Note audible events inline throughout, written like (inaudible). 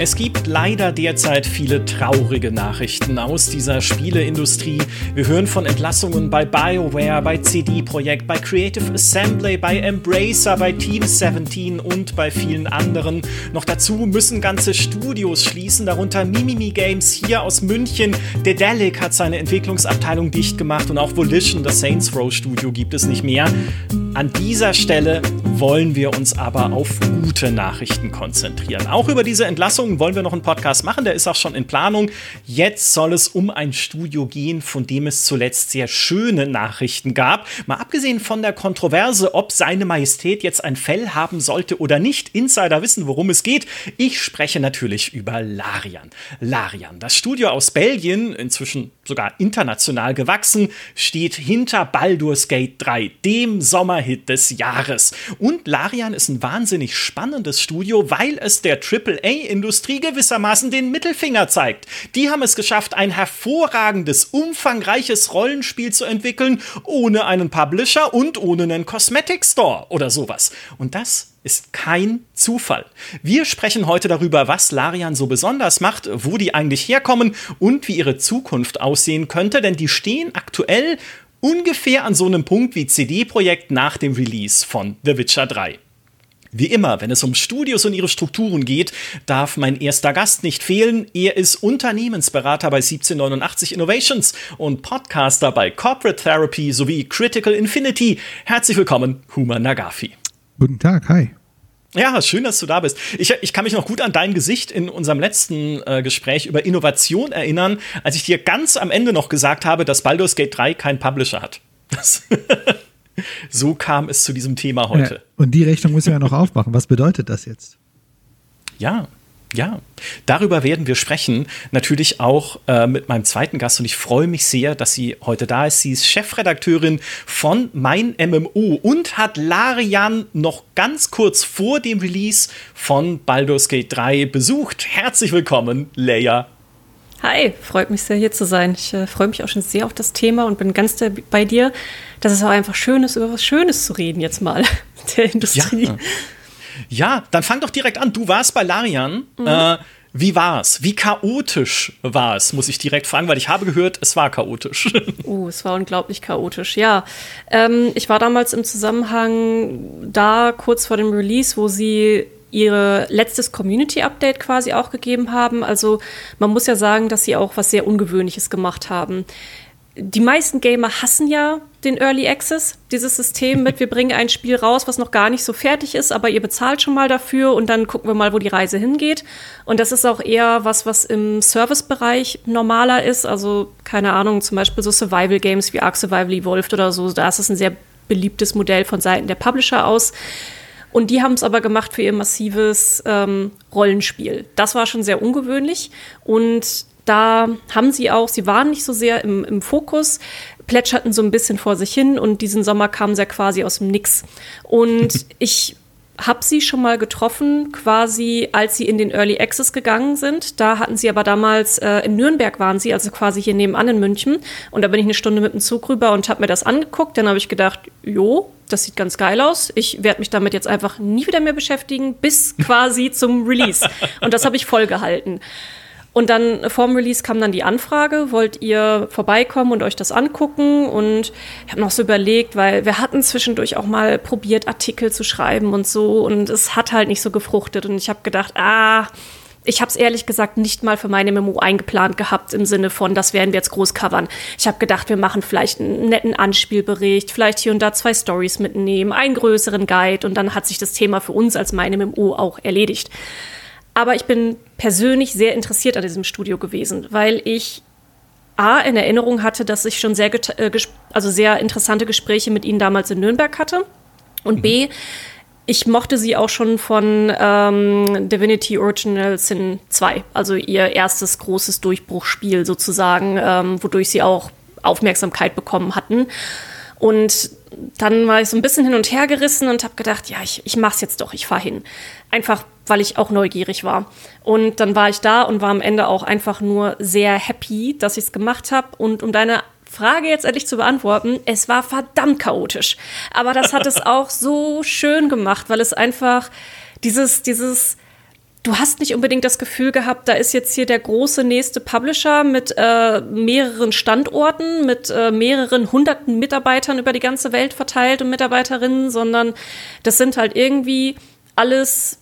Es gibt leider derzeit viele traurige Nachrichten aus dieser Spieleindustrie. Wir hören von Entlassungen bei BioWare, bei CD Projekt, bei Creative Assembly, bei Embracer, bei Team 17 und bei vielen anderen. Noch dazu müssen ganze Studios schließen, darunter Mimimi Games hier aus München. Dedelic hat seine Entwicklungsabteilung dicht gemacht und auch Volition, das Saints Row Studio, gibt es nicht mehr. An dieser Stelle wollen wir uns aber auf gute Nachrichten konzentrieren. Auch über diese Entlassungen wollen wir noch einen Podcast machen, der ist auch schon in Planung. Jetzt soll es um ein Studio gehen, von dem es zuletzt sehr schöne Nachrichten gab. Mal abgesehen von der Kontroverse, ob seine Majestät jetzt ein Fell haben sollte oder nicht. Insider wissen, worum es geht. Ich spreche natürlich über Larian. Larian, das Studio aus Belgien, inzwischen sogar international gewachsen, steht hinter Baldur's Gate 3, dem Sommerhit des Jahres. Und Larian ist ein wahnsinnig spannendes Studio, weil es der AAA-Industrie gewissermaßen den Mittelfinger zeigt. Die haben es geschafft, ein hervorragendes, umfangreiches Rollenspiel zu entwickeln, ohne einen Publisher und ohne einen Cosmetic Store oder sowas. Und das ist kein Zufall. Wir sprechen heute darüber, was Larian so besonders macht, wo die eigentlich herkommen und wie ihre Zukunft aussehen könnte, denn die stehen aktuell ungefähr an so einem Punkt wie CD-Projekt nach dem Release von The Witcher 3. Wie immer, wenn es um Studios und ihre Strukturen geht, darf mein erster Gast nicht fehlen. Er ist Unternehmensberater bei 1789 Innovations und Podcaster bei Corporate Therapy sowie Critical Infinity. Herzlich willkommen, Huma Nagafi. Guten Tag, hi. Ja, schön, dass du da bist. Ich, ich kann mich noch gut an dein Gesicht in unserem letzten äh, Gespräch über Innovation erinnern, als ich dir ganz am Ende noch gesagt habe, dass Baldur's Gate 3 keinen Publisher hat. (laughs) so kam es zu diesem Thema heute. Ja, und die Rechnung müssen wir ja noch aufmachen. Was bedeutet das jetzt? Ja, ja, darüber werden wir sprechen. Natürlich auch äh, mit meinem zweiten Gast und ich freue mich sehr, dass sie heute da ist. Sie ist Chefredakteurin von Mein MMO und hat Larian noch ganz kurz vor dem Release von Baldur's Gate 3 besucht. Herzlich willkommen, Leia. Hi, freut mich sehr hier zu sein. Ich äh, freue mich auch schon sehr auf das Thema und bin ganz bei dir, dass es auch einfach schön ist, über was Schönes zu reden jetzt mal (laughs) der Industrie. Ja. Ja, dann fang doch direkt an. Du warst bei Larian. Mhm. Äh, wie war es? Wie chaotisch war es, muss ich direkt fragen, weil ich habe gehört, es war chaotisch. (laughs) Oh, es war unglaublich chaotisch, ja. Ähm, ich war damals im Zusammenhang da, kurz vor dem Release, wo sie ihr letztes Community-Update quasi auch gegeben haben. Also man muss ja sagen, dass sie auch was sehr Ungewöhnliches gemacht haben die meisten Gamer hassen ja den Early Access, dieses System mit, wir bringen ein Spiel raus, was noch gar nicht so fertig ist, aber ihr bezahlt schon mal dafür und dann gucken wir mal, wo die Reise hingeht. Und das ist auch eher was, was im Servicebereich normaler ist. Also, keine Ahnung, zum Beispiel so Survival Games wie Ark Survival Evolved oder so, da ist es ein sehr beliebtes Modell von Seiten der Publisher aus. Und die haben es aber gemacht für ihr massives ähm, Rollenspiel. Das war schon sehr ungewöhnlich. Und da haben sie auch, sie waren nicht so sehr im, im Fokus, plätscherten so ein bisschen vor sich hin und diesen Sommer kamen sie ja quasi aus dem Nix. Und (laughs) ich habe sie schon mal getroffen, quasi als sie in den Early Access gegangen sind. Da hatten sie aber damals, äh, in Nürnberg waren sie, also quasi hier nebenan in München. Und da bin ich eine Stunde mit dem Zug rüber und habe mir das angeguckt. Dann habe ich gedacht, jo, das sieht ganz geil aus. Ich werde mich damit jetzt einfach nie wieder mehr beschäftigen, bis quasi zum Release. Und das habe ich voll gehalten. Und dann vorm Release kam dann die Anfrage, wollt ihr vorbeikommen und euch das angucken? Und ich habe noch so überlegt, weil wir hatten zwischendurch auch mal probiert, Artikel zu schreiben und so. Und es hat halt nicht so gefruchtet. Und ich habe gedacht, ah, ich habe es ehrlich gesagt nicht mal für meine Memo eingeplant gehabt im Sinne von, das werden wir jetzt groß covern. Ich habe gedacht, wir machen vielleicht einen netten Anspielbericht, vielleicht hier und da zwei Stories mitnehmen, einen größeren Guide und dann hat sich das Thema für uns als meine Memo auch erledigt. Aber ich bin persönlich sehr interessiert an diesem Studio gewesen, weil ich A, in Erinnerung hatte, dass ich schon sehr, äh, also sehr interessante Gespräche mit ihnen damals in Nürnberg hatte. Und B, mhm. ich mochte sie auch schon von ähm, Divinity Original Sin 2, also ihr erstes großes Durchbruchsspiel sozusagen, ähm, wodurch sie auch Aufmerksamkeit bekommen hatten. Und dann war ich so ein bisschen hin und her gerissen und habe gedacht, ja, ich, ich mach's jetzt doch, ich fahre hin. Einfach, weil ich auch neugierig war. Und dann war ich da und war am Ende auch einfach nur sehr happy, dass ich es gemacht habe. Und um deine Frage jetzt endlich zu beantworten, es war verdammt chaotisch. Aber das hat es (laughs) auch so schön gemacht, weil es einfach dieses, dieses du hast nicht unbedingt das Gefühl gehabt, da ist jetzt hier der große nächste Publisher mit äh, mehreren Standorten, mit äh, mehreren hunderten Mitarbeitern über die ganze Welt verteilt und Mitarbeiterinnen, sondern das sind halt irgendwie alles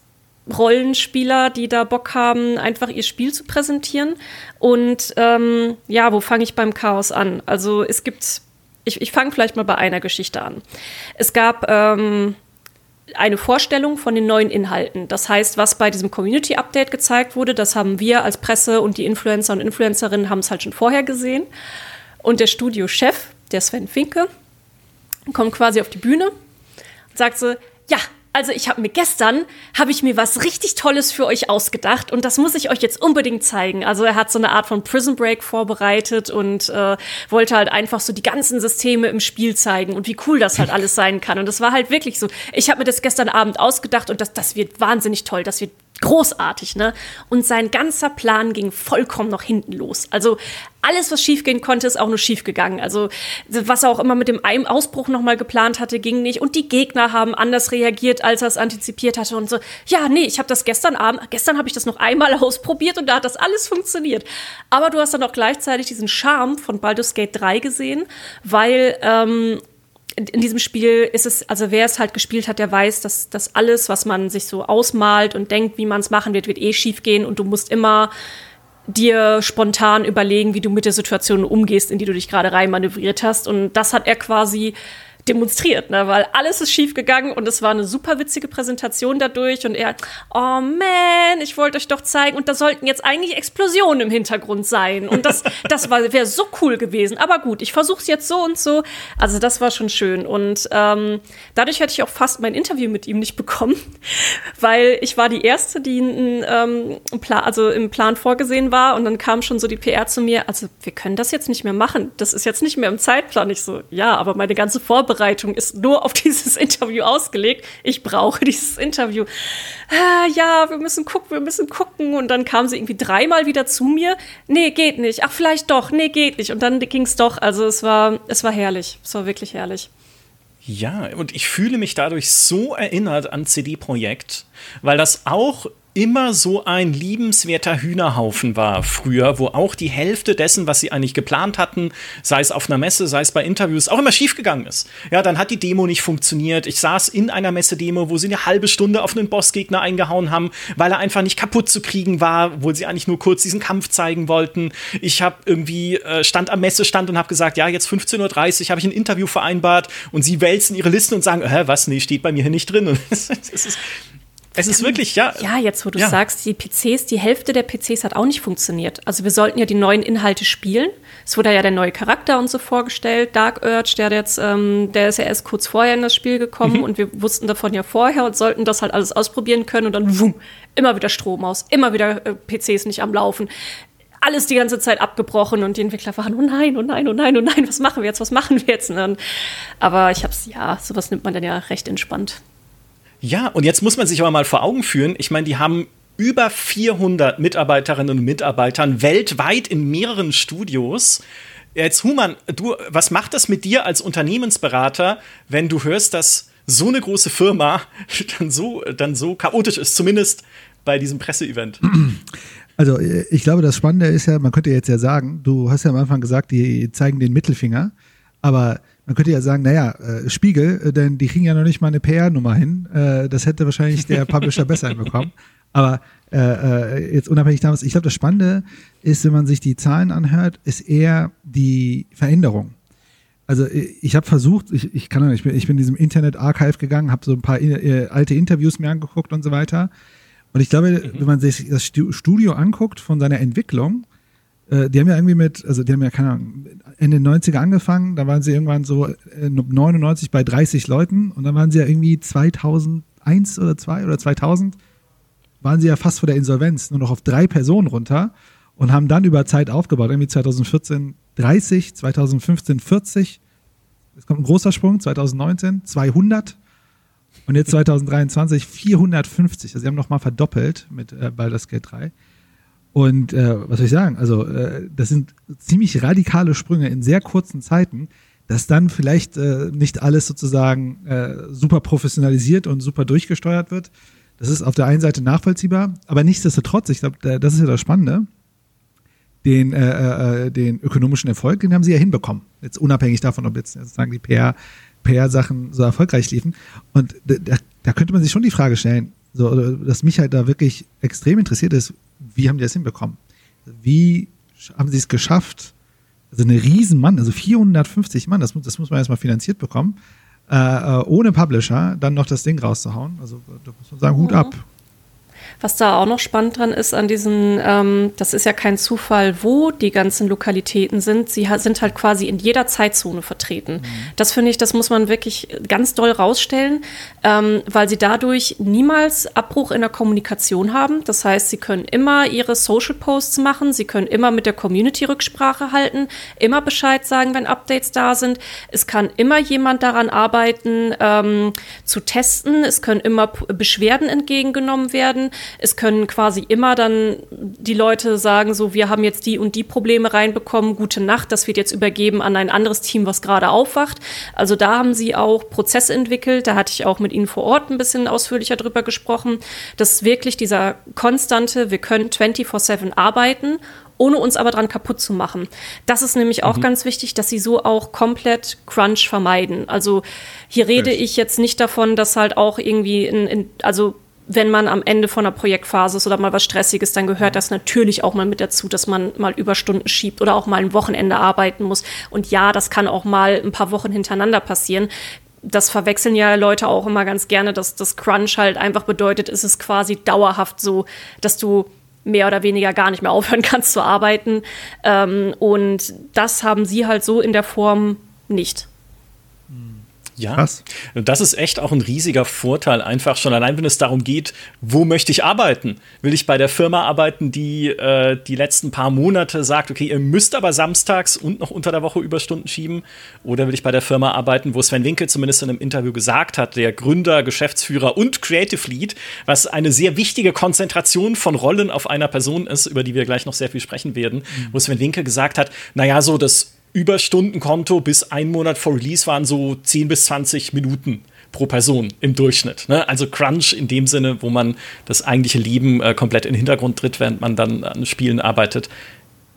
Rollenspieler, die da Bock haben, einfach ihr Spiel zu präsentieren. Und ähm, ja, wo fange ich beim Chaos an? Also es gibt, ich, ich fange vielleicht mal bei einer Geschichte an. Es gab ähm, eine Vorstellung von den neuen Inhalten. Das heißt, was bei diesem Community Update gezeigt wurde, das haben wir als Presse und die Influencer und Influencerinnen haben es halt schon vorher gesehen. Und der Studiochef, der Sven Finke, kommt quasi auf die Bühne und sagt so, also ich habe mir gestern habe ich mir was richtig Tolles für euch ausgedacht und das muss ich euch jetzt unbedingt zeigen. Also er hat so eine Art von Prison Break vorbereitet und äh, wollte halt einfach so die ganzen Systeme im Spiel zeigen und wie cool das halt (laughs) alles sein kann. Und das war halt wirklich so. Ich habe mir das gestern Abend ausgedacht und das, das wird wahnsinnig toll. Das wird großartig, ne? Und sein ganzer Plan ging vollkommen noch hinten los. Also alles, was schiefgehen konnte, ist auch nur schiefgegangen. Also was er auch immer mit dem Ausbruch noch mal geplant hatte, ging nicht. Und die Gegner haben anders reagiert, als er es antizipiert hatte. Und so, ja, nee, ich habe das gestern Abend, gestern habe ich das noch einmal (laughs) ausprobiert und da hat das alles funktioniert. Aber du hast dann auch gleichzeitig diesen Charme von Baldur's Gate 3 gesehen, weil ähm, in diesem Spiel ist es, also wer es halt gespielt hat, der weiß, dass das alles, was man sich so ausmalt und denkt, wie man es machen wird, wird eh schief gehen und du musst immer dir spontan überlegen, wie du mit der Situation umgehst, in die du dich gerade reinmanövriert hast. Und das hat er quasi demonstriert, ne? weil alles ist schief gegangen und es war eine super witzige Präsentation dadurch und er, oh man, ich wollte euch doch zeigen und da sollten jetzt eigentlich Explosionen im Hintergrund sein und das, (laughs) das wäre so cool gewesen. Aber gut, ich versuche es jetzt so und so. Also das war schon schön und ähm, dadurch hätte ich auch fast mein Interview mit ihm nicht bekommen, (laughs) weil ich war die erste, die ähm, Plan, also im Plan vorgesehen war und dann kam schon so die PR zu mir, also wir können das jetzt nicht mehr machen, das ist jetzt nicht mehr im Zeitplan. Ich so, ja, aber meine ganze Vorbereitung Vorbereitung ist nur auf (laughs) dieses Interview ausgelegt. Ich brauche dieses Interview. Ah, ja, wir müssen gucken, wir müssen gucken. Und dann kam sie irgendwie dreimal wieder zu mir. Nee, geht nicht. Ach, vielleicht doch. Nee, geht nicht. Und dann ging es doch. Also es war, es war herrlich. Es war wirklich herrlich. Ja, und ich fühle mich dadurch so erinnert an CD weil das auch immer so ein liebenswerter Hühnerhaufen war früher, wo auch die Hälfte dessen, was sie eigentlich geplant hatten, sei es auf einer Messe, sei es bei Interviews, auch immer schiefgegangen ist. Ja, dann hat die Demo nicht funktioniert. Ich saß in einer Messe-Demo, wo sie eine halbe Stunde auf einen Bossgegner eingehauen haben, weil er einfach nicht kaputt zu kriegen war, obwohl sie eigentlich nur kurz diesen Kampf zeigen wollten. Ich habe irgendwie äh, stand am Messestand und habe gesagt, ja, jetzt 15.30 Uhr habe ich ein Interview vereinbart und sie wälzen ihre Listen und sagen, hä, was, nee, steht bei mir hier nicht drin. Und (laughs) das ist, es ist wirklich, ja. Ja, jetzt, wo du ja. sagst, die PCs, die Hälfte der PCs hat auch nicht funktioniert. Also wir sollten ja die neuen Inhalte spielen. Es wurde ja der neue Charakter und so vorgestellt. Dark Urge, der jetzt, ähm, der ist ja erst kurz vorher in das Spiel gekommen mhm. und wir wussten davon ja vorher und sollten das halt alles ausprobieren können und dann wumm, immer wieder Strom aus, immer wieder äh, PCs nicht am Laufen alles die ganze Zeit abgebrochen und die Entwickler waren, oh nein, oh nein, oh nein, oh nein, was machen wir jetzt, was machen wir jetzt? Dann, aber ich hab's, ja, sowas nimmt man dann ja recht entspannt. Ja, und jetzt muss man sich aber mal vor Augen führen, ich meine, die haben über 400 Mitarbeiterinnen und Mitarbeitern weltweit in mehreren Studios. Jetzt, Human, du, was macht das mit dir als Unternehmensberater, wenn du hörst, dass so eine große Firma (laughs) dann so, dann so chaotisch ist, zumindest bei diesem Presseevent? (clears throat) Also, ich glaube, das Spannende ist ja, man könnte jetzt ja sagen, du hast ja am Anfang gesagt, die zeigen den Mittelfinger, aber man könnte ja sagen, naja, äh, Spiegel, äh, denn die kriegen ja noch nicht mal eine PR-Nummer hin. Äh, das hätte wahrscheinlich der (laughs) Publisher besser hinbekommen. Aber äh, äh, jetzt unabhängig davon, ich glaube, das Spannende ist, wenn man sich die Zahlen anhört, ist eher die Veränderung. Also äh, ich habe versucht, ich, ich kann nicht, ich bin, ich bin in diesem Internet-Archive gegangen, habe so ein paar äh, alte Interviews mir angeguckt und so weiter. Und ich glaube, mhm. wenn man sich das Studio anguckt von seiner Entwicklung, äh, die haben ja irgendwie mit, also die haben ja keine Ahnung, Ende 90er angefangen, da waren sie irgendwann so 99 äh, bei 30 Leuten und dann waren sie ja irgendwie 2001 oder 2 oder 2000 waren sie ja fast vor der Insolvenz, nur noch auf drei Personen runter und haben dann über Zeit aufgebaut, irgendwie 2014 30, 2015 40, es kommt ein großer Sprung, 2019 200 und jetzt 2023 450, also sie haben nochmal verdoppelt mit äh, Baldur's Gate 3. Und äh, was soll ich sagen? Also, äh, das sind ziemlich radikale Sprünge in sehr kurzen Zeiten, dass dann vielleicht äh, nicht alles sozusagen äh, super professionalisiert und super durchgesteuert wird, Das ist auf der einen Seite nachvollziehbar, aber nichtsdestotrotz, ich glaube, das ist ja das Spannende, den, äh, äh, den ökonomischen Erfolg, den haben sie ja hinbekommen. Jetzt unabhängig davon, ob jetzt sozusagen die PR, PR-Sachen so erfolgreich liefen. Und da, da könnte man sich schon die Frage stellen, so, dass mich halt da wirklich extrem interessiert ist, wie haben die das hinbekommen? Wie haben sie es geschafft? Also eine Riesenmann, also 450 Mann, das, das muss man erstmal finanziert bekommen, äh, äh, ohne Publisher dann noch das Ding rauszuhauen. Also da muss man sagen, Hut mhm. ab. Was da auch noch spannend dran ist an diesen, ähm, das ist ja kein Zufall, wo die ganzen Lokalitäten sind. Sie sind halt quasi in jeder Zeitzone vertreten. Mhm. Das finde ich, das muss man wirklich ganz doll rausstellen, ähm, weil sie dadurch niemals Abbruch in der Kommunikation haben. Das heißt, sie können immer ihre Social Posts machen, sie können immer mit der Community Rücksprache halten, immer Bescheid sagen, wenn Updates da sind. Es kann immer jemand daran arbeiten, ähm, zu testen. Es können immer Beschwerden entgegengenommen werden. Es können quasi immer dann die Leute sagen, so, wir haben jetzt die und die Probleme reinbekommen, gute Nacht, das wird jetzt übergeben an ein anderes Team, was gerade aufwacht. Also da haben sie auch Prozesse entwickelt, da hatte ich auch mit ihnen vor Ort ein bisschen ausführlicher drüber gesprochen, dass wirklich dieser konstante, wir können 24-7 arbeiten ohne uns aber dran kaputt zu machen. Das ist nämlich auch mhm. ganz wichtig, dass sie so auch komplett Crunch vermeiden. Also hier rede ich jetzt nicht davon, dass halt auch irgendwie in, in also wenn man am Ende von einer Projektphase ist oder mal was Stressiges, dann gehört das natürlich auch mal mit dazu, dass man mal Überstunden schiebt oder auch mal ein Wochenende arbeiten muss. Und ja, das kann auch mal ein paar Wochen hintereinander passieren. Das verwechseln ja Leute auch immer ganz gerne, dass das Crunch halt einfach bedeutet, ist es quasi dauerhaft so, dass du mehr oder weniger gar nicht mehr aufhören (laughs) kannst zu arbeiten. Ähm, und das haben sie halt so in der Form nicht. Ja, Krass. das ist echt auch ein riesiger Vorteil, einfach schon allein, wenn es darum geht, wo möchte ich arbeiten? Will ich bei der Firma arbeiten, die äh, die letzten paar Monate sagt, okay, ihr müsst aber samstags und noch unter der Woche Überstunden schieben? Oder will ich bei der Firma arbeiten, wo Sven Winkel zumindest in einem Interview gesagt hat, der Gründer, Geschäftsführer und Creative Lead, was eine sehr wichtige Konzentration von Rollen auf einer Person ist, über die wir gleich noch sehr viel sprechen werden, mhm. wo Sven Winkel gesagt hat, naja, so das Überstundenkonto bis ein Monat vor Release waren so 10 bis 20 Minuten pro Person im Durchschnitt. Ne? Also Crunch in dem Sinne, wo man das eigentliche Leben äh, komplett in den Hintergrund tritt, während man dann an Spielen arbeitet,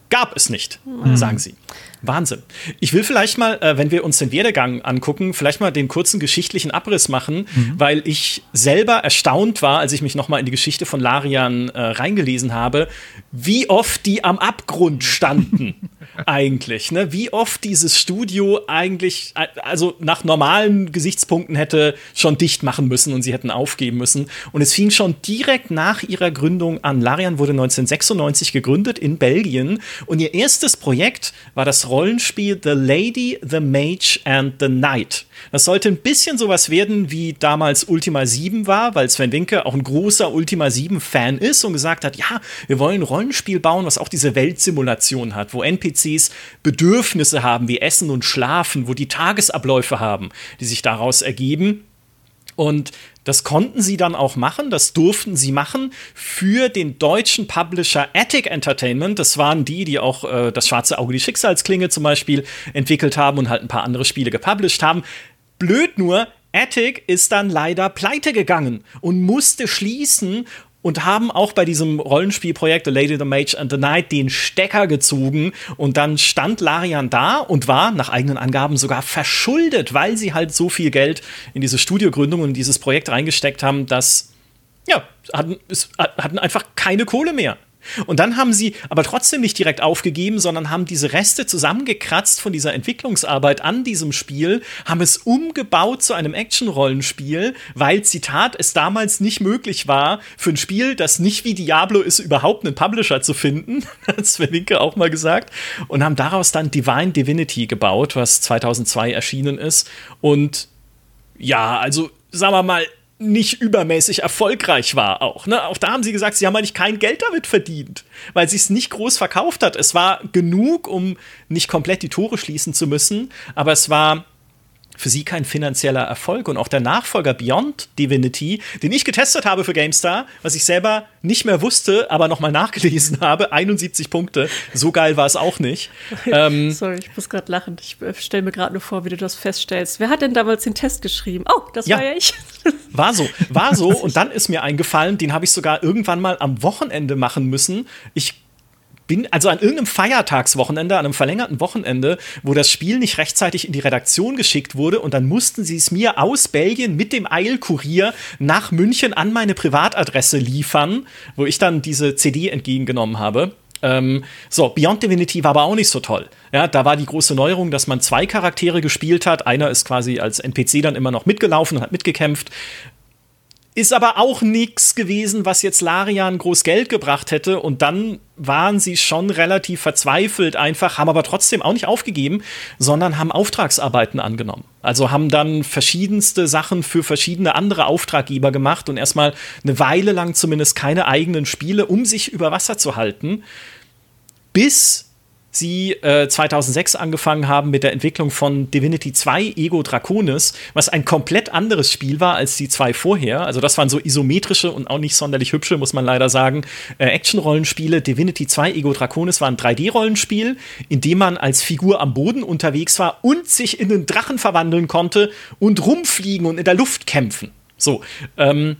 gab es nicht, mhm. sagen sie. Wahnsinn. Ich will vielleicht mal, äh, wenn wir uns den Werdegang angucken, vielleicht mal den kurzen geschichtlichen Abriss machen, mhm. weil ich selber erstaunt war, als ich mich noch mal in die Geschichte von Larian äh, reingelesen habe, wie oft die am Abgrund standen (laughs) eigentlich. Ne? Wie oft dieses Studio eigentlich, also nach normalen Gesichtspunkten hätte schon dicht machen müssen und sie hätten aufgeben müssen. Und es fing schon direkt nach ihrer Gründung an. Larian wurde 1996 gegründet in Belgien und ihr erstes Projekt war das Rollenspiel The Lady, The Mage and the Knight. Das sollte ein bisschen sowas werden, wie damals Ultima 7 war, weil Sven Winke auch ein großer Ultima 7 Fan ist und gesagt hat, ja, wir wollen ein Rollenspiel bauen, was auch diese Weltsimulation hat, wo NPCs Bedürfnisse haben wie Essen und Schlafen, wo die Tagesabläufe haben, die sich daraus ergeben. Und das konnten sie dann auch machen, das durften sie machen für den deutschen Publisher Attic Entertainment. Das waren die, die auch äh, das Schwarze Auge, die Schicksalsklinge zum Beispiel entwickelt haben und halt ein paar andere Spiele gepublished haben. Blöd nur, Attic ist dann leider pleite gegangen und musste schließen und haben auch bei diesem Rollenspielprojekt The Lady, the Mage and the Knight den Stecker gezogen und dann stand Larian da und war nach eigenen Angaben sogar verschuldet, weil sie halt so viel Geld in diese Studiogründung und dieses Projekt reingesteckt haben, dass ja, hatten, hatten einfach keine Kohle mehr. Und dann haben sie aber trotzdem nicht direkt aufgegeben, sondern haben diese Reste zusammengekratzt von dieser Entwicklungsarbeit an diesem Spiel, haben es umgebaut zu einem Action-Rollenspiel, weil, Zitat, es damals nicht möglich war, für ein Spiel, das nicht wie Diablo ist, überhaupt einen Publisher zu finden. (laughs) hat Sven Winke auch mal gesagt. Und haben daraus dann Divine Divinity gebaut, was 2002 erschienen ist. Und ja, also sagen wir mal, nicht übermäßig erfolgreich war auch. Ne? Auch da haben sie gesagt, sie haben eigentlich kein Geld damit verdient, weil sie es nicht groß verkauft hat. Es war genug, um nicht komplett die Tore schließen zu müssen, aber es war für sie kein finanzieller Erfolg. Und auch der Nachfolger Beyond Divinity, den ich getestet habe für GameStar, was ich selber nicht mehr wusste, aber nochmal nachgelesen (laughs) habe, 71 Punkte. So geil war es auch nicht. (laughs) ähm, Sorry, ich muss gerade lachen. Ich stelle mir gerade nur vor, wie du das feststellst. Wer hat denn damals den Test geschrieben? Oh, das ja, war ja ich. (laughs) War so, war so. Und dann ist mir eingefallen, den habe ich sogar irgendwann mal am Wochenende machen müssen. Ich bin also an irgendeinem Feiertagswochenende, an einem verlängerten Wochenende, wo das Spiel nicht rechtzeitig in die Redaktion geschickt wurde und dann mussten sie es mir aus Belgien mit dem Eilkurier nach München an meine Privatadresse liefern, wo ich dann diese CD entgegengenommen habe. Ähm, so, Beyond Divinity war aber auch nicht so toll. Ja, da war die große Neuerung, dass man zwei Charaktere gespielt hat. Einer ist quasi als NPC dann immer noch mitgelaufen und hat mitgekämpft. Ist aber auch nichts gewesen, was jetzt Larian groß Geld gebracht hätte. Und dann waren sie schon relativ verzweifelt einfach, haben aber trotzdem auch nicht aufgegeben, sondern haben Auftragsarbeiten angenommen. Also haben dann verschiedenste Sachen für verschiedene andere Auftraggeber gemacht und erstmal eine Weile lang zumindest keine eigenen Spiele, um sich über Wasser zu halten. Bis sie äh, 2006 angefangen haben mit der Entwicklung von Divinity 2 Ego Draconis, was ein komplett anderes Spiel war als die zwei vorher. Also das waren so isometrische und auch nicht sonderlich hübsche, muss man leider sagen, äh, Action-Rollenspiele. Divinity 2 Ego Draconis war ein 3D-Rollenspiel, in dem man als Figur am Boden unterwegs war und sich in einen Drachen verwandeln konnte und rumfliegen und in der Luft kämpfen. So, ähm,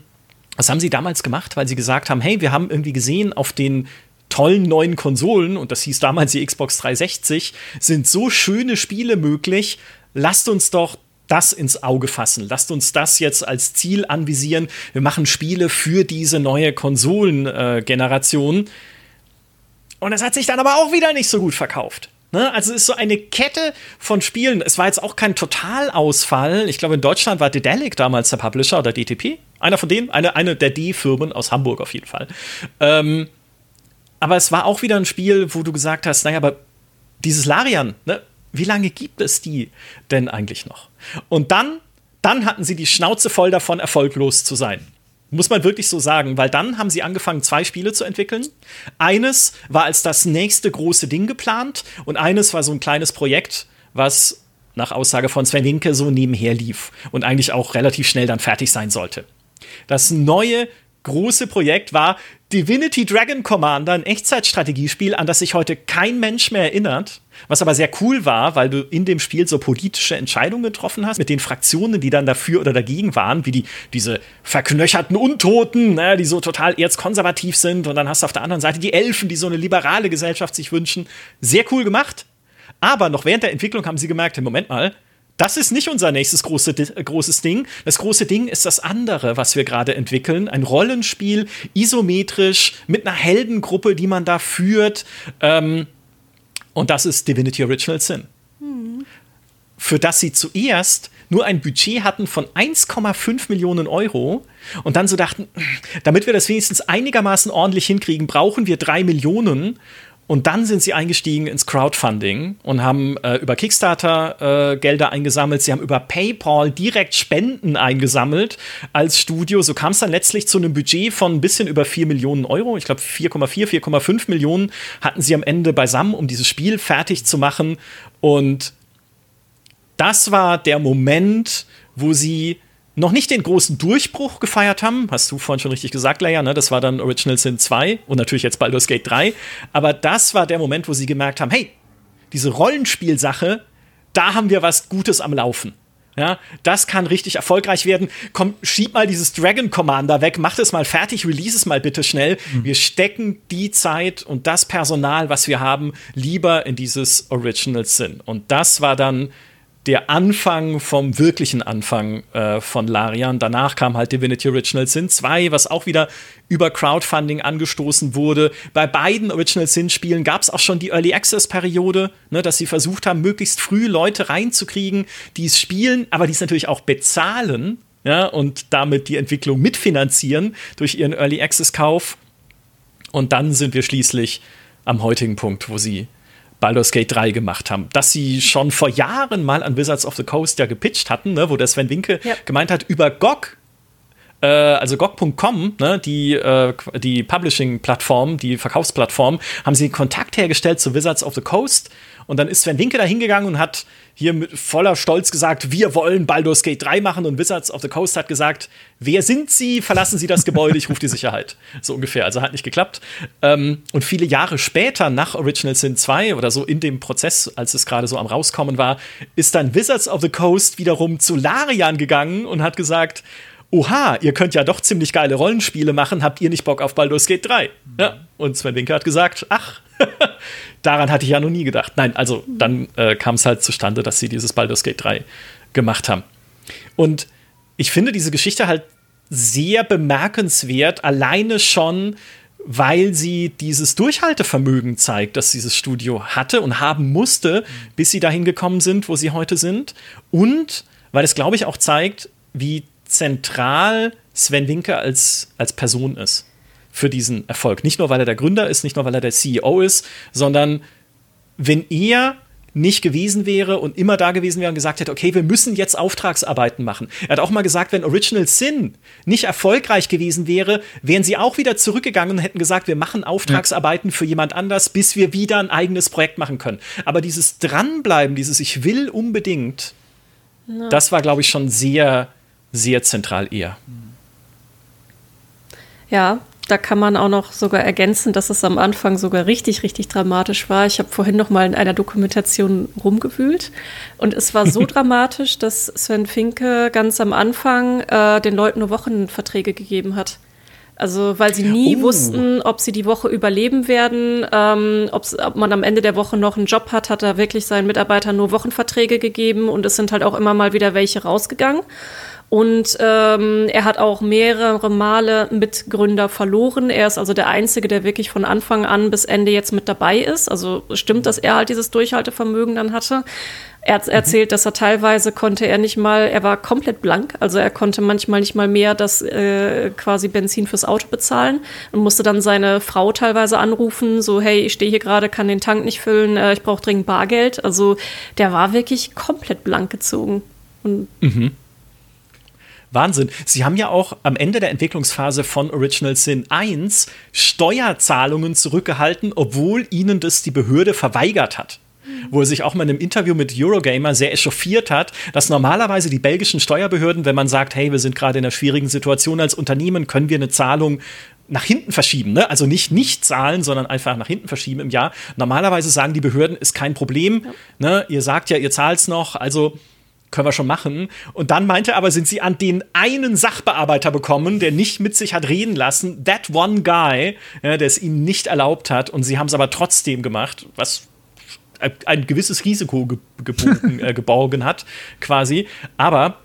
was haben sie damals gemacht? Weil sie gesagt haben, hey, wir haben irgendwie gesehen auf den tollen neuen Konsolen, und das hieß damals die Xbox 360, sind so schöne Spiele möglich. Lasst uns doch das ins Auge fassen. Lasst uns das jetzt als Ziel anvisieren. Wir machen Spiele für diese neue Konsolengeneration. Äh, und das hat sich dann aber auch wieder nicht so gut verkauft. Ne? Also es ist so eine Kette von Spielen. Es war jetzt auch kein Totalausfall. Ich glaube, in Deutschland war Dedelic damals der Publisher oder DTP. Einer von denen, eine, eine der D-Firmen aus Hamburg auf jeden Fall. Ähm, aber es war auch wieder ein Spiel, wo du gesagt hast, naja, aber dieses Larian, ne, wie lange gibt es die denn eigentlich noch? Und dann, dann hatten sie die Schnauze voll davon, erfolglos zu sein. Muss man wirklich so sagen, weil dann haben sie angefangen, zwei Spiele zu entwickeln. Eines war als das nächste große Ding geplant und eines war so ein kleines Projekt, was nach Aussage von Sven Winke so nebenher lief und eigentlich auch relativ schnell dann fertig sein sollte. Das neue große Projekt war Divinity Dragon Commander, ein Echtzeitstrategiespiel, an das sich heute kein Mensch mehr erinnert. Was aber sehr cool war, weil du in dem Spiel so politische Entscheidungen getroffen hast, mit den Fraktionen, die dann dafür oder dagegen waren, wie die, diese verknöcherten Untoten, ne, die so total erzkonservativ sind. Und dann hast du auf der anderen Seite die Elfen, die so eine liberale Gesellschaft sich wünschen. Sehr cool gemacht. Aber noch während der Entwicklung haben sie gemerkt, hey, Moment mal, das ist nicht unser nächstes große, äh, großes Ding. Das große Ding ist das andere, was wir gerade entwickeln. Ein Rollenspiel, isometrisch, mit einer Heldengruppe, die man da führt. Ähm, und das ist Divinity Original Sin. Mhm. Für das sie zuerst nur ein Budget hatten von 1,5 Millionen Euro und dann so dachten, damit wir das wenigstens einigermaßen ordentlich hinkriegen, brauchen wir drei Millionen. Und dann sind sie eingestiegen ins Crowdfunding und haben äh, über Kickstarter äh, Gelder eingesammelt. Sie haben über PayPal direkt Spenden eingesammelt als Studio. So kam es dann letztlich zu einem Budget von ein bisschen über 4 Millionen Euro. Ich glaube 4,4, 4,5 Millionen hatten sie am Ende beisammen, um dieses Spiel fertig zu machen. Und das war der Moment, wo sie noch nicht den großen Durchbruch gefeiert haben, hast du vorhin schon richtig gesagt, Leia, ne? das war dann Original Sin 2 und natürlich jetzt Baldur's Gate 3, aber das war der Moment, wo sie gemerkt haben, hey, diese Rollenspielsache, da haben wir was Gutes am Laufen. Ja, das kann richtig erfolgreich werden. Komm, schieb mal dieses Dragon Commander weg, mach es mal fertig, release es mal bitte schnell. Mhm. Wir stecken die Zeit und das Personal, was wir haben, lieber in dieses Original Sin. Und das war dann der Anfang vom wirklichen Anfang äh, von Larian. Danach kam halt Divinity Original Sin 2, was auch wieder über Crowdfunding angestoßen wurde. Bei beiden Original Sin-Spielen gab es auch schon die Early Access-Periode, ne, dass sie versucht haben, möglichst früh Leute reinzukriegen, die es spielen, aber die es natürlich auch bezahlen ja, und damit die Entwicklung mitfinanzieren durch ihren Early Access-Kauf. Und dann sind wir schließlich am heutigen Punkt, wo sie Baldur's Gate 3 gemacht haben, dass sie schon vor Jahren mal an Wizards of the Coast ja gepitcht hatten, ne, wo der Sven Winke ja. gemeint hat, über GOG, äh, also GOG.com, ne, die, äh, die Publishing-Plattform, die Verkaufsplattform, haben sie Kontakt hergestellt zu Wizards of the Coast Und dann ist Sven Winke da hingegangen und hat hier mit voller Stolz gesagt, wir wollen Baldur's Gate 3 machen. Und Wizards of the Coast hat gesagt, wer sind Sie? Verlassen Sie das Gebäude, ich rufe die Sicherheit. (laughs) So ungefähr. Also hat nicht geklappt. Ähm, und viele Jahre später, nach Original Sin 2 oder so in dem Prozess, als es gerade so am Rauskommen war, ist dann Wizards of the Coast wiederum zu Larian gegangen und hat gesagt, oha, ihr könnt ja doch ziemlich geile Rollenspiele machen, habt ihr nicht Bock auf Baldur's Gate 3? Ja. Und Sven Winke hat gesagt, ach, (laughs) daran hatte ich ja noch nie gedacht. Nein, also dann äh, kam es halt zustande, dass sie dieses Baldur's Gate 3 gemacht haben. Und ich finde diese Geschichte halt sehr bemerkenswert, alleine schon, weil sie dieses Durchhaltevermögen zeigt, das dieses Studio hatte und haben musste, bis sie dahin gekommen sind, wo sie heute sind. Und weil es, glaube ich, auch zeigt, wie zentral Sven Winke als, als Person ist für diesen Erfolg. Nicht nur, weil er der Gründer ist, nicht nur, weil er der CEO ist, sondern wenn er nicht gewesen wäre und immer da gewesen wäre und gesagt hätte, okay, wir müssen jetzt Auftragsarbeiten machen. Er hat auch mal gesagt, wenn Original Sin nicht erfolgreich gewesen wäre, wären sie auch wieder zurückgegangen und hätten gesagt, wir machen Auftragsarbeiten für jemand anders, bis wir wieder ein eigenes Projekt machen können. Aber dieses Dranbleiben, dieses Ich will unbedingt, ja. das war, glaube ich, schon sehr sehr zentral eher. Ja, da kann man auch noch sogar ergänzen, dass es am Anfang sogar richtig, richtig dramatisch war. Ich habe vorhin noch mal in einer Dokumentation rumgewühlt und es war so (laughs) dramatisch, dass Sven Finke ganz am Anfang äh, den Leuten nur Wochenverträge gegeben hat. Also weil sie nie oh. wussten, ob sie die Woche überleben werden, ähm, ob man am Ende der Woche noch einen Job hat, hat er wirklich seinen Mitarbeitern nur Wochenverträge gegeben und es sind halt auch immer mal wieder welche rausgegangen. Und ähm, er hat auch mehrere Male Mitgründer verloren. Er ist also der Einzige, der wirklich von Anfang an bis Ende jetzt mit dabei ist. Also stimmt, dass er halt dieses Durchhaltevermögen dann hatte. Er hat erzählt, dass er teilweise konnte er nicht mal, er war komplett blank, also er konnte manchmal nicht mal mehr das äh, quasi Benzin fürs Auto bezahlen und musste dann seine Frau teilweise anrufen, so hey, ich stehe hier gerade, kann den Tank nicht füllen, äh, ich brauche dringend Bargeld. Also der war wirklich komplett blank gezogen. Und mhm. Wahnsinn. Sie haben ja auch am Ende der Entwicklungsphase von Original Sin 1 Steuerzahlungen zurückgehalten, obwohl ihnen das die Behörde verweigert hat wo er sich auch mal in einem Interview mit Eurogamer sehr echauffiert hat, dass normalerweise die belgischen Steuerbehörden, wenn man sagt, hey, wir sind gerade in einer schwierigen Situation als Unternehmen, können wir eine Zahlung nach hinten verschieben, ne? also nicht nicht zahlen, sondern einfach nach hinten verschieben im Jahr. Normalerweise sagen die Behörden, ist kein Problem, ja. ne? ihr sagt ja, ihr zahlt es noch, also können wir schon machen. Und dann meinte er aber, sind sie an den einen Sachbearbeiter bekommen, der nicht mit sich hat reden lassen, that one guy, ja, der es ihnen nicht erlaubt hat. Und sie haben es aber trotzdem gemacht, was ein gewisses Risiko ge gebogen, (laughs) äh, geborgen hat, quasi. Aber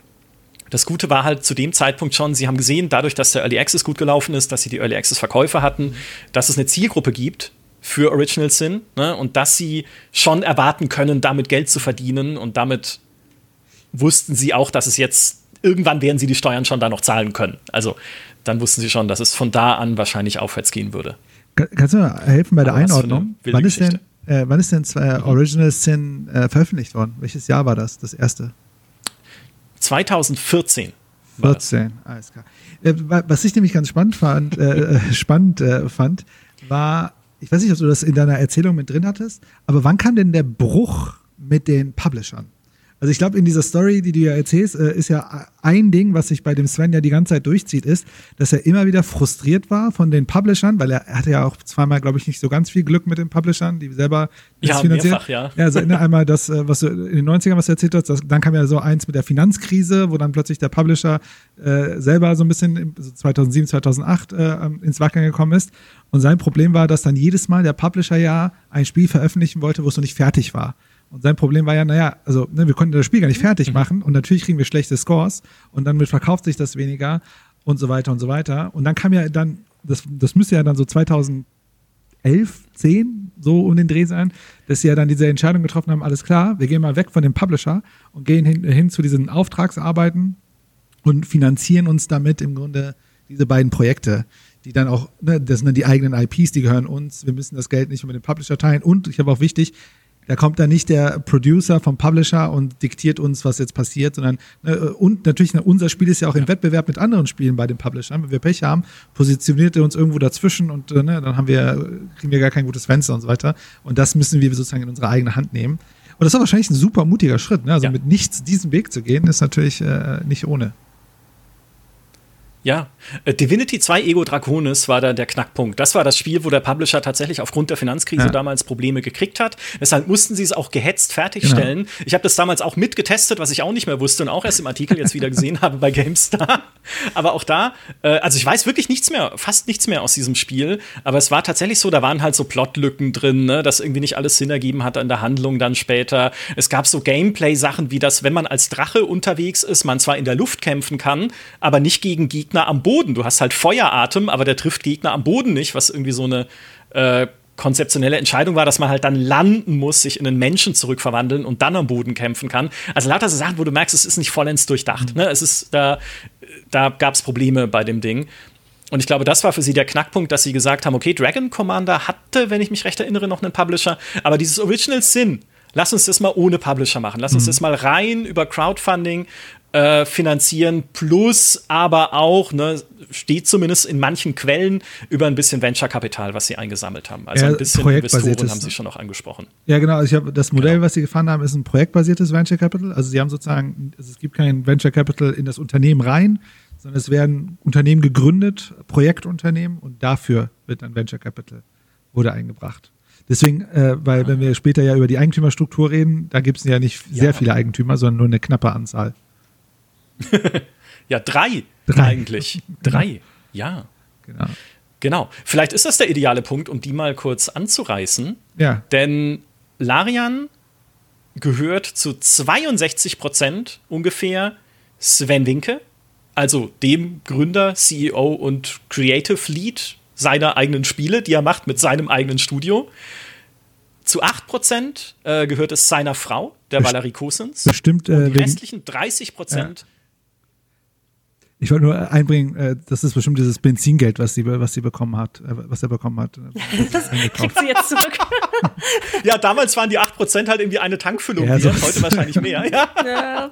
das Gute war halt zu dem Zeitpunkt schon, sie haben gesehen, dadurch, dass der Early Access gut gelaufen ist, dass sie die Early Access Verkäufe hatten, dass es eine Zielgruppe gibt, für Original Sin ne? und dass sie schon erwarten können, damit Geld zu verdienen und damit wussten sie auch, dass es jetzt irgendwann werden sie die Steuern schon da noch zahlen können. Also dann wussten sie schon, dass es von da an wahrscheinlich aufwärts gehen würde. Kannst du mir helfen bei der Aber Einordnung? Wann ist, denn, äh, wann ist denn äh, Original Sin äh, veröffentlicht worden? Welches Jahr war das, das erste? 2014. 14, alles klar. Äh, was ich nämlich ganz spannend fand, äh, äh, (laughs) spannend fand, war, ich weiß nicht, ob du das in deiner Erzählung mit drin hattest, aber wann kam denn der Bruch mit den Publishern? Also ich glaube, in dieser Story, die du ja erzählst, äh, ist ja ein Ding, was sich bei dem Sven ja die ganze Zeit durchzieht, ist, dass er immer wieder frustriert war von den Publishern, weil er, hatte ja auch zweimal, glaube ich, nicht so ganz viel Glück mit den Publishern, die selber ja, finanziert. Mehrfach, ja. ja, also einmal das, äh, was du in den 90ern, was du erzählt hast, das, dann kam ja so eins mit der Finanzkrise, wo dann plötzlich der Publisher äh, selber so ein bisschen 2007, 2008 äh, ins Wackeln gekommen ist. Und sein Problem war, dass dann jedes Mal der Publisher ja ein Spiel veröffentlichen wollte, wo es noch nicht fertig war. Und sein Problem war ja, naja, also ne, wir konnten das Spiel gar nicht fertig mhm. machen und natürlich kriegen wir schlechte Scores und dann verkauft sich das weniger und so weiter und so weiter. Und dann kam ja dann, das, das müsste ja dann so 2011, 10 so um den Dreh sein, dass sie ja dann diese Entscheidung getroffen haben, alles klar, wir gehen mal weg von dem Publisher und gehen hin, hin zu diesen Auftragsarbeiten und finanzieren uns damit im Grunde diese beiden Projekte, die dann auch, ne, das sind dann die eigenen IPs, die gehören uns, wir müssen das Geld nicht mehr mit dem Publisher teilen und ich habe auch wichtig, Da kommt dann nicht der Producer vom Publisher und diktiert uns, was jetzt passiert, sondern ne, und natürlich unser Spiel ist ja auch im Wettbewerb mit anderen Spielen bei den Publishern. Wenn wir Pech haben, positioniert er uns irgendwo dazwischen und äh, ne, dann haben wir, kriegen wir gar kein gutes Fenster und so weiter. Und das müssen wir sozusagen in unsere eigene Hand nehmen. Und das ist wahrscheinlich ein super mutiger Schritt. Ne? Also ja. mit nichts diesen Weg zu gehen, ist natürlich äh, nicht ohne. Ja, äh, Divinity 2 Ego Draconis war da der Knackpunkt. Das war das Spiel, wo der Publisher tatsächlich aufgrund der Finanzkrise ja. damals Probleme gekriegt hat. Deshalb mussten sie es auch gehetzt fertigstellen. Genau. Ich habe das damals auch mitgetestet, was ich auch nicht mehr wusste und auch erst im Artikel jetzt wieder gesehen (laughs) habe bei GameStar. Aber auch da, äh, also ich weiß wirklich nichts mehr, fast nichts mehr aus diesem Spiel. Aber es war tatsächlich so, da waren halt so Plotlücken drin, ne, dass irgendwie nicht alles Sinn ergeben hat in der Handlung dann später. Es gab so Gameplay-Sachen wie das, wenn man als Drache unterwegs ist, man zwar in der Luft kämpfen kann, aber nicht gegen Gegner Gegner am Boden. Du hast halt Feueratem, aber der trifft Gegner am Boden nicht, was irgendwie so eine äh, konzeptionelle Entscheidung war, dass man halt dann landen muss, sich in einen Menschen zurückverwandeln und dann am Boden kämpfen kann. Also lauter so Sachen, wo du merkst, es ist nicht vollends durchdacht. Mhm. Ne? Es ist, da, da gab es Probleme bei dem Ding. Und ich glaube, das war für sie der Knackpunkt, dass sie gesagt haben, okay, Dragon Commander hatte, wenn ich mich recht erinnere, noch einen Publisher, aber dieses Original Sin, lass uns das mal ohne Publisher machen. Lass uns mhm. das mal rein über Crowdfunding äh, finanzieren, plus aber auch, ne, steht zumindest in manchen Quellen, über ein bisschen Venture-Kapital, was sie eingesammelt haben. Also ja, ein bisschen Investoren haben sie schon noch angesprochen. Ja, genau. Also ich habe das Modell, genau. was sie gefahren haben, ist ein projektbasiertes Venture Capital. Also sie haben sozusagen, also es gibt kein Venture Capital in das Unternehmen rein, sondern es werden Unternehmen gegründet, Projektunternehmen und dafür wird dann Venture Capital wurde eingebracht. Deswegen, äh, weil ah. wenn wir später ja über die Eigentümerstruktur reden, da gibt es ja nicht sehr viele Eigentümer, sondern nur eine knappe Anzahl. (laughs) ja, drei, drei. eigentlich. Drei, ja. Genau. Genau. Vielleicht ist das der ideale Punkt, um die mal kurz anzureißen. Ja. Denn Larian gehört zu 62 Prozent ungefähr Sven Winke, also dem Gründer, CEO und Creative Lead seiner eigenen Spiele, die er macht mit seinem eigenen Studio. Zu 8 Prozent äh, gehört es seiner Frau, der Best Valerie Kosens. Bestimmt. Äh, die restlichen 30 Prozent ja. Ich wollte nur einbringen, äh, das ist bestimmt dieses Benzingeld, was sie, was sie bekommen hat, äh, was er bekommen hat. (laughs) Das kriegt sie jetzt zurück. (laughs) ja, damals waren die 8% halt irgendwie eine Tankfüllung ja, wert, heute wahrscheinlich mehr. Ja. (laughs) ja.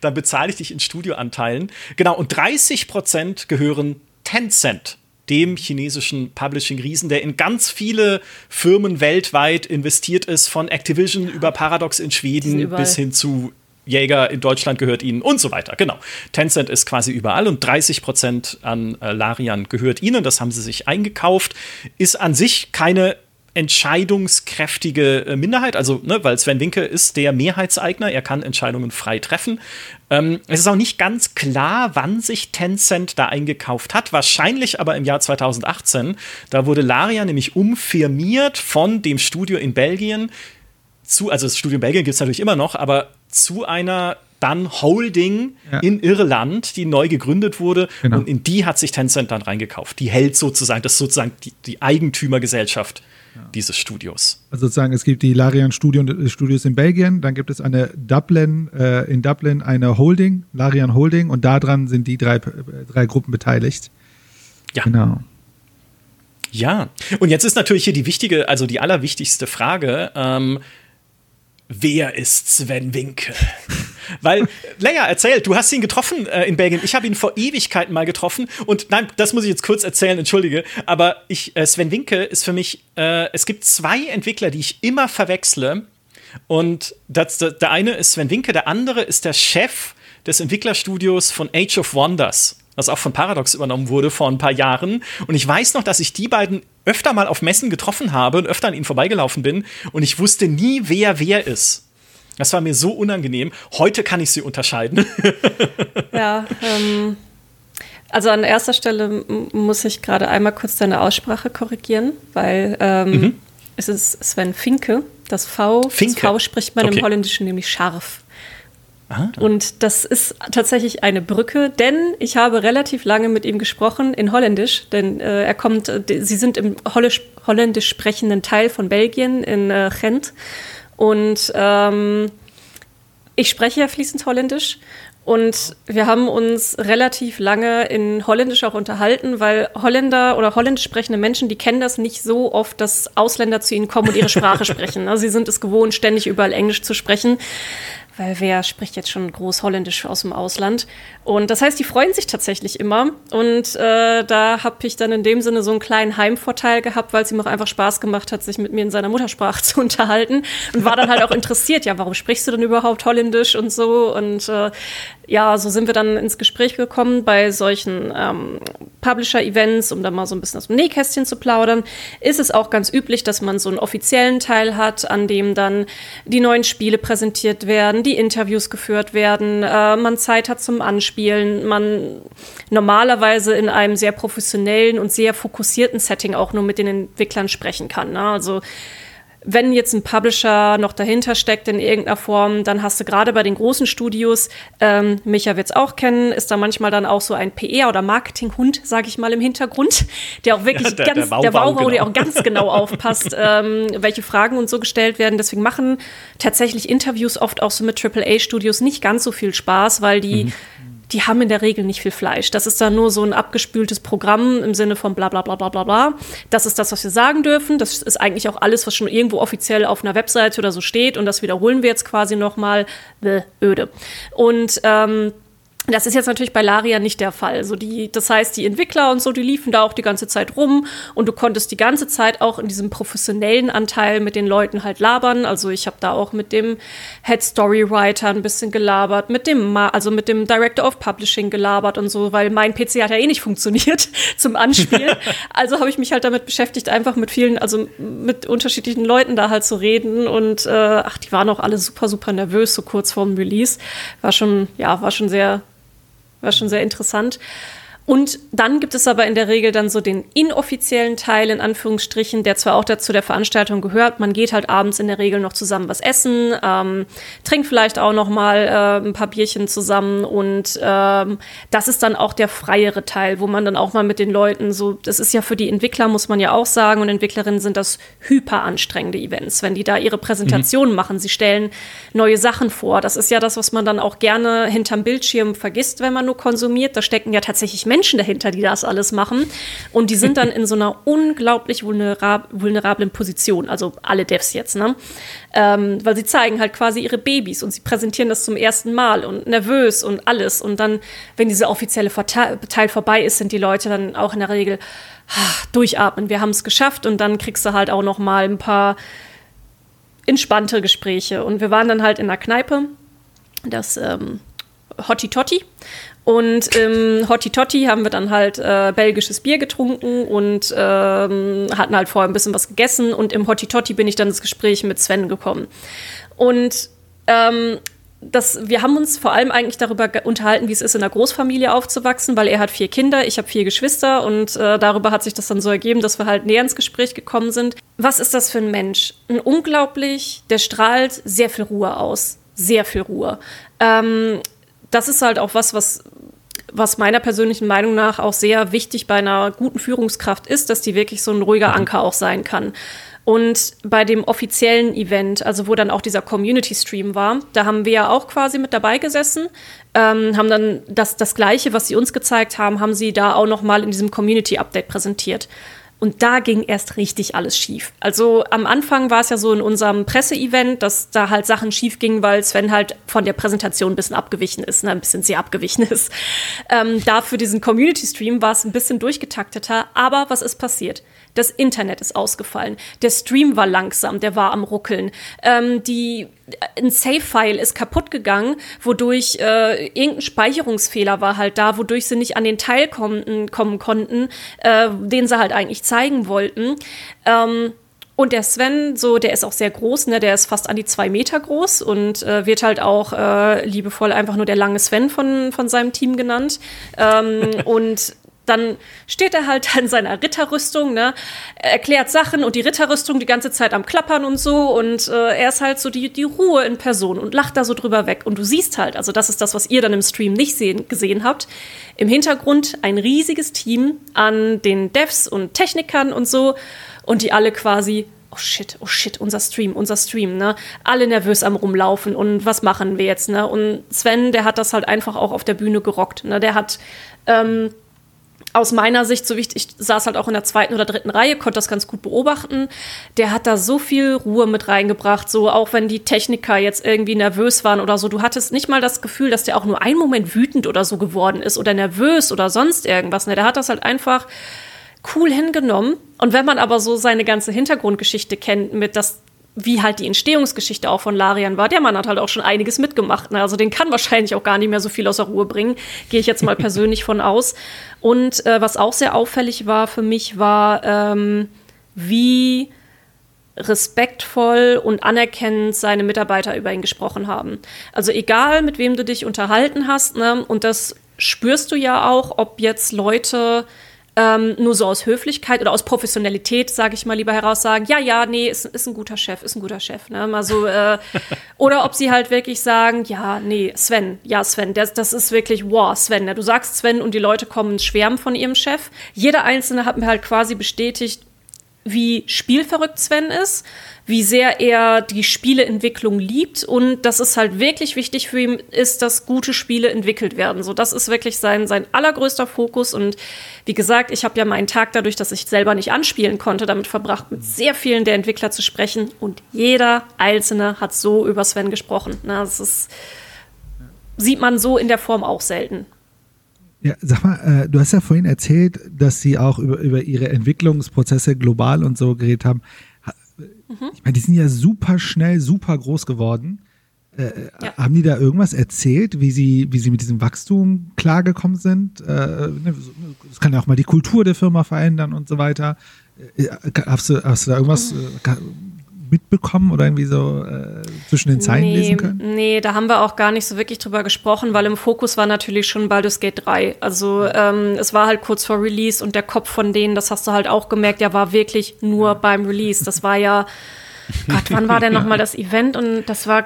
Dann bezahle ich dich in Studioanteilen. Genau, und 30% gehören Tencent, dem chinesischen Publishing-Riesen, der in ganz viele Firmen weltweit investiert ist, von Activision über Paradox in Schweden bis hin zu Jäger in Deutschland gehört ihnen und so weiter. Genau. Tencent ist quasi überall und 30 Prozent an äh, Larian gehört ihnen. Das haben sie sich eingekauft. Ist an sich keine entscheidungskräftige äh, Minderheit, also ne, weil Sven Winke ist der Mehrheitseigner, er kann Entscheidungen frei treffen. Ähm, es ist auch nicht ganz klar, wann sich Tencent da eingekauft hat, wahrscheinlich aber im Jahr 2018. Da wurde Larian nämlich umfirmiert von dem Studio in Belgien zu, also das Studio in Belgien gibt es natürlich immer noch, aber zu einer dann Holding ja. in Irland, die neu gegründet wurde. Genau. Und in die hat sich Tencent dann reingekauft. Die hält sozusagen, das ist sozusagen die, die Eigentümergesellschaft ja. dieses Studios. Also sozusagen, es gibt die Larian Studio, Studios in Belgien, dann gibt es eine Dublin, äh, in Dublin eine Holding, Larian Holding, und daran sind die drei, drei Gruppen beteiligt. Ja. Genau. Ja, und jetzt ist natürlich hier die wichtige, also die allerwichtigste Frage. Ähm, Wer ist Sven Winke? Weil, Leia, erzähl, du hast ihn getroffen äh, in Belgien. Ich habe ihn vor Ewigkeiten mal getroffen. Und nein, das muss ich jetzt kurz erzählen, entschuldige. Aber ich, äh, Sven Winke ist für mich, äh, es gibt zwei Entwickler, die ich immer verwechsle. Und das, das, der eine ist Sven Winke, der andere ist der Chef des Entwicklerstudios von Age of Wonders was auch von Paradox übernommen wurde vor ein paar Jahren. Und ich weiß noch, dass ich die beiden öfter mal auf Messen getroffen habe und öfter an ihnen vorbeigelaufen bin und ich wusste nie, wer wer ist. Das war mir so unangenehm. Heute kann ich sie unterscheiden. (laughs) ja, ähm, also an erster Stelle muss ich gerade einmal kurz deine Aussprache korrigieren, weil ähm, mhm. es ist Sven Finke. Das V, Finke. Das v spricht man okay. im Holländischen nämlich scharf. Ah. Und das ist tatsächlich eine Brücke, denn ich habe relativ lange mit ihm gesprochen in Holländisch, denn äh, er kommt, äh, sie sind im Holländisch, Holländisch sprechenden Teil von Belgien in äh, Gent und ähm, ich spreche ja fließend Holländisch Und wir haben uns relativ lange in Holländisch auch unterhalten, weil Holländer oder holländisch sprechende Menschen, die kennen das nicht so oft, dass Ausländer zu ihnen kommen und ihre Sprache (laughs) sprechen. Also sie sind es gewohnt, ständig überall Englisch zu sprechen weil wer spricht jetzt schon groß Holländisch aus dem Ausland? Und das heißt, die freuen sich tatsächlich immer. Und äh, da habe ich dann in dem Sinne so einen kleinen Heimvorteil gehabt, weil es ihm auch einfach Spaß gemacht hat, sich mit mir in seiner Muttersprache (laughs) zu unterhalten. Und war dann halt auch interessiert, ja, warum sprichst du denn überhaupt Holländisch und so? Und äh, ja, so sind wir dann ins Gespräch gekommen bei solchen ähm, Publisher-Events, um da mal so ein bisschen aus dem Nähkästchen zu plaudern. Ist es auch ganz üblich, dass man so einen offiziellen Teil hat, an dem dann die neuen Spiele präsentiert werden, die Interviews geführt werden, äh, man Zeit hat zum Anspielen, man normalerweise in einem sehr professionellen und sehr fokussierten Setting auch nur mit den Entwicklern sprechen kann. Ne? Also wenn jetzt ein Publisher noch dahinter steckt in irgendeiner Form, dann hast du gerade bei den großen Studios, ähm, Micha wird es auch kennen, ist da manchmal dann auch so ein PR- oder Marketinghund, sage ich mal, im Hintergrund, der auch wirklich ja, der, ganz, der Wauwau, genau. der auch ganz genau (laughs) aufpasst, ähm, welche Fragen und so gestellt werden. Deswegen machen tatsächlich Interviews oft auch so mit AAA-Studios nicht ganz so viel Spaß, weil die mhm die haben in der Regel nicht viel Fleisch. Das ist dann nur so ein abgespültes Programm im Sinne von bla bla bla bla bla bla. Das ist das, was wir sagen dürfen. Das ist eigentlich auch alles, was schon irgendwo offiziell auf einer Webseite oder so steht. Und das wiederholen wir jetzt quasi nochmal. Öde. Und ähm, das ist jetzt natürlich bei Laria nicht der Fall. So die, das heißt, die Entwickler und so, die liefen da auch die ganze Zeit rum und du konntest die ganze Zeit auch in diesem professionellen Anteil mit den Leuten halt labern. Also ich habe da auch mit dem Head Story Writer ein bisschen gelabert, mit dem, also mit dem Director of Publishing gelabert und so, weil mein PC hat ja eh nicht funktioniert (laughs) zum Anspielen. (laughs) also habe ich mich halt damit beschäftigt, einfach mit vielen, also mit unterschiedlichen Leuten da halt zu reden und äh, ach, die waren auch alle super, super nervös so kurz vorm Release. War schon, ja, war schon sehr war schon sehr interessant. Und dann gibt es aber in der Regel dann so den inoffiziellen Teil, in Anführungsstrichen, der zwar auch dazu der Veranstaltung gehört. Man geht halt abends in der Regel noch zusammen was essen, ähm, trinkt vielleicht auch noch mal äh, ein paar Bierchen zusammen und ähm, das ist dann auch der freiere Teil, wo man dann auch mal mit den Leuten so, das ist ja für die Entwickler, muss man ja auch sagen, und Entwicklerinnen sind das hyper anstrengende Events, wenn die da ihre Präsentationen mhm. machen. Sie stellen neue Sachen vor. Das ist ja das, was man dann auch gerne hinterm Bildschirm vergisst, wenn man nur konsumiert. Da stecken ja tatsächlich Menschen dahinter, die das alles machen. Und die sind dann in so einer unglaublich vulnerab vulnerablen Position, also alle Devs jetzt, ne? Ähm, weil sie zeigen halt quasi ihre Babys und sie präsentieren das zum ersten Mal und nervös und alles. Und dann, wenn diese offizielle Teil vorbei ist, sind die Leute dann auch in der Regel ach, durchatmen. Wir haben es geschafft und dann kriegst du halt auch noch mal ein paar entspannte Gespräche. Und wir waren dann halt in der Kneipe, das ähm, Hotti Totti. Und im Hotti Totti haben wir dann halt äh, belgisches Bier getrunken und ähm, hatten halt vorher ein bisschen was gegessen. Und im Hotti Totti bin ich dann ins Gespräch mit Sven gekommen. Und ähm, das, wir haben uns vor allem eigentlich darüber unterhalten, wie es ist, in einer Großfamilie aufzuwachsen, weil er hat vier Kinder, ich habe vier Geschwister und äh, darüber hat sich das dann so ergeben, dass wir halt näher ins Gespräch gekommen sind. Was ist das für ein Mensch? Ein unglaublich, der strahlt sehr viel Ruhe aus. Sehr viel Ruhe. Ähm, das ist halt auch was, was was meiner persönlichen Meinung nach auch sehr wichtig bei einer guten Führungskraft ist, dass die wirklich so ein ruhiger mhm. Anker auch sein kann. Und bei dem offiziellen Event, also wo dann auch dieser Community-Stream war, da haben wir ja auch quasi mit dabei gesessen, ähm, haben dann das, das Gleiche, was sie uns gezeigt haben, haben sie da auch noch mal in diesem Community-Update präsentiert. Und da ging erst richtig alles schief. Also am Anfang war es ja so in unserem Presseevent, dass da halt Sachen schief gingen, weil Sven halt von der Präsentation ein bisschen abgewichen ist, ne? ein bisschen sehr abgewichen ist. Ähm, da für diesen Community-Stream war es ein bisschen durchgetakteter. Aber was ist passiert? Das Internet ist ausgefallen. Der Stream war langsam, der war am Ruckeln. Ähm, die, ein Save-File ist kaputt gegangen, wodurch äh, irgendein Speicherungsfehler war halt da, wodurch sie nicht an den Teil kommen, kommen konnten, äh, den sie halt eigentlich zeigen wollten. Ähm, und der Sven, so, der ist auch sehr groß, ne? Der ist fast an die zwei Meter groß und äh, wird halt auch äh, liebevoll einfach nur der lange Sven von, von seinem Team genannt. Ähm, (laughs) und dann steht er halt (laughs) in seiner Ritterrüstung, ne, erklärt Sachen und die Ritterrüstung die ganze Zeit am Klappern und so und äh, er ist halt so die, die Ruhe in Person und lacht da so drüber weg und du siehst halt, also das ist das, was ihr dann im Stream nicht sehen, gesehen habt, im Hintergrund ein riesiges Team an den Devs und Technikern und so und die alle quasi oh shit, oh shit, unser Stream, unser Stream, ne? Alle nervös am rumlaufen und was machen wir jetzt, ne? Und Sven, der hat das halt einfach auch auf der Bühne gerockt, ne? Der hat ähm, aus meiner Sicht, so wichtig, ich saß halt auch in der zweiten oder dritten Reihe, konnte das ganz gut beobachten. Der hat da so viel Ruhe mit reingebracht, so auch wenn die Techniker jetzt irgendwie nervös waren oder so. Du hattest nicht mal das Gefühl, dass der auch nur einen Moment wütend oder so geworden ist oder nervös oder sonst irgendwas. Ne? Der hat das halt einfach cool hingenommen. Und wenn man aber so seine ganze Hintergrundgeschichte kennt, mit das wie halt die Entstehungsgeschichte auch von Larian war. Der Mann hat halt auch schon einiges mitgemacht. Ne? Also den kann wahrscheinlich auch gar nicht mehr so viel aus der Ruhe bringen. Gehe ich jetzt mal (laughs) persönlich von aus. Und äh, was auch sehr auffällig war für mich, war, ähm, wie respektvoll und anerkennend seine Mitarbeiter über ihn gesprochen haben. Also egal, mit wem du dich unterhalten hast, ne? und das spürst du ja auch, ob jetzt Leute ähm, nur so aus Höflichkeit oder aus Professionalität, sage ich mal lieber heraus, sagen, ja, ja, nee, ist, ist ein guter Chef, ist ein guter Chef. Ne? Mal so, äh, (laughs) oder ob sie halt wirklich sagen, ja, nee, Sven, ja, Sven, das, das ist wirklich, wow, Sven. Ne? Du sagst Sven und die Leute kommen schwärmen von ihrem Chef. Jeder Einzelne hat mir halt quasi bestätigt, wie spielverrückt Sven ist, wie sehr er die Spieleentwicklung liebt und dass es halt wirklich wichtig für ihn ist, dass gute Spiele entwickelt werden. So, das ist wirklich sein, sein allergrößter Fokus und wie gesagt, ich habe ja meinen Tag dadurch, dass ich selber nicht anspielen konnte, damit verbracht, mit sehr vielen der Entwickler zu sprechen und jeder Einzelne hat so über Sven gesprochen. Na, das ist, sieht man so in der Form auch selten. Ja, sag mal, äh, du hast ja vorhin erzählt, dass sie auch über, über ihre Entwicklungsprozesse global und so geredet haben. Mhm. Ich meine, die sind ja super schnell, super groß geworden. Äh, ja. Haben die da irgendwas erzählt, wie sie, wie sie mit diesem Wachstum klargekommen sind? Äh, ne, das kann ja auch mal die Kultur der Firma verändern und so weiter. Äh, hast du, hast du da irgendwas, äh, mitbekommen oder irgendwie so äh, zwischen den Zeilen nee, lesen können? Nee, da haben wir auch gar nicht so wirklich drüber gesprochen, weil im Fokus war natürlich schon Baldur's Gate 3. Also ähm, es war halt kurz vor Release und der Kopf von denen, das hast du halt auch gemerkt, der war wirklich nur beim Release. Das war ja, (laughs) Gott, wann war denn nochmal das Event? Und das war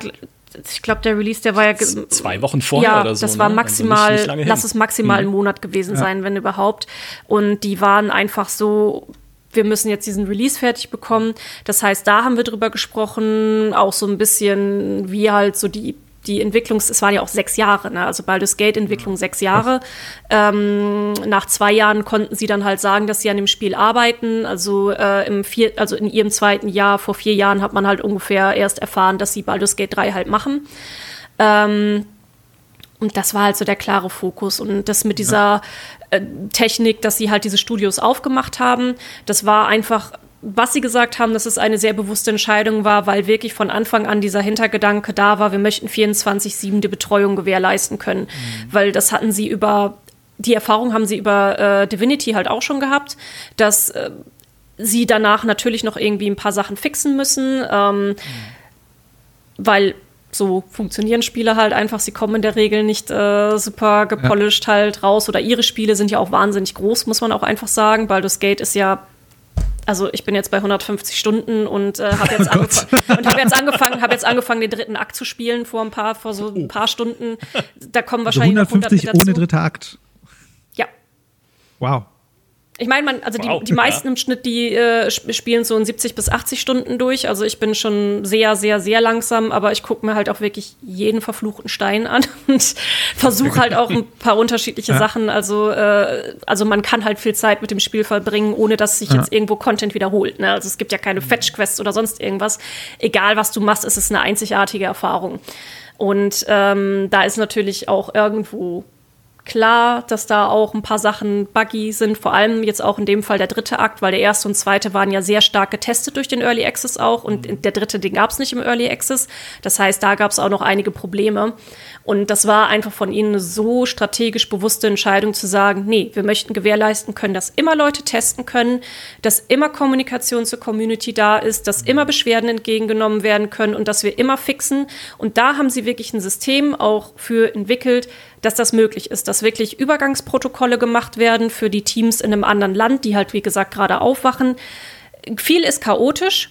ich glaube, der Release, der war ja zwei Wochen vorher ja, oder so. Das war ne? maximal, also nicht, nicht lass es maximal mhm. einen Monat gewesen ja. sein, wenn überhaupt. Und die waren einfach so wir müssen jetzt diesen Release fertig bekommen. Das heißt, da haben wir drüber gesprochen, auch so ein bisschen, wie halt so die die Entwicklungs, es waren ja auch sechs Jahre, ne? also Baldur's Gate Entwicklung sechs Jahre. Ähm, nach zwei Jahren konnten sie dann halt sagen, dass sie an dem Spiel arbeiten. Also äh, im vier, also in ihrem zweiten Jahr vor vier Jahren hat man halt ungefähr erst erfahren, dass sie Baldur's Gate 3 halt machen. Ähm, und das war halt so der klare Fokus. Und das mit dieser Technik, dass sie halt diese Studios aufgemacht haben, das war einfach was sie gesagt haben, dass es eine sehr bewusste Entscheidung war, weil wirklich von Anfang an dieser Hintergedanke da war, wir möchten 24-7 die Betreuung gewährleisten können. Mhm. Weil das hatten sie über, die Erfahrung haben sie über äh, Divinity halt auch schon gehabt, dass äh, sie danach natürlich noch irgendwie ein paar Sachen fixen müssen, ähm, mhm. weil so funktionieren Spiele halt einfach. Sie kommen in der Regel nicht äh, super gepolished ja. halt raus. Oder ihre Spiele sind ja auch wahnsinnig groß, muss man auch einfach sagen. Baldur's Gate ist ja also ich bin jetzt bei 150 Stunden und äh, habe jetzt, (laughs) oh hab jetzt angefangen, habe jetzt angefangen, den dritten Akt zu spielen vor ein paar, vor so ein oh. paar Stunden. Da kommen also wahrscheinlich also 150 ohne dritter Akt. Ja. Wow. Ich meine, man, also wow, die, die meisten im Schnitt, die äh, spielen so in 70 bis 80 Stunden durch. Also ich bin schon sehr, sehr, sehr langsam, aber ich gucke mir halt auch wirklich jeden verfluchten Stein an (laughs) und versuche halt auch ein paar unterschiedliche (laughs) ja. Sachen. Also, äh, also man kann halt viel Zeit mit dem Spiel verbringen, ohne dass sich ja. jetzt irgendwo Content wiederholt. Ne? Also es gibt ja keine Fetch-Quests oder sonst irgendwas. Egal, was du machst, ist es eine einzigartige Erfahrung. Und ähm, da ist natürlich auch irgendwo klar, dass da auch ein paar Sachen buggy sind, vor allem jetzt auch in dem Fall der dritte Akt, weil der erste und zweite waren ja sehr stark getestet durch den Early Access auch und mhm. der dritte, den gab es nicht im Early Access. Das heißt, da gab es auch noch einige Probleme. Und das war einfach von ihnen eine so strategisch bewusste Entscheidung zu sagen, nee, wir möchten gewährleisten können, dass immer Leute testen können, dass immer Kommunikation zur Community da ist, dass immer Beschwerden entgegengenommen werden können und dass wir immer fixen. Und da haben sie wirklich ein System auch für entwickelt, dass das möglich ist, dass wirklich Übergangsprotokolle gemacht werden für die Teams in einem anderen Land, die halt, wie gesagt, gerade aufwachen. Viel ist chaotisch,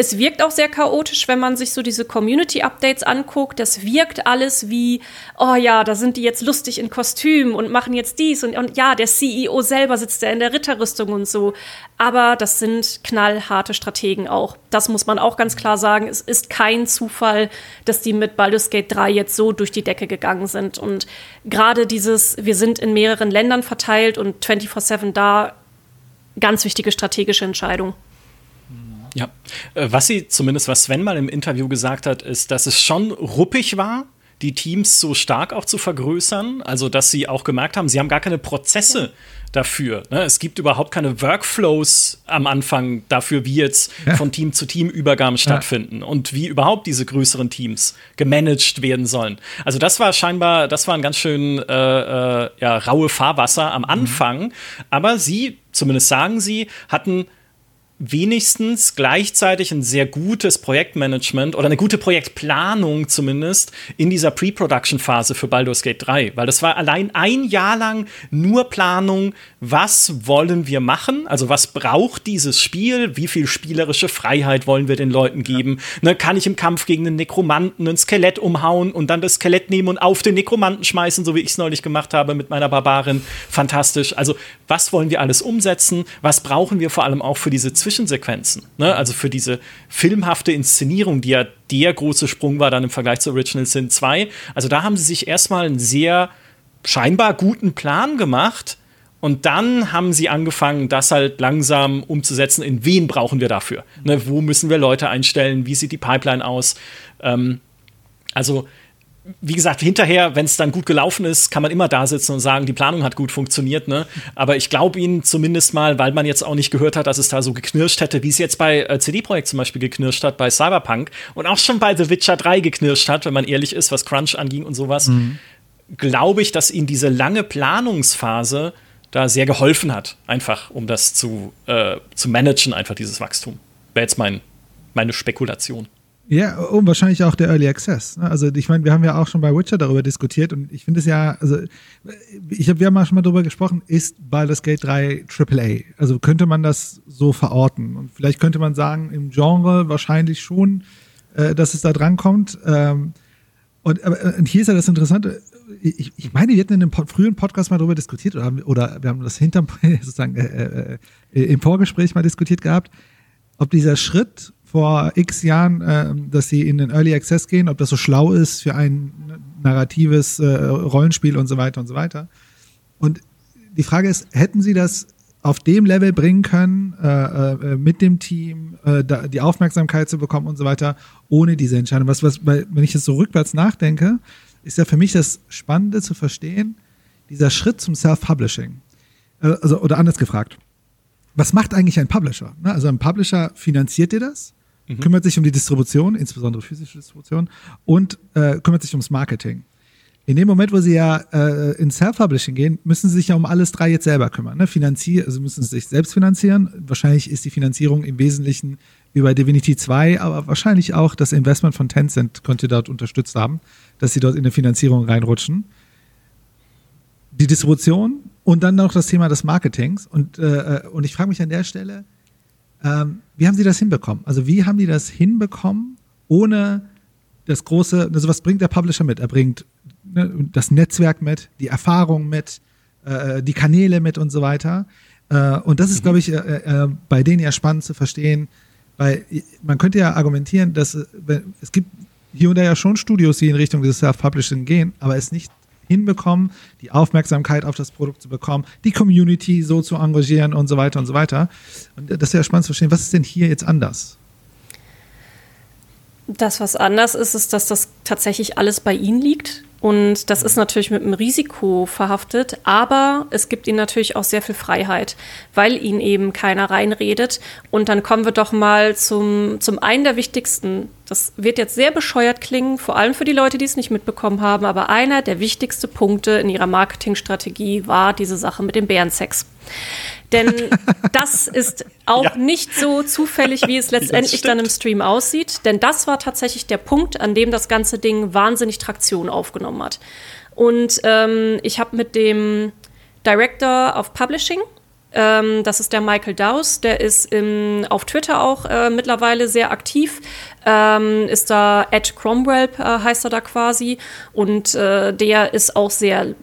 es wirkt auch sehr chaotisch, wenn man sich so diese Community-Updates anguckt. Das wirkt alles wie, oh ja, da sind die jetzt lustig in Kostüm und machen jetzt dies und, und ja, der CEO selber sitzt da in der Ritterrüstung und so. Aber das sind knallharte Strategen auch. Das muss man auch ganz klar sagen. Es ist kein Zufall, dass die mit Baldur's Gate 3 jetzt so durch die Decke gegangen sind. Und gerade dieses, wir sind in mehreren Ländern verteilt und 24-7 da, ganz wichtige strategische Entscheidung. Ja, äh, was sie zumindest, was Sven mal im Interview gesagt hat, ist, dass es schon ruppig war, die Teams so stark auch zu vergrößern. Also, dass sie auch gemerkt haben, sie haben gar keine Prozesse dafür. Ne? Es gibt überhaupt keine Workflows am Anfang dafür, wie jetzt ja. von Team zu Team Übergaben stattfinden ja. und wie überhaupt diese größeren Teams gemanagt werden sollen. Also das war scheinbar, das war ein ganz schön äh, äh, ja, raue Fahrwasser am mhm. Anfang. Mhm. Aber sie, zumindest sagen sie, hatten wenigstens gleichzeitig ein sehr gutes Projektmanagement oder eine gute Projektplanung zumindest in dieser Pre-Production-Phase für Baldur's Gate 3, weil das war allein ein Jahr lang nur Planung, was wollen wir machen, also was braucht dieses Spiel, wie viel spielerische Freiheit wollen wir den Leuten geben, ne, kann ich im Kampf gegen einen Nekromanten ein Skelett umhauen und dann das Skelett nehmen und auf den Nekromanten schmeißen, so wie ich es neulich gemacht habe mit meiner Barbarin, fantastisch, also was wollen wir alles umsetzen, was brauchen wir vor allem auch für diese Zwischensequenzen. Ne? Also für diese filmhafte Inszenierung, die ja der große Sprung war dann im Vergleich zu Original Sin 2. Also da haben sie sich erstmal einen sehr scheinbar guten Plan gemacht. Und dann haben sie angefangen, das halt langsam umzusetzen. In wen brauchen wir dafür? Ne, wo müssen wir Leute einstellen? Wie sieht die Pipeline aus? Ähm, also wie gesagt, hinterher, wenn es dann gut gelaufen ist, kann man immer da sitzen und sagen, die Planung hat gut funktioniert. Ne? Aber ich glaube Ihnen zumindest mal, weil man jetzt auch nicht gehört hat, dass es da so geknirscht hätte, wie es jetzt bei äh, CD-Projekt zum Beispiel geknirscht hat, bei Cyberpunk und auch schon bei The Witcher 3 geknirscht hat, wenn man ehrlich ist, was Crunch anging und sowas. Mhm. Glaube ich, dass Ihnen diese lange Planungsphase da sehr geholfen hat, einfach um das zu, äh, zu managen, einfach dieses Wachstum. Wäre jetzt mein, meine Spekulation. Ja, und wahrscheinlich auch der Early Access. Ne? Also ich meine, wir haben ja auch schon bei Witcher darüber diskutiert und ich finde es ja, also ich habe, wir haben schon mal darüber gesprochen, ist Baldur's Gate 3 AAA? Also könnte man das so verorten? Und vielleicht könnte man sagen, im Genre wahrscheinlich schon, äh, dass es da drankommt. Ähm, und, aber, und hier ist ja das Interessante, ich, ich meine, wir hatten in einem frühen Podcast mal darüber diskutiert oder, oder wir haben das hinterm, (laughs) sozusagen äh, äh, äh, im Vorgespräch mal diskutiert gehabt, ob dieser Schritt vor x Jahren, äh, dass sie in den Early Access gehen, ob das so schlau ist für ein narratives äh, Rollenspiel und so weiter und so weiter. Und die Frage ist, hätten sie das auf dem Level bringen können, äh, äh, mit dem Team, äh, da, die Aufmerksamkeit zu bekommen und so weiter, ohne diese Entscheidung. Was, was, wenn ich jetzt so rückwärts nachdenke, ist ja für mich das Spannende zu verstehen, dieser Schritt zum Self-Publishing. Äh, also, oder anders gefragt, was macht eigentlich ein Publisher? Ne, also ein Publisher finanziert dir das mhm. kümmert sich um die Distribution, insbesondere physische Distribution, und äh, kümmert sich ums Marketing. In dem Moment, wo sie ja äh, in Self-Publishing gehen, müssen sie sich ja um alles drei jetzt selber kümmern. Ne? Finanzier also müssen sie sich selbst finanzieren. Wahrscheinlich ist die Finanzierung im Wesentlichen über Divinity 2, aber wahrscheinlich auch das Investment von Tencent könnte dort unterstützt haben, dass sie dort in eine Finanzierung reinrutschen. Die Distribution und dann noch das Thema des Marketings. Und, äh, äh und ich frage mich an der Stelle, ähm, wie haben Sie das hinbekommen? Also wie haben die das hinbekommen, ohne das große, also was bringt der Publisher mit? Er bringt ne, das Netzwerk mit, die Erfahrung mit, äh, die Kanäle mit und so weiter. Äh, und das ist, mhm. glaube ich, äh, äh, bei denen ja spannend zu verstehen, weil man könnte ja argumentieren, dass es gibt hier und da ja schon Studios, die in Richtung des Self-Publishing gehen, aber es nicht hinbekommen, die Aufmerksamkeit auf das Produkt zu bekommen, die Community so zu engagieren und so weiter und so weiter. Und das ist ja spannend zu verstehen, was ist denn hier jetzt anders? Das, was anders ist, ist, dass das tatsächlich alles bei Ihnen liegt. Und das ist natürlich mit einem Risiko verhaftet, aber es gibt ihnen natürlich auch sehr viel Freiheit, weil ihnen eben keiner reinredet. Und dann kommen wir doch mal zum, zum einen der wichtigsten. Das wird jetzt sehr bescheuert klingen, vor allem für die Leute, die es nicht mitbekommen haben, aber einer der wichtigsten Punkte in ihrer Marketingstrategie war diese Sache mit dem Bärensex. Denn (laughs) das ist auch ja. nicht so zufällig, wie es (laughs) letztendlich dann im Stream aussieht. Denn das war tatsächlich der Punkt, an dem das ganze Ding wahnsinnig Traktion aufgenommen hat. Und ähm, ich habe mit dem Director of Publishing Ähm, das ist der Michael Dowse, der ist im, auf Twitter auch äh, mittlerweile sehr aktiv. Ähm, ist da Ed Cromwell, äh, heißt er da quasi. Und äh, der ist auch sehr,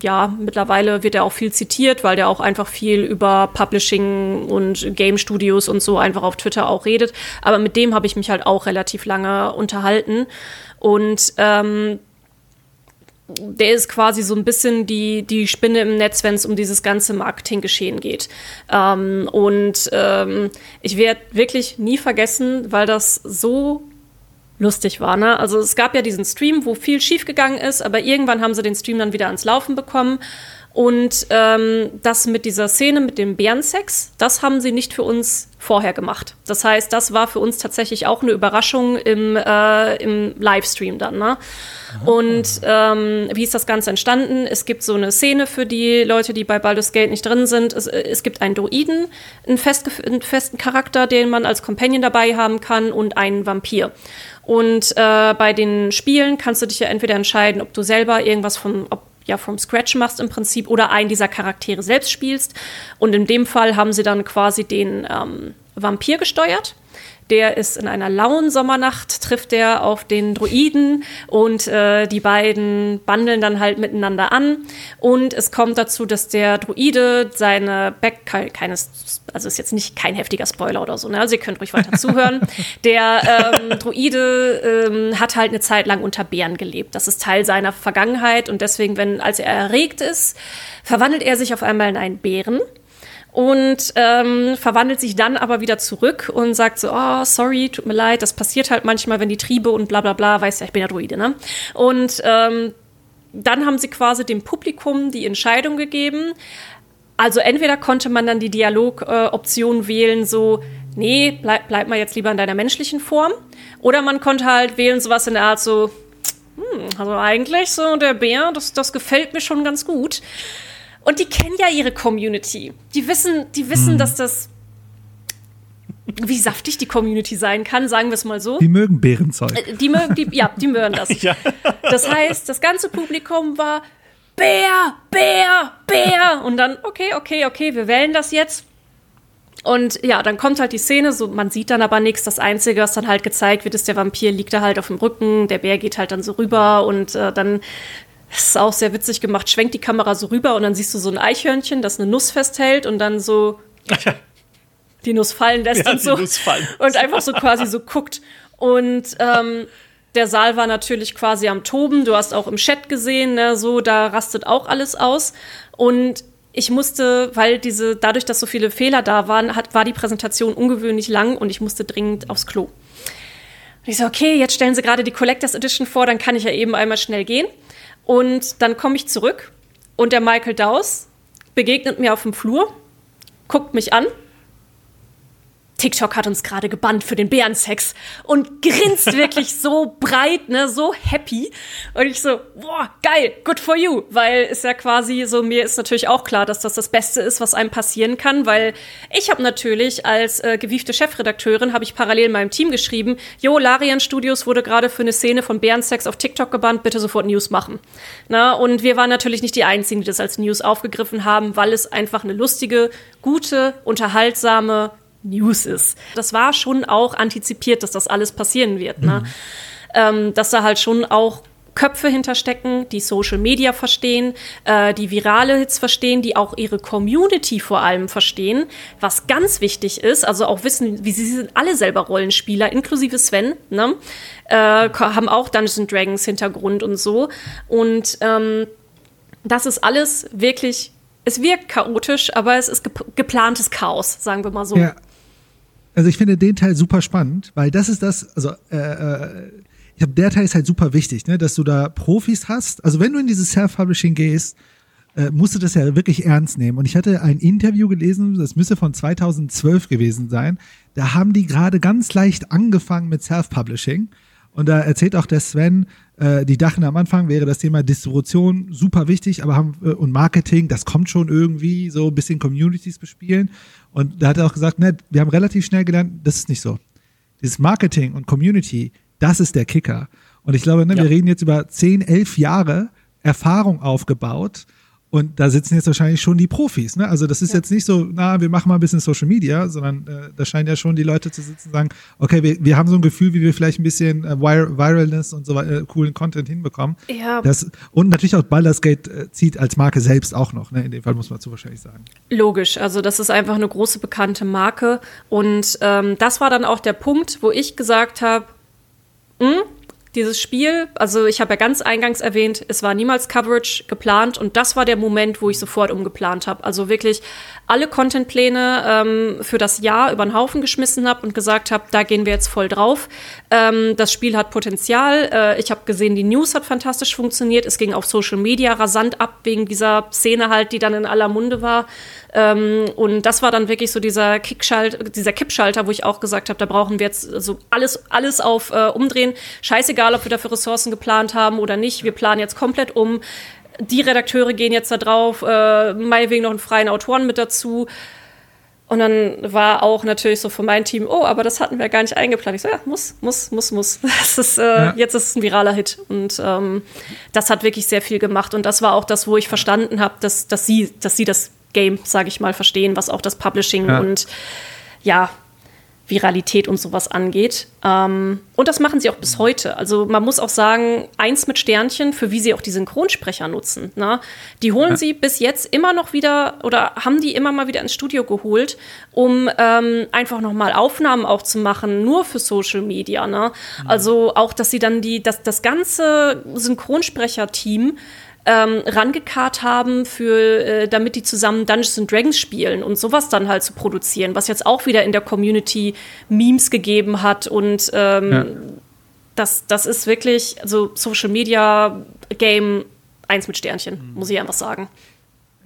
ja, mittlerweile wird er auch viel zitiert, weil der auch einfach viel über Publishing und Game Studios und so einfach auf Twitter auch redet. Aber mit dem habe ich mich halt auch relativ lange unterhalten. Und ähm, der ist quasi so ein bisschen die, die Spinne im Netz, wenn es um dieses ganze Marketinggeschehen geht. Ähm, und ähm, ich werde wirklich nie vergessen, weil das so lustig war. Ne? Also es gab ja diesen Stream, wo viel schiefgegangen ist, aber irgendwann haben sie den Stream dann wieder ans Laufen bekommen. Und ähm, das mit dieser Szene mit dem Bärensex, das haben sie nicht für uns vorher gemacht. Das heißt, das war für uns tatsächlich auch eine Überraschung im, äh, im Livestream dann. Ne? Und ähm, wie ist das Ganze entstanden? Es gibt so eine Szene für die Leute, die bei Baldur's Gate nicht drin sind. Es, es gibt einen Druiden, einen, einen, festen Charakter, den man als Companion dabei haben kann und einen Vampir. Und äh, bei den Spielen kannst du dich ja entweder entscheiden, ob du selber irgendwas von, ob ja from scratch machst im Prinzip oder einen dieser Charaktere selbst spielst. Und in dem Fall haben sie dann quasi den ähm, Vampir gesteuert. Der ist in einer lauen Sommernacht, trifft er auf den Druiden und äh, die beiden bandeln dann halt miteinander an. Und es kommt dazu, dass der Druide seine Back, keines, also ist jetzt nicht kein heftiger Spoiler oder so, ne? Also ihr könnt ruhig weiter zuhören. (laughs) Der ähm, Druide ähm, hat halt eine Zeit lang unter Bären gelebt. Das ist Teil seiner Vergangenheit und deswegen, wenn, als er erregt ist, verwandelt er sich auf einmal in einen Bären und ähm, verwandelt sich dann aber wieder zurück und sagt so, oh, sorry, tut mir leid, das passiert halt manchmal, wenn die Triebe und bla bla bla, weißt ja, ich bin ja Druide, ne? Und ähm, dann haben sie quasi dem Publikum die Entscheidung gegeben. Also entweder konnte man dann die Dialogoption äh, wählen, so, nee, bleib, bleib mal jetzt lieber in deiner menschlichen Form. Oder man konnte halt wählen, sowas in der Art so, hm, also eigentlich so der Bär, das, das gefällt mir schon ganz gut. Und die kennen ja ihre Community. Die wissen, die wissen, hm. dass das wie saftig die Community sein kann, sagen wir es mal so. Die mögen Bärenzeug. Äh, die mögen, die, ja, die mögen das. (laughs) ja. Das heißt, das ganze Publikum war Bär, Bär, Bär. Und dann, okay, okay, okay, wir wählen das jetzt. Und ja, dann kommt halt die Szene, so man sieht dann aber nichts. Das Einzige, was dann halt gezeigt wird, ist, der Vampir liegt da halt auf dem Rücken, der Bär geht halt dann so rüber und äh, dann das ist auch sehr witzig gemacht. Schwenkt die Kamera so rüber und dann siehst du so ein Eichhörnchen, das eine Nuss festhält und dann so (laughs) die Nuss fallen lässt ja, und so. (laughs) Und einfach so quasi so guckt. Und ähm, der Saal war natürlich quasi am Toben. Du hast auch im Chat gesehen, ne, so, da rastet auch alles aus. Und ich musste, weil diese, dadurch, dass so viele Fehler da waren, hat, war die Präsentation ungewöhnlich lang und ich musste dringend aufs Klo. Und ich so, okay, jetzt stellen sie gerade die Collectors Edition vor, dann kann ich ja eben einmal schnell gehen. Und dann komme ich zurück und der Michael Dawes begegnet mir auf dem Flur, guckt mich an TikTok hat uns gerade gebannt für den Bärensex und grinst (laughs) wirklich so breit, ne, so happy. Und ich so, boah, geil, good for you, weil ist ja quasi so, mir ist natürlich auch klar, dass das das Beste ist, was einem passieren kann, weil ich habe natürlich als äh, gewiefte Chefredakteurin, habe ich parallel in meinem Team geschrieben, jo, Larian Studios wurde gerade für eine Szene von Bärensex auf TikTok gebannt, bitte sofort News machen. Na, und wir waren natürlich nicht die Einzigen, die das als News aufgegriffen haben, weil es einfach eine lustige, gute, unterhaltsame, News ist. Das war schon auch antizipiert, dass das alles passieren wird. Ne? Mhm. Ähm, dass da halt schon auch Köpfe hinterstecken, die Social Media verstehen, äh, die virale Hits verstehen, die auch ihre Community vor allem verstehen, was ganz wichtig ist, also auch wissen, wie sie sind alle selber Rollenspieler, inklusive Sven, ne? äh, haben auch Dungeons Dragons Hintergrund und so. Und ähm, das ist alles wirklich, es wirkt chaotisch, aber es ist geplantes Chaos, sagen wir mal so. Ja, also ich finde den Teil super spannend, weil das ist das, also äh, äh, ich glaube, der Teil ist halt super wichtig, ne, dass du da Profis hast. Also wenn du in dieses Self-Publishing gehst, äh, musst du das ja wirklich ernst nehmen. Und ich hatte ein Interview gelesen, das müsste von 2012 gewesen sein. Da haben die gerade ganz leicht angefangen mit Self-Publishing. Und da erzählt auch der Sven, äh, die dachten am Anfang wäre das Thema Distribution super wichtig, aber haben äh, und Marketing, das kommt schon irgendwie, so ein bisschen Communities bespielen. Und da hat er auch gesagt, ne, wir haben relativ schnell gelernt, das ist nicht so. Dieses Marketing und Community, das ist der Kicker. Und ich glaube, ne, ja. wir reden jetzt über zehn, elf Jahre Erfahrung aufgebaut Und da sitzen jetzt wahrscheinlich schon die Profis. Ne? Also das ist ja. jetzt nicht so, na, wir machen mal ein bisschen Social Media, sondern äh, da scheinen ja schon die Leute zu sitzen und sagen, okay, wir, wir haben so ein Gefühl, wie wir vielleicht ein bisschen äh, Vir Viralness und so weiter, äh, coolen Content hinbekommen. Ja. Das, und natürlich auch Baldur's Gate äh, zieht als Marke selbst auch noch. Ne? In dem Fall muss man zu wahrscheinlich sagen. Logisch, also das ist einfach eine große bekannte Marke. Und ähm, das war dann auch der Punkt, wo ich gesagt habe, hm, dieses Spiel, also ich habe ja ganz eingangs erwähnt, es war niemals Coverage geplant und das war der Moment, wo ich sofort umgeplant habe. Also wirklich alle Contentpläne ähm, für das Jahr über den Haufen geschmissen habe und gesagt habe, da gehen wir jetzt voll drauf. Ähm, das Spiel hat Potenzial. Äh, ich habe gesehen, die News hat fantastisch funktioniert. Es ging auf Social Media rasant ab wegen dieser Szene halt, die dann in aller Munde war. Ähm, und das war dann wirklich so dieser Kickschalt, dieser Kippschalter, wo ich auch gesagt habe, da brauchen wir jetzt so alles, alles auf äh, umdrehen. Scheißegal, ob wir dafür Ressourcen geplant haben oder nicht. Wir planen jetzt komplett um. Die Redakteure gehen jetzt da drauf, äh, meinetwegen noch einen freien Autoren mit dazu. Und dann war auch natürlich so von meinem Team, oh, aber das hatten wir gar nicht eingeplant. Ich so, ja, muss, muss, muss, muss. (laughs) Das ist, äh, ja. Jetzt ist es ein viraler Hit. Und ähm, das hat wirklich sehr viel gemacht. Und das war auch das, wo ich verstanden habe, dass, dass, sie, dass sie das Game, sage ich mal, verstehen, was auch das Publishing ja. und ja, Viralität und sowas angeht. Ähm, und das machen sie auch bis heute. Also man muss auch sagen, eins mit Sternchen, für wie sie auch die Synchronsprecher nutzen. Ne? Die holen ja. sie bis jetzt immer noch wieder oder haben die immer mal wieder ins Studio geholt, um ähm, einfach nochmal Aufnahmen auch zu machen, nur für Social Media. Ne? Mhm. Also auch, dass sie dann die, das, das ganze Synchronsprecher-Team ähm, rangekarrt haben, für, äh, damit die zusammen Dungeons and Dragons spielen und sowas dann halt zu produzieren, was jetzt auch wieder in der Community Memes gegeben hat und ähm, ja. das, das ist wirklich, also Social Media Game eins mit Sternchen, mhm. muss ich einfach sagen.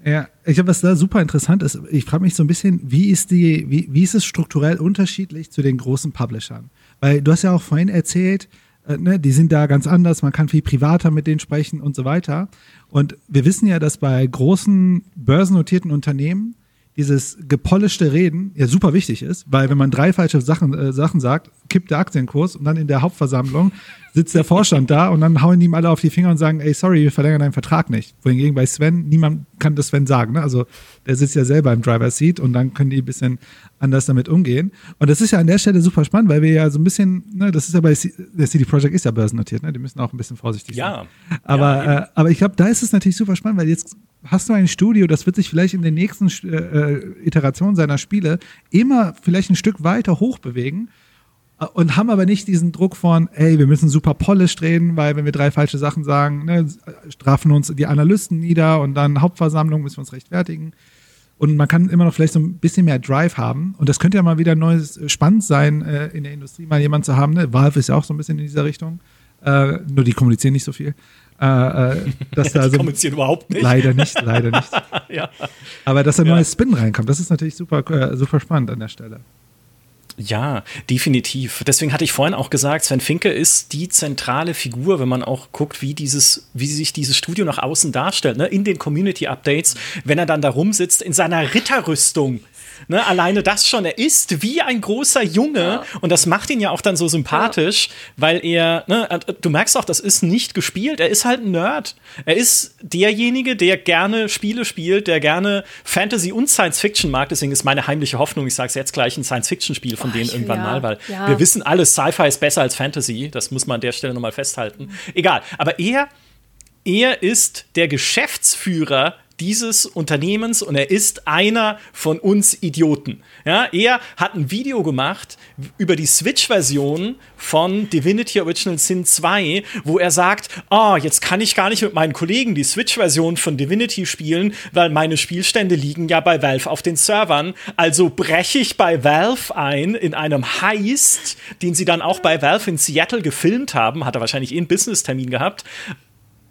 Ja, ich glaube, was da super interessant ist, ich frage mich so ein bisschen, wie ist die, wie, wie ist es strukturell unterschiedlich zu den großen Publishern? Weil du hast ja auch vorhin erzählt, äh, ne, die sind da ganz anders, man kann viel privater mit denen sprechen und so weiter. Und wir wissen ja, dass bei großen börsennotierten Unternehmen dieses gepolischte Reden ja super wichtig ist, weil wenn man drei falsche Sachen, äh, Sachen sagt, kippt der Aktienkurs und dann in der Hauptversammlung sitzt der Vorstand da und dann hauen ihm alle auf die Finger und sagen, ey, sorry, wir verlängern deinen Vertrag nicht. Wohingegen bei Sven, niemand kann das Sven sagen. Ne? Also der sitzt ja selber im Driver Seat und dann können die ein bisschen anders damit umgehen. Und das ist ja an der Stelle super spannend, weil wir ja so ein bisschen, ne, das ist ja bei C der CD Projekt ist ja börsennotiert, ne? Die müssen auch ein bisschen vorsichtig ja. sein. Aber, ja, äh, aber ich glaube, da ist es natürlich super spannend, weil jetzt hast du ein Studio, das wird sich vielleicht in den nächsten äh, äh, Iterationen seiner Spiele immer vielleicht ein Stück weiter hochbewegen äh, und haben aber nicht diesen Druck von, ey, wir müssen super polished reden, weil wenn wir drei falsche Sachen sagen, ne, strafen uns die Analysten nieder und dann Hauptversammlung müssen wir uns rechtfertigen. Und man kann immer noch vielleicht so ein bisschen mehr Drive haben. Und das könnte ja mal wieder neues äh, spannend sein, äh, in der Industrie mal jemand zu haben. Ne? Valve ist ja auch so ein bisschen in dieser Richtung. Äh, nur die kommunizieren nicht so viel. Äh, äh, dass da so kommunizieren überhaupt nicht. Leider nicht, leider nicht. (laughs) ja. Aber dass da ja. neues Spin reinkommt, das ist natürlich super, äh, super spannend an der Stelle. Ja, definitiv. Deswegen hatte ich vorhin auch gesagt, Sven Finke ist die zentrale Figur, wenn man auch guckt, wie dieses, wie sich dieses Studio nach außen darstellt, ne? in den Community Updates, wenn er dann da rumsitzt in seiner Ritterrüstung Ne, alleine das schon. Er ist wie ein großer Junge ja. und das macht ihn ja auch dann so sympathisch, ja. weil er, ne, äh, du merkst auch, das ist nicht gespielt. Er ist halt ein Nerd. Er ist derjenige, der gerne Spiele spielt, der gerne Fantasy und Science Fiction mag. Deswegen ist meine heimliche Hoffnung, ich sage es jetzt gleich, ein Science Fiction Spiel von Ach, denen irgendwann ja. mal, weil wir wissen alles, Sci-Fi ist besser als Fantasy. Das muss man an der Stelle nochmal festhalten. Egal. Aber er, er ist der Geschäftsführer dieses Unternehmens und er ist einer von uns Idioten. Ja, er hat ein Video gemacht über die Switch-Version von Divinity Original Sin 2, wo er sagt, oh, jetzt kann ich gar nicht mit meinen Kollegen die Switch-Version von Divinity spielen, weil meine Spielstände liegen ja bei Valve auf den Servern. Also breche ich bei Valve ein in einem Heist, den sie dann auch bei Valve in Seattle gefilmt haben, hat er wahrscheinlich eh einen Business-Termin gehabt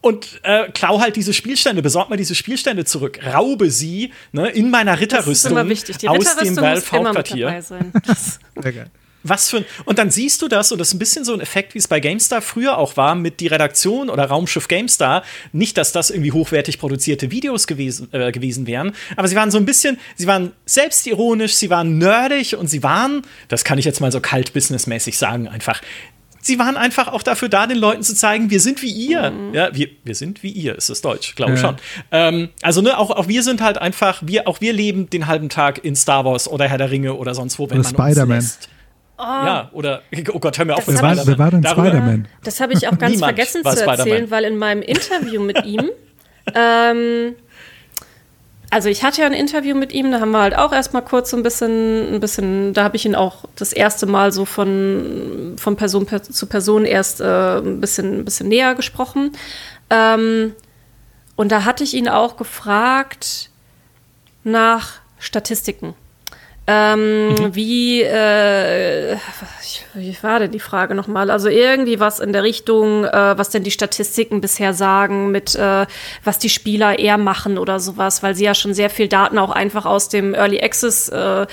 und äh, klau halt diese Spielstände, besorg mir diese Spielstände zurück, raube sie ne, in meiner Ritterrüstung das ist immer Die aus dem Valve Hauptquartier. (laughs) Was für ein, und dann siehst du das, und das ist ein bisschen so ein Effekt, wie es bei GameStar früher auch war, mit die Redaktion oder Raumschiff GameStar. Nicht, dass das irgendwie hochwertig produzierte Videos gewesen, äh, gewesen wären, aber sie waren so ein bisschen, sie waren selbstironisch, sie waren nerdig und sie waren, das kann ich jetzt mal so kalt businessmäßig sagen, einfach sie waren einfach auch dafür da, den Leuten zu zeigen, wir sind wie ihr. Mhm. Ja, wir, wir sind wie ihr, ist das Deutsch, glaube ich ja. schon. Ähm, also, ne, auch, auch wir sind halt einfach, wir, auch wir leben den halben Tag in Star Wars oder Herr der Ringe oder sonst wo, wenn oder man Spider-Man. Oh. Ja, oder, (laughs) oh Gott, hör mir auf. Wer war, wer war denn Spider-Man? Das habe ich auch (laughs) ganz vergessen zu erzählen, weil in meinem Interview mit ihm, (laughs) ähm, also ich hatte ja ein Interview mit ihm, da haben wir halt auch erstmal kurz so ein bisschen, ein bisschen, da habe ich ihn auch das erste Mal so von, von Person per, zu Person erst äh, ein, bisschen, ein bisschen näher gesprochen. Ähm, und da hatte ich ihn auch gefragt nach Statistiken. Ähm, mhm. Wie, äh, wie war denn die Frage nochmal? Also irgendwie was in der Richtung, äh, was denn die Statistiken bisher sagen, mit äh, was die Spieler eher machen oder sowas, weil sie ja schon sehr viel Daten auch einfach aus dem Early Access äh,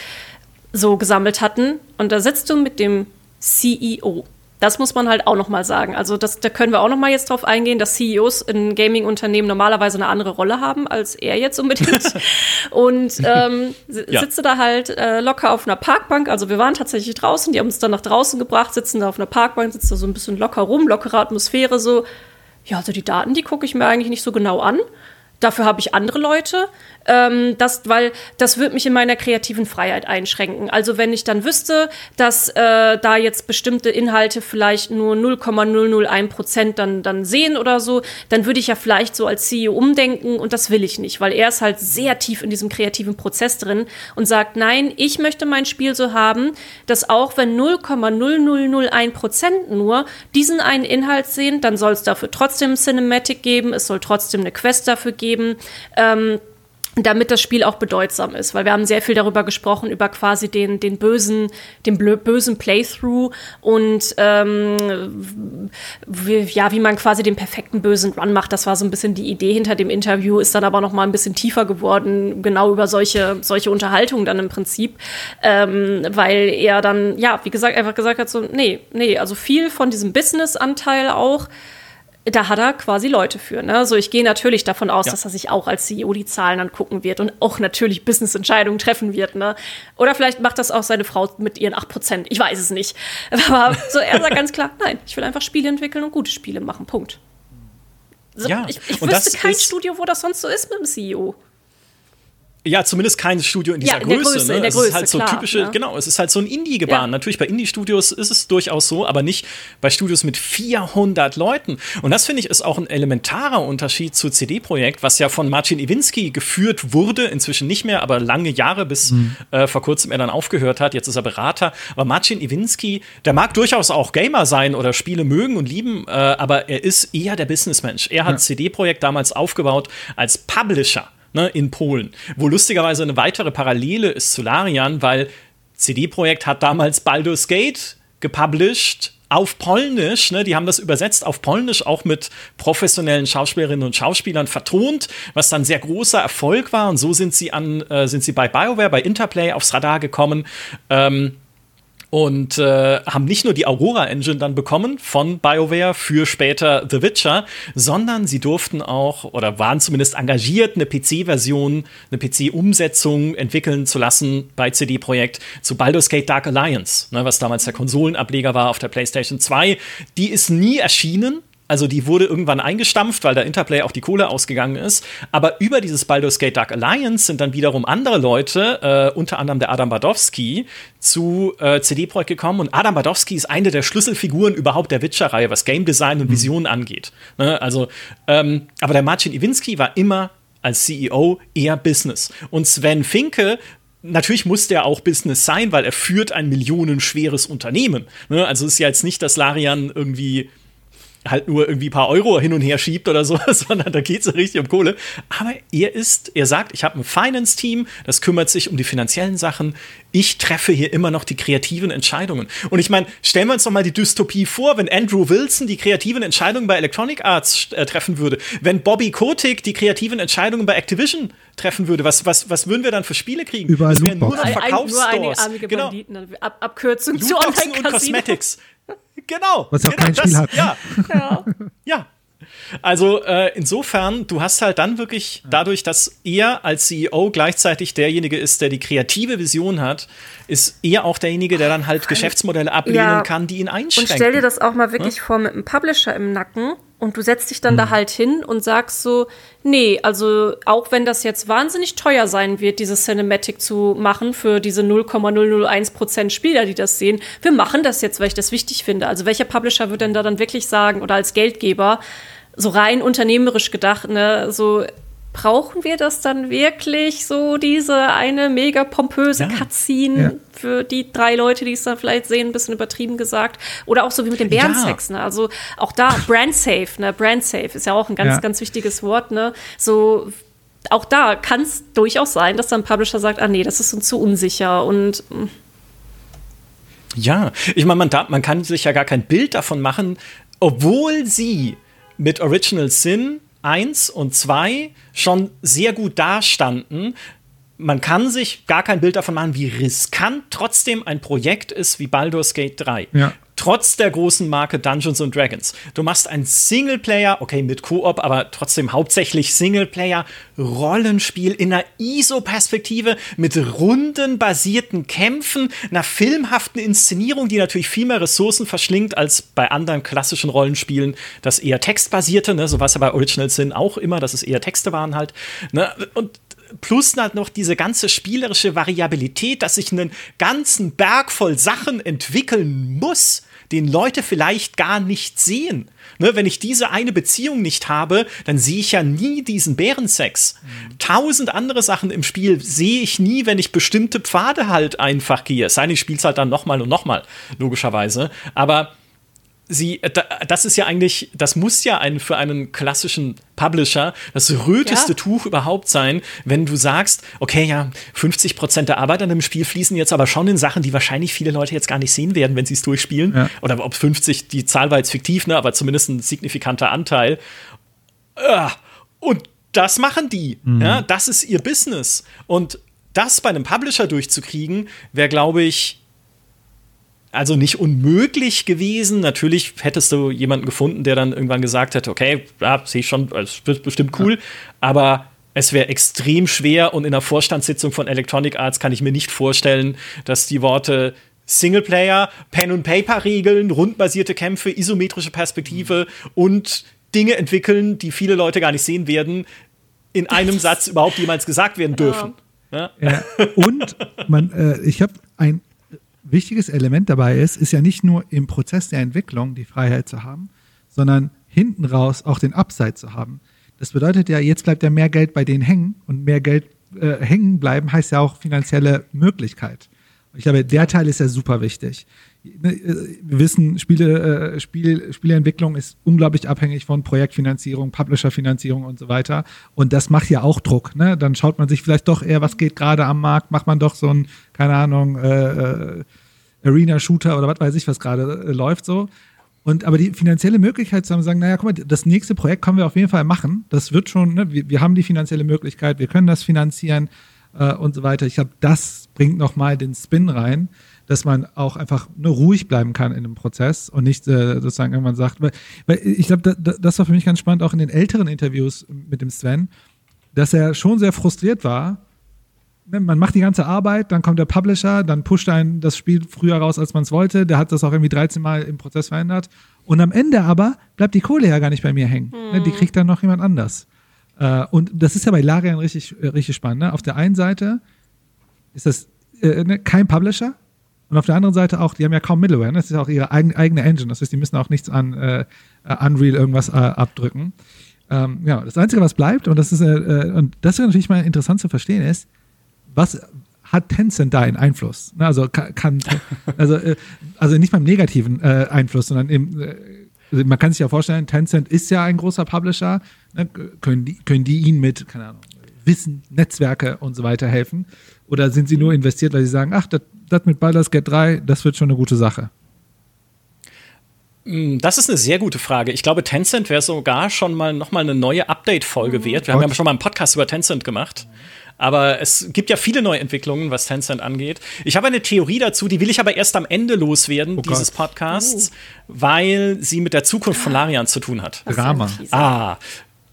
so gesammelt hatten. Und da sitzt du mit dem CEO das muss man halt auch noch mal sagen. Also das, da können wir auch noch mal jetzt drauf eingehen, dass CEOs in Gaming-Unternehmen normalerweise eine andere Rolle haben als er jetzt unbedingt. (laughs) und ähm, ja. sitze da halt äh, locker auf einer Parkbank. Also wir waren tatsächlich draußen, die haben uns dann nach draußen gebracht, sitzen da auf einer Parkbank, sitzen da so ein bisschen locker rum, lockere Atmosphäre so. Ja, also die Daten, die gucke ich mir eigentlich nicht so genau an. Dafür habe ich andere Leute, ähm, das, weil das wird mich in meiner kreativen Freiheit einschränken. Also wenn ich dann wüsste, dass äh, da jetzt bestimmte Inhalte vielleicht nur 0,001 Prozent dann, dann sehen oder so, dann würde ich ja vielleicht so als CEO umdenken und das will ich nicht, weil er ist halt sehr tief in diesem kreativen Prozess drin und sagt, nein, ich möchte mein Spiel so haben, dass auch wenn 0,0001 Prozent nur diesen einen Inhalt sehen, dann soll es dafür trotzdem Cinematic geben, es soll trotzdem eine Quest dafür geben. Ähm, damit das Spiel auch bedeutsam ist, weil wir haben sehr viel darüber gesprochen, über quasi den, den bösen, den bösen Playthrough und ähm, wie, ja, wie man quasi den perfekten bösen Run macht. Das war so ein bisschen die Idee hinter dem Interview, ist dann aber noch mal ein bisschen tiefer geworden, genau über solche, solche Unterhaltungen dann im Prinzip, ähm, weil er dann, ja, wie gesagt, einfach gesagt hat, so, nee, nee, also viel von diesem Business-Anteil auch, da hat er quasi Leute für. Ne? Also ich gehe natürlich davon aus, ja. dass er sich auch als CEO die Zahlen angucken wird und auch natürlich Business-Entscheidungen treffen wird. Ne? Oder vielleicht macht das auch seine Frau mit ihren 8%. Ich weiß es nicht. (laughs) Aber so, er sagt ganz klar, nein, ich will einfach Spiele entwickeln und gute Spiele machen. Punkt. So, ja, ich, ich wüsste kein Studio, wo das sonst so ist mit dem CEO. Ja, zumindest kein Studio in dieser ja, in Größe. Größe ne? in der Größe, es ist halt so klar, typische, ja. genau, es ist halt so ein Indie-Gebaren. Ja. Natürlich bei Indie-Studios ist es durchaus so, aber nicht bei Studios mit 400 Leuten. Und das finde ich ist auch ein elementarer Unterschied zu CD-Projekt, was ja von Marcin Iwinski geführt wurde, inzwischen nicht mehr, aber lange Jahre, bis mhm. äh, vor kurzem er dann aufgehört hat. Jetzt ist er Berater. Aber Marcin Iwinski, der mag durchaus auch Gamer sein oder Spiele mögen und lieben, äh, aber er ist eher der Businessmensch. Er hat CD-Projekt damals aufgebaut als Publisher ne, in Polen. Wo lustigerweise eine weitere Parallele ist zu Larian, weil CD Projekt hat damals Baldur's Gate gepublished auf Polnisch, ne, die haben das übersetzt auf Polnisch, auch mit professionellen Schauspielerinnen und Schauspielern vertont, was dann sehr großer Erfolg war. Und so sind sie an, äh, sind sie bei BioWare, bei Interplay aufs Radar gekommen. Ähm, und äh, haben nicht nur die Aurora Engine dann bekommen von BioWare für später The Witcher, sondern sie durften auch oder waren zumindest engagiert, eine PC-Version, eine PC-Umsetzung entwickeln zu lassen bei CD Projekt zu Baldur's Gate Dark Alliance, ne, was damals der Konsolenableger war auf der PlayStation 2. Die ist nie erschienen, also die wurde irgendwann eingestampft, weil der Interplay auch die Kohle ausgegangen ist. Aber über dieses Baldur's Gate Dark Alliance sind dann wiederum andere Leute, äh, unter anderem der Adam Badowski, zu äh, CD Projekt gekommen. Und Adam Badowski ist eine der Schlüsselfiguren überhaupt der Witcher-Reihe, was Game Design und mhm. Vision mhm. angeht. Ne? Also, ähm, aber der Marcin Iwinski war immer als CEO eher Business. Und Sven Finke natürlich muss der auch Business sein, weil er führt ein millionenschweres Unternehmen. Ne? Also ist ja jetzt nicht, dass Larian irgendwie halt nur irgendwie ein paar Euro hin und her schiebt oder so, (laughs) sondern da geht es ja richtig um Kohle. Aber er ist, er sagt, ich habe ein Finance-Team, das kümmert sich um die finanziellen Sachen. Ich treffe hier immer noch die kreativen Entscheidungen. Und ich meine, stellen wir uns doch mal die Dystopie vor, wenn Andrew Wilson die kreativen Entscheidungen bei Electronic Arts äh, treffen würde, wenn Bobby Kotick die kreativen Entscheidungen bei Activision treffen würde, was, was, was würden wir dann für Spiele kriegen? Überall das wären nur noch Verkaufsstores. Nur einige genau. Banditen, Ab Abkürzung zu Online und Cosmetics. Genau. Was ja genau, auch kein das, Spiel hat. Ja. ja. ja. Also äh, insofern, du hast halt dann wirklich dadurch, dass er als CEO gleichzeitig derjenige ist, der die kreative Vision hat, ist er auch derjenige, der dann halt Geschäftsmodelle ablehnen ja. kann, die ihn einschränken. Und stell dir das auch mal wirklich hm? vor mit einem Publisher im Nacken und du setzt dich dann mhm. da halt hin und sagst so, nee, also auch wenn das jetzt wahnsinnig teuer sein wird, diese Cinematic zu machen für diese 0,001% Spieler, die das sehen, wir machen das jetzt, weil ich das wichtig finde. Also welcher Publisher wird denn da dann wirklich sagen oder als Geldgeber, so rein unternehmerisch gedacht, ne, so brauchen wir das dann wirklich so, diese eine mega pompöse ja. Cutscene ja. für die drei Leute, die es dann vielleicht sehen, ein bisschen übertrieben gesagt. Oder auch so wie mit dem Bärensex, ja. ne? Also auch da, Brand Safe, ne? Brand Safe ist ja auch ein ganz, ganz wichtiges Wort, ne? So, auch da kann es durchaus sein, dass dann ein Publisher sagt, ah nee, das ist uns zu unsicher und hm. ja, ich meine, man, man kann sich ja gar kein Bild davon machen, obwohl sie mit Original Sin 1 und 2 schon sehr gut dastanden. Man kann sich gar kein Bild davon machen, wie riskant trotzdem ein Projekt ist wie Baldur's Gate 3. Ja trotz der großen Marke Dungeons and Dragons. Du machst ein Singleplayer, okay, mit Koop, aber trotzdem hauptsächlich Singleplayer Rollenspiel in einer ISO-Perspektive mit rundenbasierten Kämpfen, einer filmhaften Inszenierung, die natürlich viel mehr Ressourcen verschlingt als bei anderen klassischen Rollenspielen, das eher textbasierte, ne, so was ja bei Original Sin auch immer, dass es eher Texte waren halt. Ne, und plus halt noch diese ganze spielerische Variabilität, dass ich einen ganzen Berg voll Sachen entwickeln muss, den Leute vielleicht gar nicht sehen. Ne, wenn ich diese eine Beziehung nicht habe, dann sehe ich ja nie diesen Bärensex. Mhm. Tausend andere Sachen im Spiel sehe ich nie, wenn ich bestimmte Pfade halt einfach gehe. Sei ich spiele es halt dann nochmal und nochmal, logischerweise. Aber sie, äh, das ist ja eigentlich, das muss ja ein, für einen klassischen Publisher das röteste ja. Tuch überhaupt sein, wenn du sagst, okay, ja, 50 Prozent der Arbeit an dem Spiel fließen jetzt aber schon in Sachen, die wahrscheinlich viele Leute jetzt gar nicht sehen werden, wenn sie es durchspielen. Ja. Oder ob 50, die Zahl war jetzt fiktiv, ne, aber zumindest ein signifikanter Anteil. Ah, und das machen die. Mhm. Ja, das ist ihr Business. Und das bei einem Publisher durchzukriegen, wäre, glaube ich, also nicht unmöglich gewesen. Natürlich hättest du jemanden gefunden, der dann irgendwann gesagt hätte, okay, ja, sehe ich schon, es wird bestimmt cool, ja. aber es wäre extrem schwer und in einer Vorstandssitzung von Electronic Arts kann ich mir nicht vorstellen, dass die Worte Singleplayer, Pen-and-Paper-Regeln, rundbasierte Kämpfe, isometrische Perspektive und Dinge entwickeln, die viele Leute gar nicht sehen werden, in (laughs) einem Satz überhaupt jemals gesagt werden dürfen. Ja. Ja. Und man, äh, ich habe ein wichtiges Element dabei ist, ist ja nicht nur im Prozess der Entwicklung die Freiheit zu haben, sondern hinten raus auch den Upside zu haben. Das bedeutet ja, jetzt bleibt ja mehr Geld bei denen hängen und mehr Geld äh, hängen bleiben heißt ja auch finanzielle Möglichkeit. Ich glaube, der Teil ist ja super wichtig. Ne, äh, wir wissen, Spiele, äh, Spiel, Spieleentwicklung ist unglaublich abhängig von Projektfinanzierung, Publisherfinanzierung und so weiter. Und das macht ja auch Druck. Ne? Dann schaut man sich vielleicht doch eher, was geht gerade am Markt, macht man doch so ein, keine Ahnung, äh, äh, Arena-Shooter oder was weiß ich, was gerade äh, läuft so. Und aber die finanzielle Möglichkeit zu haben, sagen, naja, guck mal, das nächste Projekt können wir auf jeden Fall machen. Das wird schon, ne, wir, wir haben die finanzielle Möglichkeit, wir können das finanzieren äh, und so weiter. Ich glaube, das bringt nochmal den Spin rein dass man auch einfach nur ruhig bleiben kann in einem Prozess und nicht äh, sozusagen irgendwann sagt, weil, weil ich glaube, da, das war für mich ganz spannend, auch in den älteren Interviews mit dem Sven, dass er schon sehr frustriert war. Ne, man macht die ganze Arbeit, dann kommt der Publisher, dann pusht einen das Spiel früher raus, als man es wollte. Der hat das auch irgendwie 13 Mal im Prozess verändert. Und am Ende aber bleibt die Kohle ja gar nicht bei mir hängen. Mhm. Die kriegt dann noch jemand anders. Äh, und das ist ja bei Larian richtig, äh, richtig spannend. Ne? Auf der einen Seite ist das äh, kein Publisher, und auf der anderen Seite auch, die haben ja kaum Middleware, ne? das ist auch ihre eigene Engine, das heißt, die müssen auch nichts an äh, Unreal irgendwas äh, abdrücken. Ähm, ja, das Einzige, was bleibt, und das ist, äh, äh und das ist natürlich mal interessant zu verstehen, ist, was hat Tencent da einen Einfluss? Ne? Also kann, (laughs) also, äh, also nicht beim negativen äh, Einfluss, sondern eben, also man kann sich ja vorstellen, Tencent ist ja ein großer Publisher, ne? können, die, können die ihnen mit, keine Ahnung, Wissen, Netzwerke und so weiter helfen? Oder sind sie nur investiert, weil sie sagen, ach, das mit Baldur's Gate 3, das wird schon eine gute Sache? Mm, das ist eine sehr gute Frage. Ich glaube, Tencent wäre sogar schon mal noch mal eine neue Update-Folge mhm. wert. Wir haben ja schon mal einen Podcast über Tencent gemacht. Aber es gibt ja viele Neuentwicklungen, was Tencent angeht. Ich habe eine Theorie dazu, die will ich aber erst am Ende loswerden, oh dieses Podcasts, oh. weil sie mit der Zukunft von Larian zu tun hat. Drama. Ah,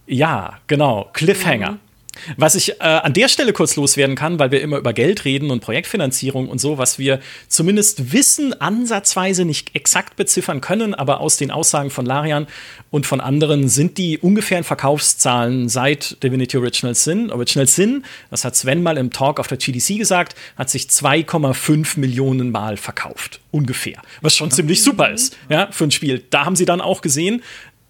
ja, genau. Cliffhanger. Mhm. Was ich äh, an der Stelle kurz loswerden kann, weil wir immer über Geld reden und Projektfinanzierung und so, was wir zumindest wissen, ansatzweise nicht exakt beziffern können, aber aus den Aussagen von Larian und von anderen sind die ungefähren Verkaufszahlen seit Divinity Original Sin. Original Sin, das hat Sven mal im Talk auf der GDC gesagt, hat sich 2,5 Millionen Mal verkauft. Ungefähr. Was schon ziemlich super ist, ja, für ein Spiel. Da haben sie dann auch gesehen,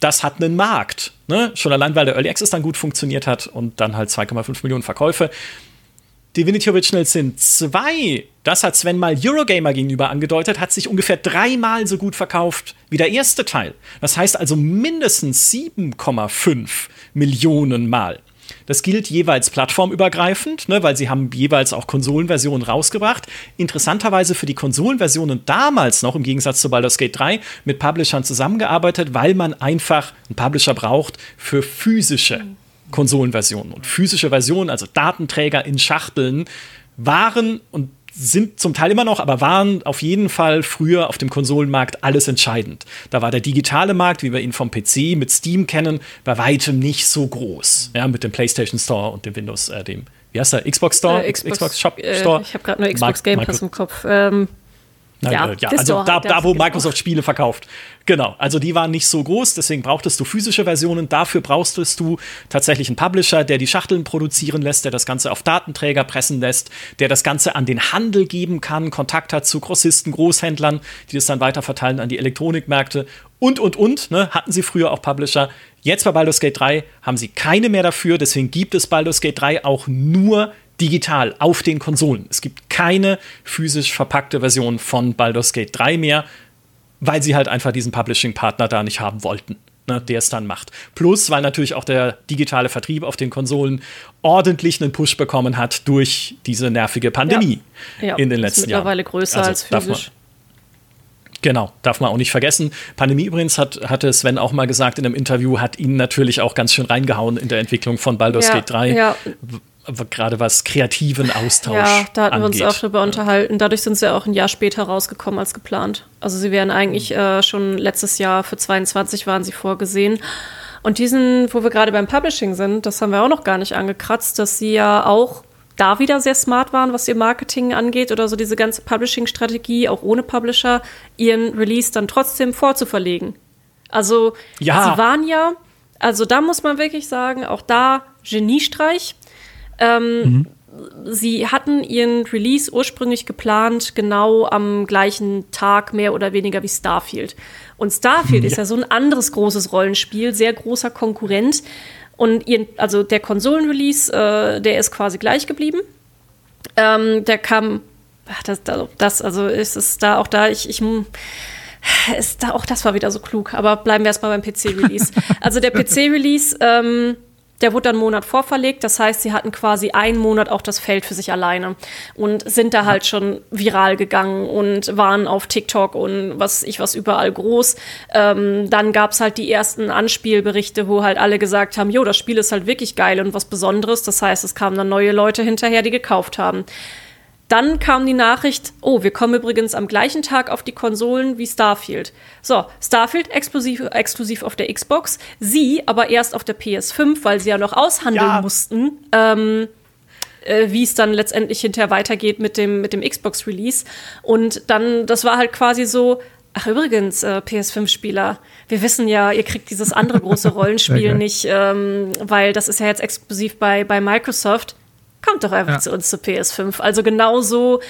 das hat einen Markt. Ne? Schon allein, weil der Early Access dann gut funktioniert hat und dann halt 2,5 Millionen Verkäufe. Divinity Original Sin 2, das hat Sven mal Eurogamer gegenüber angedeutet, hat sich ungefähr dreimal so gut verkauft wie der erste Teil. Das heißt also mindestens 7,5 Millionen Mal. Das gilt jeweils plattformübergreifend, ne, weil sie haben jeweils auch Konsolenversionen rausgebracht. Interessanterweise für die Konsolenversionen damals noch, im Gegensatz zu Baldur's Gate 3, mit Publishern zusammengearbeitet, weil man einfach einen Publisher braucht für physische Konsolenversionen. Und physische Versionen, also Datenträger in Schachteln, waren und sind zum Teil immer noch, aber waren auf jeden Fall früher auf dem Konsolenmarkt alles entscheidend. Da war der digitale Markt, wie wir ihn vom PC mit Steam kennen, bei weitem nicht so groß. Ja, mit dem PlayStation Store und dem Windows, äh, dem, wie heißt der, Xbox Store? Äh, Xbox, Xbox, Shop äh, Store? Ich habe gerade nur Xbox Game Pass im Kopf. Ähm, Nein, ja, äh, ja. also da, da, wo Microsoft Spiele verkauft. Genau, also die waren nicht so groß, deswegen brauchtest du physische Versionen. Dafür brauchtest du tatsächlich einen Publisher, der die Schachteln produzieren lässt, der das Ganze auf Datenträger pressen lässt, der das Ganze an den Handel geben kann, Kontakt hat zu Grossisten, Großhändlern, die das dann weiterverteilen an die Elektronikmärkte und, und, und. Ne, hatten sie früher auch Publisher. Jetzt bei Baldur's Gate 3 haben sie keine mehr dafür, deswegen gibt es Baldur's Gate 3 auch nur digital auf den Konsolen. Es gibt keine physisch verpackte Version von Baldur's Gate 3 mehr, weil sie halt einfach diesen Publishing-Partner da nicht haben wollten, ne, der es dann macht. Plus, weil natürlich auch der digitale Vertrieb auf den Konsolen ordentlich einen Push bekommen hat durch diese nervige Pandemie ja. Ja, in den letzten Jahren. Mittlerweile größer also, als physisch. Genau, darf man auch nicht vergessen. Pandemie übrigens hat, hatte Sven auch mal gesagt in einem Interview, hat ihn natürlich auch ganz schön reingehauen in der Entwicklung von Baldur's ja, Gate 3. Ja gerade was kreativen Austausch Ja, da hatten angeht. wir uns auch drüber unterhalten. Dadurch sind sie auch ein Jahr später rausgekommen als geplant. Also sie wären eigentlich äh, schon letztes Jahr für 22 waren sie vorgesehen. Und diesen, wo wir gerade beim Publishing sind, das haben wir auch noch gar nicht angekratzt, dass sie ja auch da wieder sehr smart waren, was ihr Marketing angeht oder so diese ganze Publishing-Strategie, auch ohne Publisher, ihren Release dann trotzdem vorzuverlegen. Also ja. sie waren ja, also da muss man wirklich sagen, auch da Geniestreich ähm, mhm. Sie hatten ihren Release ursprünglich geplant, genau am gleichen Tag, mehr oder weniger wie Starfield. Und Starfield ja. ist ja so ein anderes großes Rollenspiel, sehr großer Konkurrent. Und ihren, also der Konsolenrelease, äh, der ist quasi gleich geblieben. Ähm, der kam, das, das, also ist es da auch da, ich, ich ist da auch das war wieder so klug, aber bleiben wir erstmal beim PC-Release. (laughs) also der PC-Release, ähm, der wurde dann einen Monat vorverlegt. Das heißt, sie hatten quasi einen Monat auch das Feld für sich alleine und sind da halt schon viral gegangen und waren auf TikTok und was ich was überall groß. Ähm, dann gab es halt die ersten Anspielberichte, wo halt alle gesagt haben, jo, das Spiel ist halt wirklich geil und was Besonderes. Das heißt, es kamen dann neue Leute hinterher, die gekauft haben. Dann kam die Nachricht, oh, wir kommen übrigens am gleichen Tag auf die Konsolen wie Starfield. So, Starfield exklusiv, exklusiv auf der Xbox, sie aber erst auf der PS5, weil sie ja noch aushandeln ja. mussten. Ähm, äh, wie es dann letztendlich hinterher weitergeht mit dem, mit dem Xbox-Release. Und dann, das war halt quasi so, Ach übrigens, äh, PS5-Spieler, wir wissen ja, ihr kriegt dieses andere große (laughs) Rollenspiel nicht, ähm, weil das ist ja jetzt exklusiv bei, bei Microsoft kommt doch einfach ja. zu uns zu PS5. Also genauso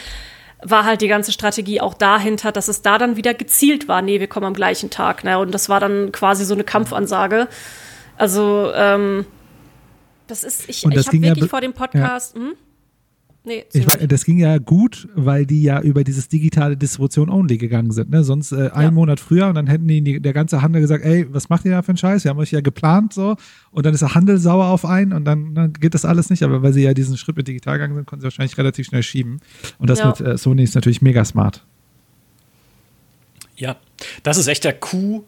war halt die ganze Strategie auch dahinter, dass es da dann wieder gezielt war, nee, wir kommen am gleichen Tag. Ne? Und das war dann quasi so eine Kampfansage. Also, ähm, das ist, ich, ich habe wirklich ja vor dem Podcast. Ja. Hm? Nee, ich meine, das ging ja gut, weil die ja über dieses digitale Distribution only gegangen sind. Ne? Sonst äh, einen ja. Monat früher und dann hätten die, der ganze Handel gesagt, ey, was macht ihr da für einen Scheiß? Wir haben euch ja geplant so und dann ist der Handel sauer auf einen und dann, dann geht das alles nicht. Aber weil sie ja diesen Schritt mit digital gegangen sind, konnten sie wahrscheinlich relativ schnell schieben. Und das ja. mit äh, Sony ist natürlich mega smart. Ja, das ist echt der Coup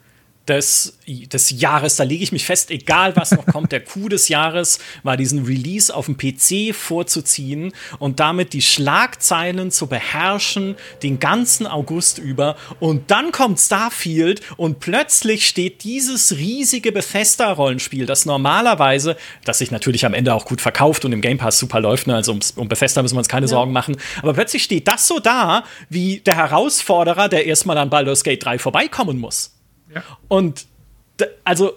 des, des Jahres. Da lege ich mich fest, egal was noch kommt, der Coup des Jahres war diesen Release auf dem PC vorzuziehen und damit die Schlagzeilen zu beherrschen, den ganzen August über. Und dann kommt Starfield und plötzlich steht dieses riesige Bethesda-Rollenspiel, das normalerweise, das sich natürlich am Ende auch gut verkauft und im Game Pass super läuft, ne? also um, um Bethesda müssen wir uns keine ja. Sorgen machen, aber plötzlich steht das so da, wie der Herausforderer, der erstmal an Baldur's Gate 3 vorbeikommen muss. Und also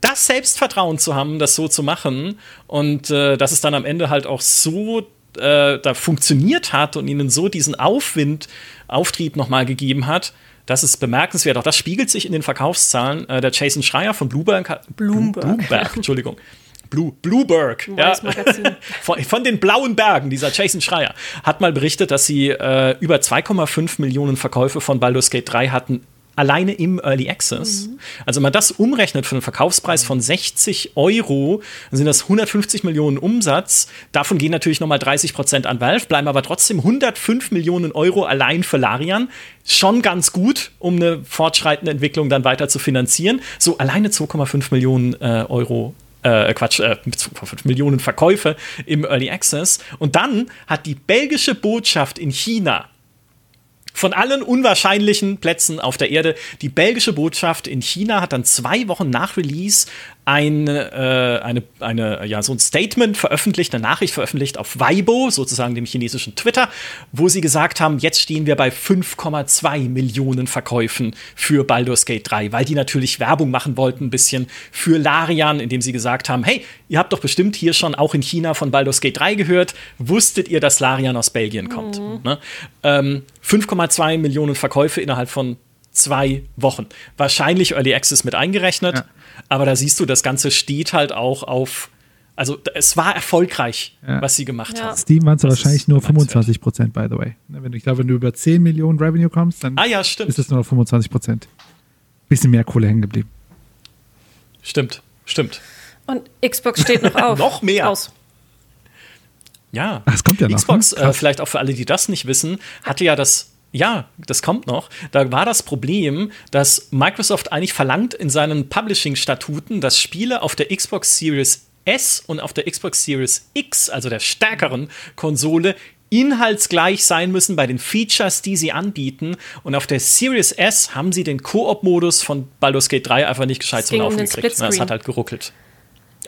das Selbstvertrauen zu haben, das so zu machen und äh, dass es dann am Ende halt auch so äh, da funktioniert hat und ihnen so diesen Aufwind, Auftrieb nochmal gegeben hat, das ist bemerkenswert. Auch das spiegelt sich in den Verkaufszahlen. Äh, der Jason Schreier von Bloomberg, Bloomberg, Bloomberg Entschuldigung. Blue, Blueberg, ja, (laughs) von, von, den blauen Bergen, dieser Jason Schreier, hat mal berichtet, dass sie äh, über 2,5 Millionen Verkäufe von Baldur's Gate 3 hatten alleine im Early Access. Mhm. Also, wenn man das umrechnet für einen Verkaufspreis von 60 Euro, dann sind das 150 Millionen Umsatz. Davon gehen natürlich nochmal 30 Prozent an Valve, bleiben aber trotzdem 105 Millionen Euro allein für Larian. Schon ganz gut, um eine fortschreitende Entwicklung dann weiter zu finanzieren. So alleine 2,5 Millionen äh, Euro äh, Quatsch, äh, 5 Millionen Verkäufe im Early Access. Und dann hat die belgische Botschaft in China von allen unwahrscheinlichen Plätzen auf der Erde. Die belgische Botschaft in China hat dann zwei Wochen nach Release ein, äh, eine, eine, ja, so ein Statement veröffentlicht, eine Nachricht veröffentlicht auf Weibo, sozusagen dem chinesischen Twitter, wo sie gesagt haben, jetzt stehen wir bei 5,2 Millionen Verkäufen für Baldur's Gate 3, weil die natürlich Werbung machen wollten, ein bisschen für Larian, indem sie gesagt haben, hey, ihr habt doch bestimmt hier schon auch in China von Baldur's Gate 3 gehört, wusstet ihr, dass Larian aus Belgien kommt? Mhm. Ne? Ähm, 5,2 Millionen Verkäufe innerhalb von zwei Wochen. Wahrscheinlich Early Access mit eingerechnet. Ja. Aber da siehst du, das Ganze steht halt auch auf. Also es war erfolgreich, ja. was sie gemacht ja. haben. Steam waren es wahrscheinlich nur 25 Prozent, by the way. Ne, wenn du, ich glaube, wenn du über 10 Millionen Revenue kommst, dann ah, ja, ist es nur noch 25 Prozent. Bisschen mehr Kohle hängen geblieben. Stimmt, stimmt. Und Xbox steht noch (laughs) auf. noch mehr. Aus. Ja. Ach, es kommt ja noch. Xbox, ne? äh, vielleicht auch für alle, die das nicht wissen, hatte ja das ja, das kommt noch. Da war das Problem, dass Microsoft eigentlich verlangt in seinen Publishing-Statuten, dass Spiele auf der Xbox Series S und auf der Xbox Series X, also der stärkeren Konsole, inhaltsgleich sein müssen bei den Features, die sie anbieten. Und auf der Series S haben sie den Koop-Modus von Baldur's Gate 3 einfach nicht gescheit zum Laufen gekriegt. Das hat halt geruckelt.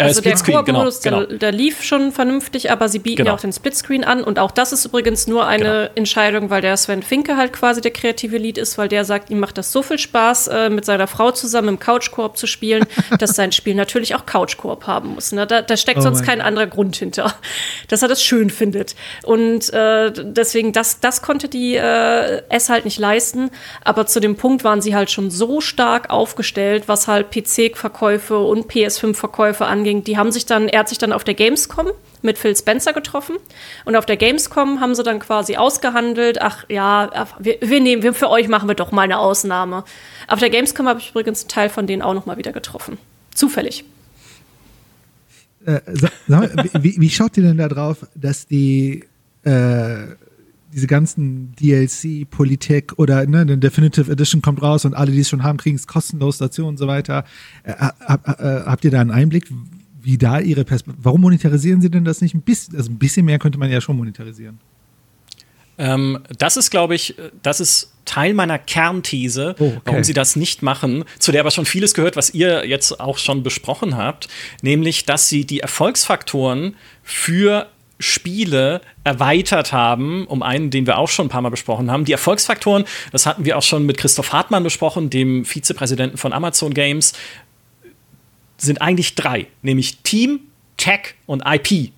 Äh, also der Koop-Modus, genau, genau. der, lief schon vernünftig, aber sie bieten genau. ja auch den Splitscreen an. Und auch das ist übrigens nur eine genau. Entscheidung, weil der Sven Finke halt quasi der kreative Lead ist, weil der sagt, ihm macht das so viel Spaß, äh, mit seiner Frau zusammen im Couch-Koop zu spielen, (laughs) dass sein Spiel natürlich auch Couch-Koop haben muss. Ne? Da, da steckt oh sonst kein God. anderer Grund hinter, (laughs) dass er das schön findet. Und äh, deswegen, das, das konnte die äh, S halt nicht leisten. Aber zu dem Punkt waren sie halt schon so stark aufgestellt, was halt PC-Verkäufe und PS5-Verkäufe angeht, anging, die haben sich dann, er hat sich dann auf der Gamescom mit Phil Spencer getroffen. Und auf der Gamescom haben sie dann quasi ausgehandelt, ach ja, wir, wir nehmen, wir, für euch machen wir doch mal eine Ausnahme. Auf der Gamescom habe ich übrigens einen Teil von denen auch noch mal wieder getroffen. Zufällig. Äh, sag, mal, wie, wie, schaut ihr denn da drauf, dass die äh, diese ganzen DLC, Politik oder ne, eine Definitive Edition kommt raus und alle, die es schon haben, kriegen es kostenlos dazu und so weiter. Äh, hab, äh, habt ihr da einen Einblick, wie da ihre Perspektive, warum monetarisieren sie denn das nicht ein bisschen, also ein bisschen mehr könnte man ja schon monetarisieren. Ähm, das ist, glaube ich, das ist Teil meiner Kernthese, oh, okay. warum sie das nicht machen, zu der aber schon vieles gehört, was ihr jetzt auch schon besprochen habt, nämlich, dass sie die Erfolgsfaktoren für Spiele erweitert haben, um einen, den wir auch schon ein paar Mal besprochen haben. Die Erfolgsfaktoren, das hatten wir auch schon mit Christoph Hartmann besprochen, dem Vizepräsidenten von Amazon Games sind eigentlich drei, nämlich Team, Tech und IP.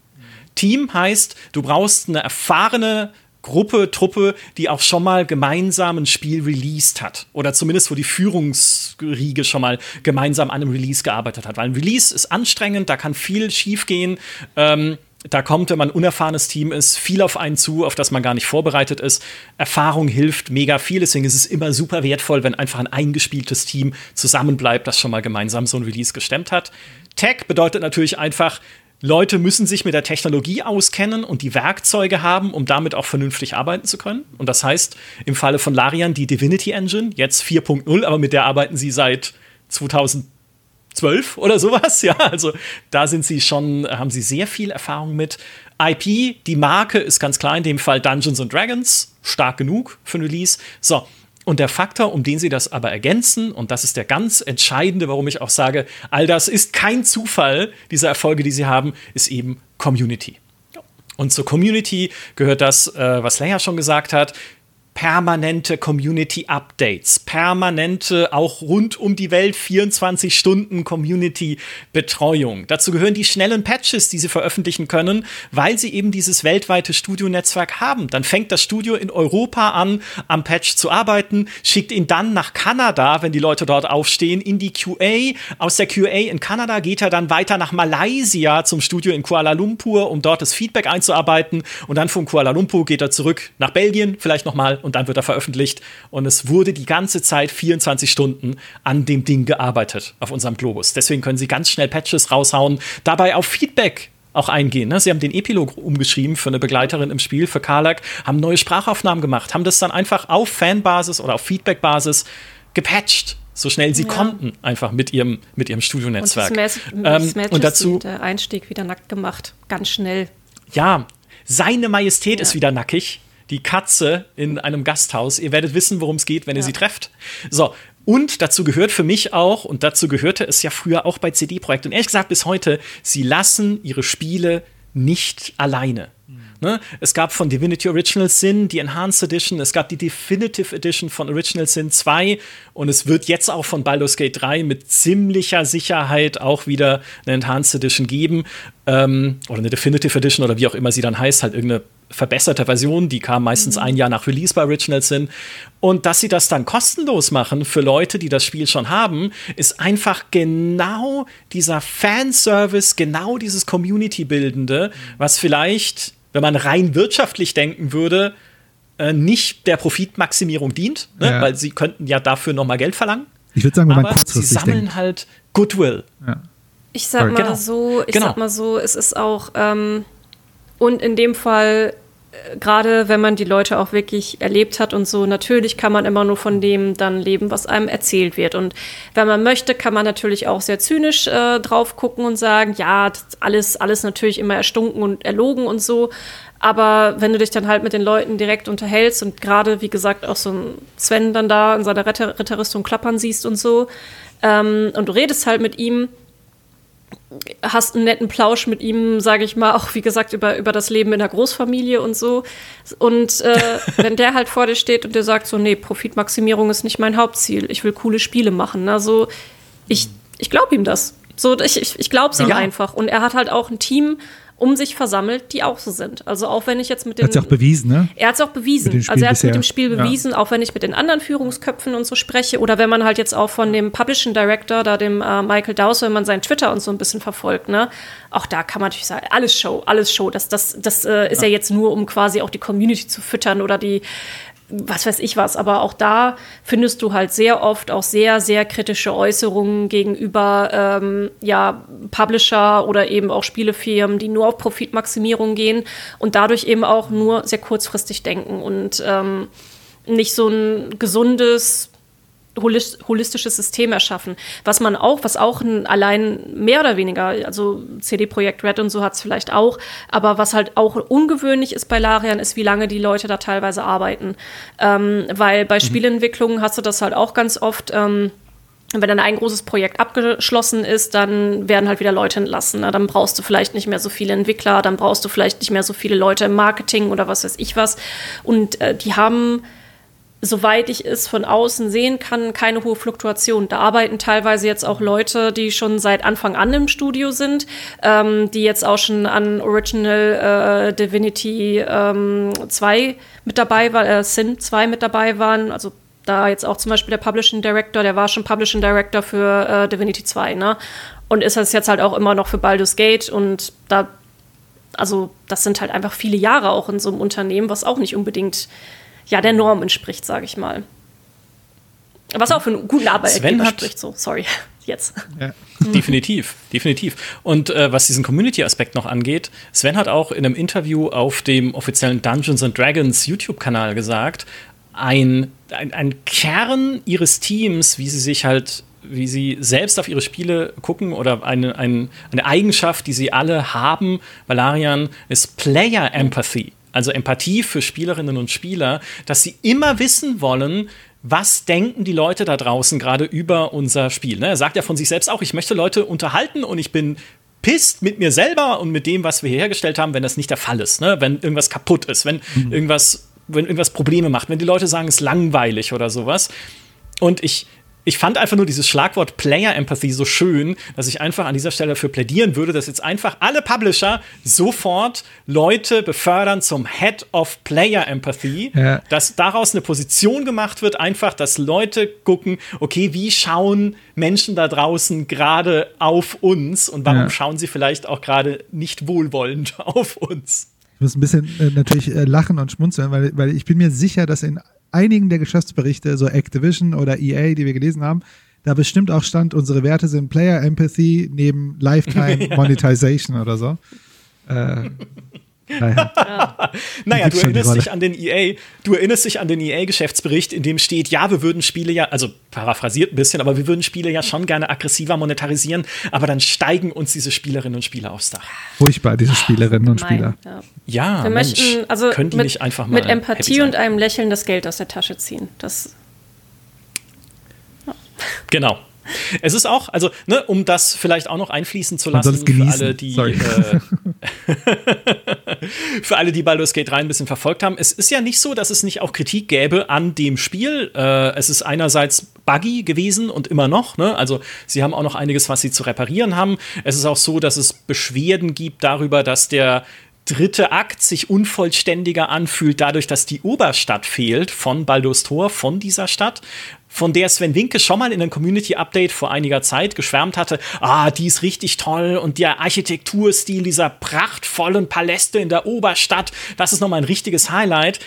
Team heißt, du brauchst eine erfahrene Gruppe, Truppe, die auch schon mal gemeinsam ein Spiel released hat. Oder zumindest, wo die Führungsriege schon mal gemeinsam an einem Release gearbeitet hat. Weil ein Release ist anstrengend, da kann viel schiefgehen. Ähm, da kommt, wenn man ein unerfahrenes Team ist, viel auf einen zu, auf das man gar nicht vorbereitet ist. Erfahrung hilft mega viel, deswegen ist es immer super wertvoll, wenn einfach ein eingespieltes Team zusammenbleibt, das schon mal gemeinsam so ein Release gestemmt hat. Tech bedeutet natürlich einfach, Leute müssen sich mit der Technologie auskennen und die Werkzeuge haben, um damit auch vernünftig arbeiten zu können. Und das heißt, im Falle von Larian die Divinity Engine, jetzt 4.0, aber mit der arbeiten sie seit 2012 oder sowas. (laughs) Ja, also da sind sie schon, haben sie sehr viel Erfahrung mit. IP, die Marke ist ganz klar, in dem Fall Dungeons and Dragons, stark genug für ein Release. So, und der Faktor, um den sie das aber ergänzen, und das ist der ganz entscheidende, warum ich auch sage, all das ist kein Zufall, diese Erfolge, die sie haben, ist eben Community. Und zur Community gehört das, äh, was Leia schon gesagt hat, permanente Community Updates, permanente auch rund um die Welt 24 Stunden Community Betreuung. Dazu gehören die schnellen Patches, die sie veröffentlichen können, weil sie eben dieses weltweite Studio-Netzwerk haben. Dann fängt das Studio in Europa an, am Patch zu arbeiten, schickt ihn dann nach Kanada, wenn die Leute dort aufstehen, in die QA. Aus der QA in Kanada geht er dann weiter nach Malaysia zum Studio in Kuala Lumpur, um dort das Feedback einzuarbeiten. Und dann von Kuala Lumpur geht er zurück nach Belgien, vielleicht nochmal und dann wird er veröffentlicht. Und es wurde die ganze Zeit 24 Stunden an dem Ding gearbeitet auf unserem Globus. Deswegen können Sie ganz schnell Patches raushauen, dabei auf Feedback auch eingehen. Ne? Sie haben den Epilog umgeschrieben für eine Begleiterin im Spiel, für Karlak, haben neue Sprachaufnahmen gemacht, haben das dann einfach auf Fanbasis oder auf Feedbackbasis gepatcht so schnell sie ja. konnten, einfach mit ihrem, mit ihrem Studionetzwerk. Und, das ähm, und dazu der Einstieg wieder nackt gemacht, ganz schnell. Ja, seine Majestät ja. ist wieder nackig die Katze in einem Gasthaus. Ihr werdet wissen, worum es geht, wenn ihr sie trefft. So, und dazu gehört für mich auch, und dazu gehörte es ja früher auch bei CD-Projekten, und ehrlich gesagt bis heute, sie lassen ihre Spiele nicht alleine. Ne? Es gab von Divinity Original Sin die Enhanced Edition, es gab die Definitive Edition von Original Sin 2 und es wird jetzt auch von Baldur's Gate 3 mit ziemlicher Sicherheit auch wieder eine Enhanced Edition geben. Ähm, oder eine Definitive Edition oder wie auch immer sie dann heißt, halt irgendeine verbesserte Version, die kam meistens mhm. ein Jahr nach Release bei Original Sin. Und dass sie das dann kostenlos machen für Leute, die das Spiel schon haben, ist einfach genau dieser Fanservice, genau dieses Community-Bildende, was vielleicht wenn man rein wirtschaftlich denken würde, äh, nicht der Profitmaximierung dient, ne? ja. weil sie könnten ja dafür noch mal Geld verlangen. Ich würde sagen, wenn man kurzfristig sie sammeln denkt. halt Goodwill. Ja. Ich sag Sorry. mal genau. so, ich genau. sag mal so, es ist auch ähm, und in dem Fall gerade wenn man die Leute auch wirklich erlebt hat und so, natürlich kann man immer nur von dem dann leben, was einem erzählt wird. Und wenn man möchte, kann man natürlich auch sehr zynisch äh, drauf gucken und sagen, ja, alles, alles natürlich immer erstunken und erlogen und so. Aber wenn du dich dann halt mit den Leuten direkt unterhältst und gerade, wie gesagt, auch so ein Sven dann da in seiner Ritter Ritterrüstung klappern siehst und so, ähm, und du redest halt mit ihm, hast einen netten Plausch mit ihm, sage ich mal, auch wie gesagt über, über das Leben in der Großfamilie und so. Und äh, (laughs) wenn der halt vor dir steht und dir sagt so, nee, Profitmaximierung ist nicht mein Hauptziel, ich will coole Spiele machen. Also ich, ich glaube ihm das. So, ich, ich, ich glaube es ihm ja. einfach. Und er hat halt auch ein Team, um sich versammelt, die auch so sind. Also auch wenn ich jetzt mit den. Hat es auch bewiesen, ne? Er hat es auch bewiesen. Also er hat es mit dem Spiel bewiesen, ja. auch wenn ich mit den anderen Führungsköpfen und so spreche. Oder wenn man halt jetzt auch von dem Publishing Director, da dem äh, Michael Dowser, wenn man sein Twitter und so ein bisschen verfolgt, ne? Auch da kann man natürlich sagen, alles Show, alles Show. Das, das, das äh, ist ja. ja jetzt nur, um quasi auch die Community zu füttern oder die was weiß ich was, aber auch da findest du halt sehr oft auch sehr, sehr kritische Äußerungen gegenüber ähm, ja, Publisher oder eben auch Spielefirmen, die nur auf Profitmaximierung gehen und dadurch eben auch nur sehr kurzfristig denken und ähm, nicht so ein gesundes holistisches System erschaffen. Was man auch, was auch ein, allein mehr oder weniger, also CD Projekt Red und so hat es vielleicht auch, aber was halt auch ungewöhnlich ist bei Larian, ist, wie lange die Leute da teilweise arbeiten. Ähm, weil bei mhm. Spielentwicklungen hast du das halt auch ganz oft. Ähm, wenn dann ein großes Projekt abgeschlossen ist, dann werden halt wieder Leute entlassen. Dann brauchst du vielleicht nicht mehr so viele Entwickler, dann brauchst du vielleicht nicht mehr so viele Leute im Marketing oder was weiß ich was. Und äh, die haben soweit ich es von außen sehen kann, keine hohe Fluktuation. Da arbeiten teilweise jetzt auch Leute, die schon seit Anfang an im Studio sind, ähm, die jetzt auch schon an Original äh, Divinity ähm, 2 mit dabei waren, äh, Sin 2 mit dabei waren. Also da jetzt auch zum Beispiel der Publishing Director, der war schon Publishing Director für äh, Divinity 2, ne? Und ist das jetzt halt auch immer noch für Baldur's Gate und da, also das sind halt einfach viele Jahre auch in so einem Unternehmen, was auch nicht unbedingt ja, der Norm entspricht, sage ich mal. Was auch für einen guten Arbeitgeber spricht, so, sorry, (laughs) jetzt. Ja. definitiv, definitiv. Und äh, was diesen Community-Aspekt noch angeht, Sven hat auch in einem Interview auf dem offiziellen Dungeons and Dragons YouTube-Kanal gesagt, ein, ein, ein Kern ihres Teams, wie sie sich halt wie sie selbst auf ihre Spiele gucken oder eine, eine, eine Eigenschaft, die sie alle haben, Valarian, ist Player Empathy. Also Empathie für Spielerinnen und Spieler, dass sie immer wissen wollen, was denken die Leute da draußen gerade über unser Spiel. Ne? Er sagt ja von sich selbst auch, ich möchte Leute unterhalten und ich bin pisst mit mir selber und mit dem, was wir hier hergestellt haben, wenn das nicht der Fall ist. Ne? Wenn irgendwas kaputt ist, wenn mhm. irgendwas wenn irgendwas Probleme macht, wenn die Leute sagen, es ist langweilig oder sowas. Und ich, ich fand einfach nur dieses Schlagwort Player Empathy so schön, dass ich einfach an dieser Stelle dafür plädieren würde, dass jetzt einfach alle Publisher sofort Leute befördern zum Head of Player Empathy, ja. dass daraus eine Position gemacht wird, einfach, dass Leute gucken, okay, wie schauen Menschen da draußen gerade auf uns und warum ja. schauen sie vielleicht auch gerade nicht wohlwollend (laughs) auf uns? Ich muss ein bisschen äh, natürlich äh, lachen und schmunzeln, weil, weil ich bin mir sicher, dass in einigen der Geschäftsberichte, so Activision oder EA, die wir gelesen haben, da bestimmt auch stand, unsere Werte sind Player Empathy neben Lifetime (laughs) Monetization oder so. Äh, naja, (laughs) ja. naja du erinnerst dich an den EA, du erinnerst dich an den EA-Geschäftsbericht, in dem steht, ja, wir würden Spiele ja, also paraphrasiert ein bisschen, aber wir würden Spiele ja schon gerne aggressiver monetarisieren, aber dann steigen uns diese Spielerinnen und Spieler aufs Dach. Furchtbar, diese Spielerinnen und Spieler. Ja, ja wir Mensch, möchten also können die mit, nicht einfach mal mit Empathie und einem Lächeln das Geld aus der Tasche ziehen. Das ja. Genau. Es ist auch, also, ne, um das vielleicht auch noch einfließen zu lassen, für alle, die äh, (laughs) für alle, die Baldur's Gate 3 ein bisschen verfolgt haben. Es ist ja nicht so, dass es nicht auch Kritik gäbe an dem Spiel. Äh, es ist einerseits buggy gewesen und immer noch. Ne? Also sie haben auch noch einiges, was sie zu reparieren haben. Es ist auch so, dass es Beschwerden gibt darüber, dass der dritte Akt sich unvollständiger anfühlt, dadurch, dass die Oberstadt fehlt von Baldur's Tor, von dieser Stadt von der Sven Winke schon mal in einem Community-Update vor einiger Zeit geschwärmt hatte, ah, die ist richtig toll und der Architekturstil dieser prachtvollen Paläste in der Oberstadt, das ist nochmal ein richtiges Highlight.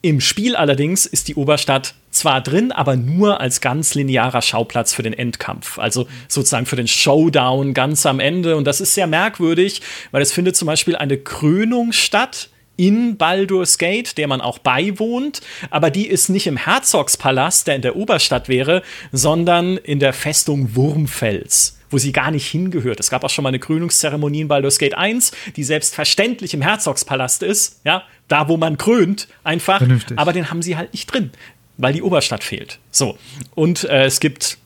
Im Spiel allerdings ist die Oberstadt zwar drin, aber nur als ganz linearer Schauplatz für den Endkampf. Also sozusagen für den Showdown ganz am Ende. Und das ist sehr merkwürdig, weil es findet zum Beispiel eine Krönung statt in Baldur's Gate, der man auch beiwohnt, aber die ist nicht im Herzogspalast, der in der Oberstadt wäre, sondern in der Festung Wurmfels wo sie gar nicht hingehört. Es gab auch schon mal eine Krönungszeremonie in Baldur's Gate 1, die selbstverständlich im Herzogspalast ist, ja, da wo man krönt, einfach, Vernünftig. aber den haben sie halt nicht drin, weil die Oberstadt fehlt. So. Und äh, es gibt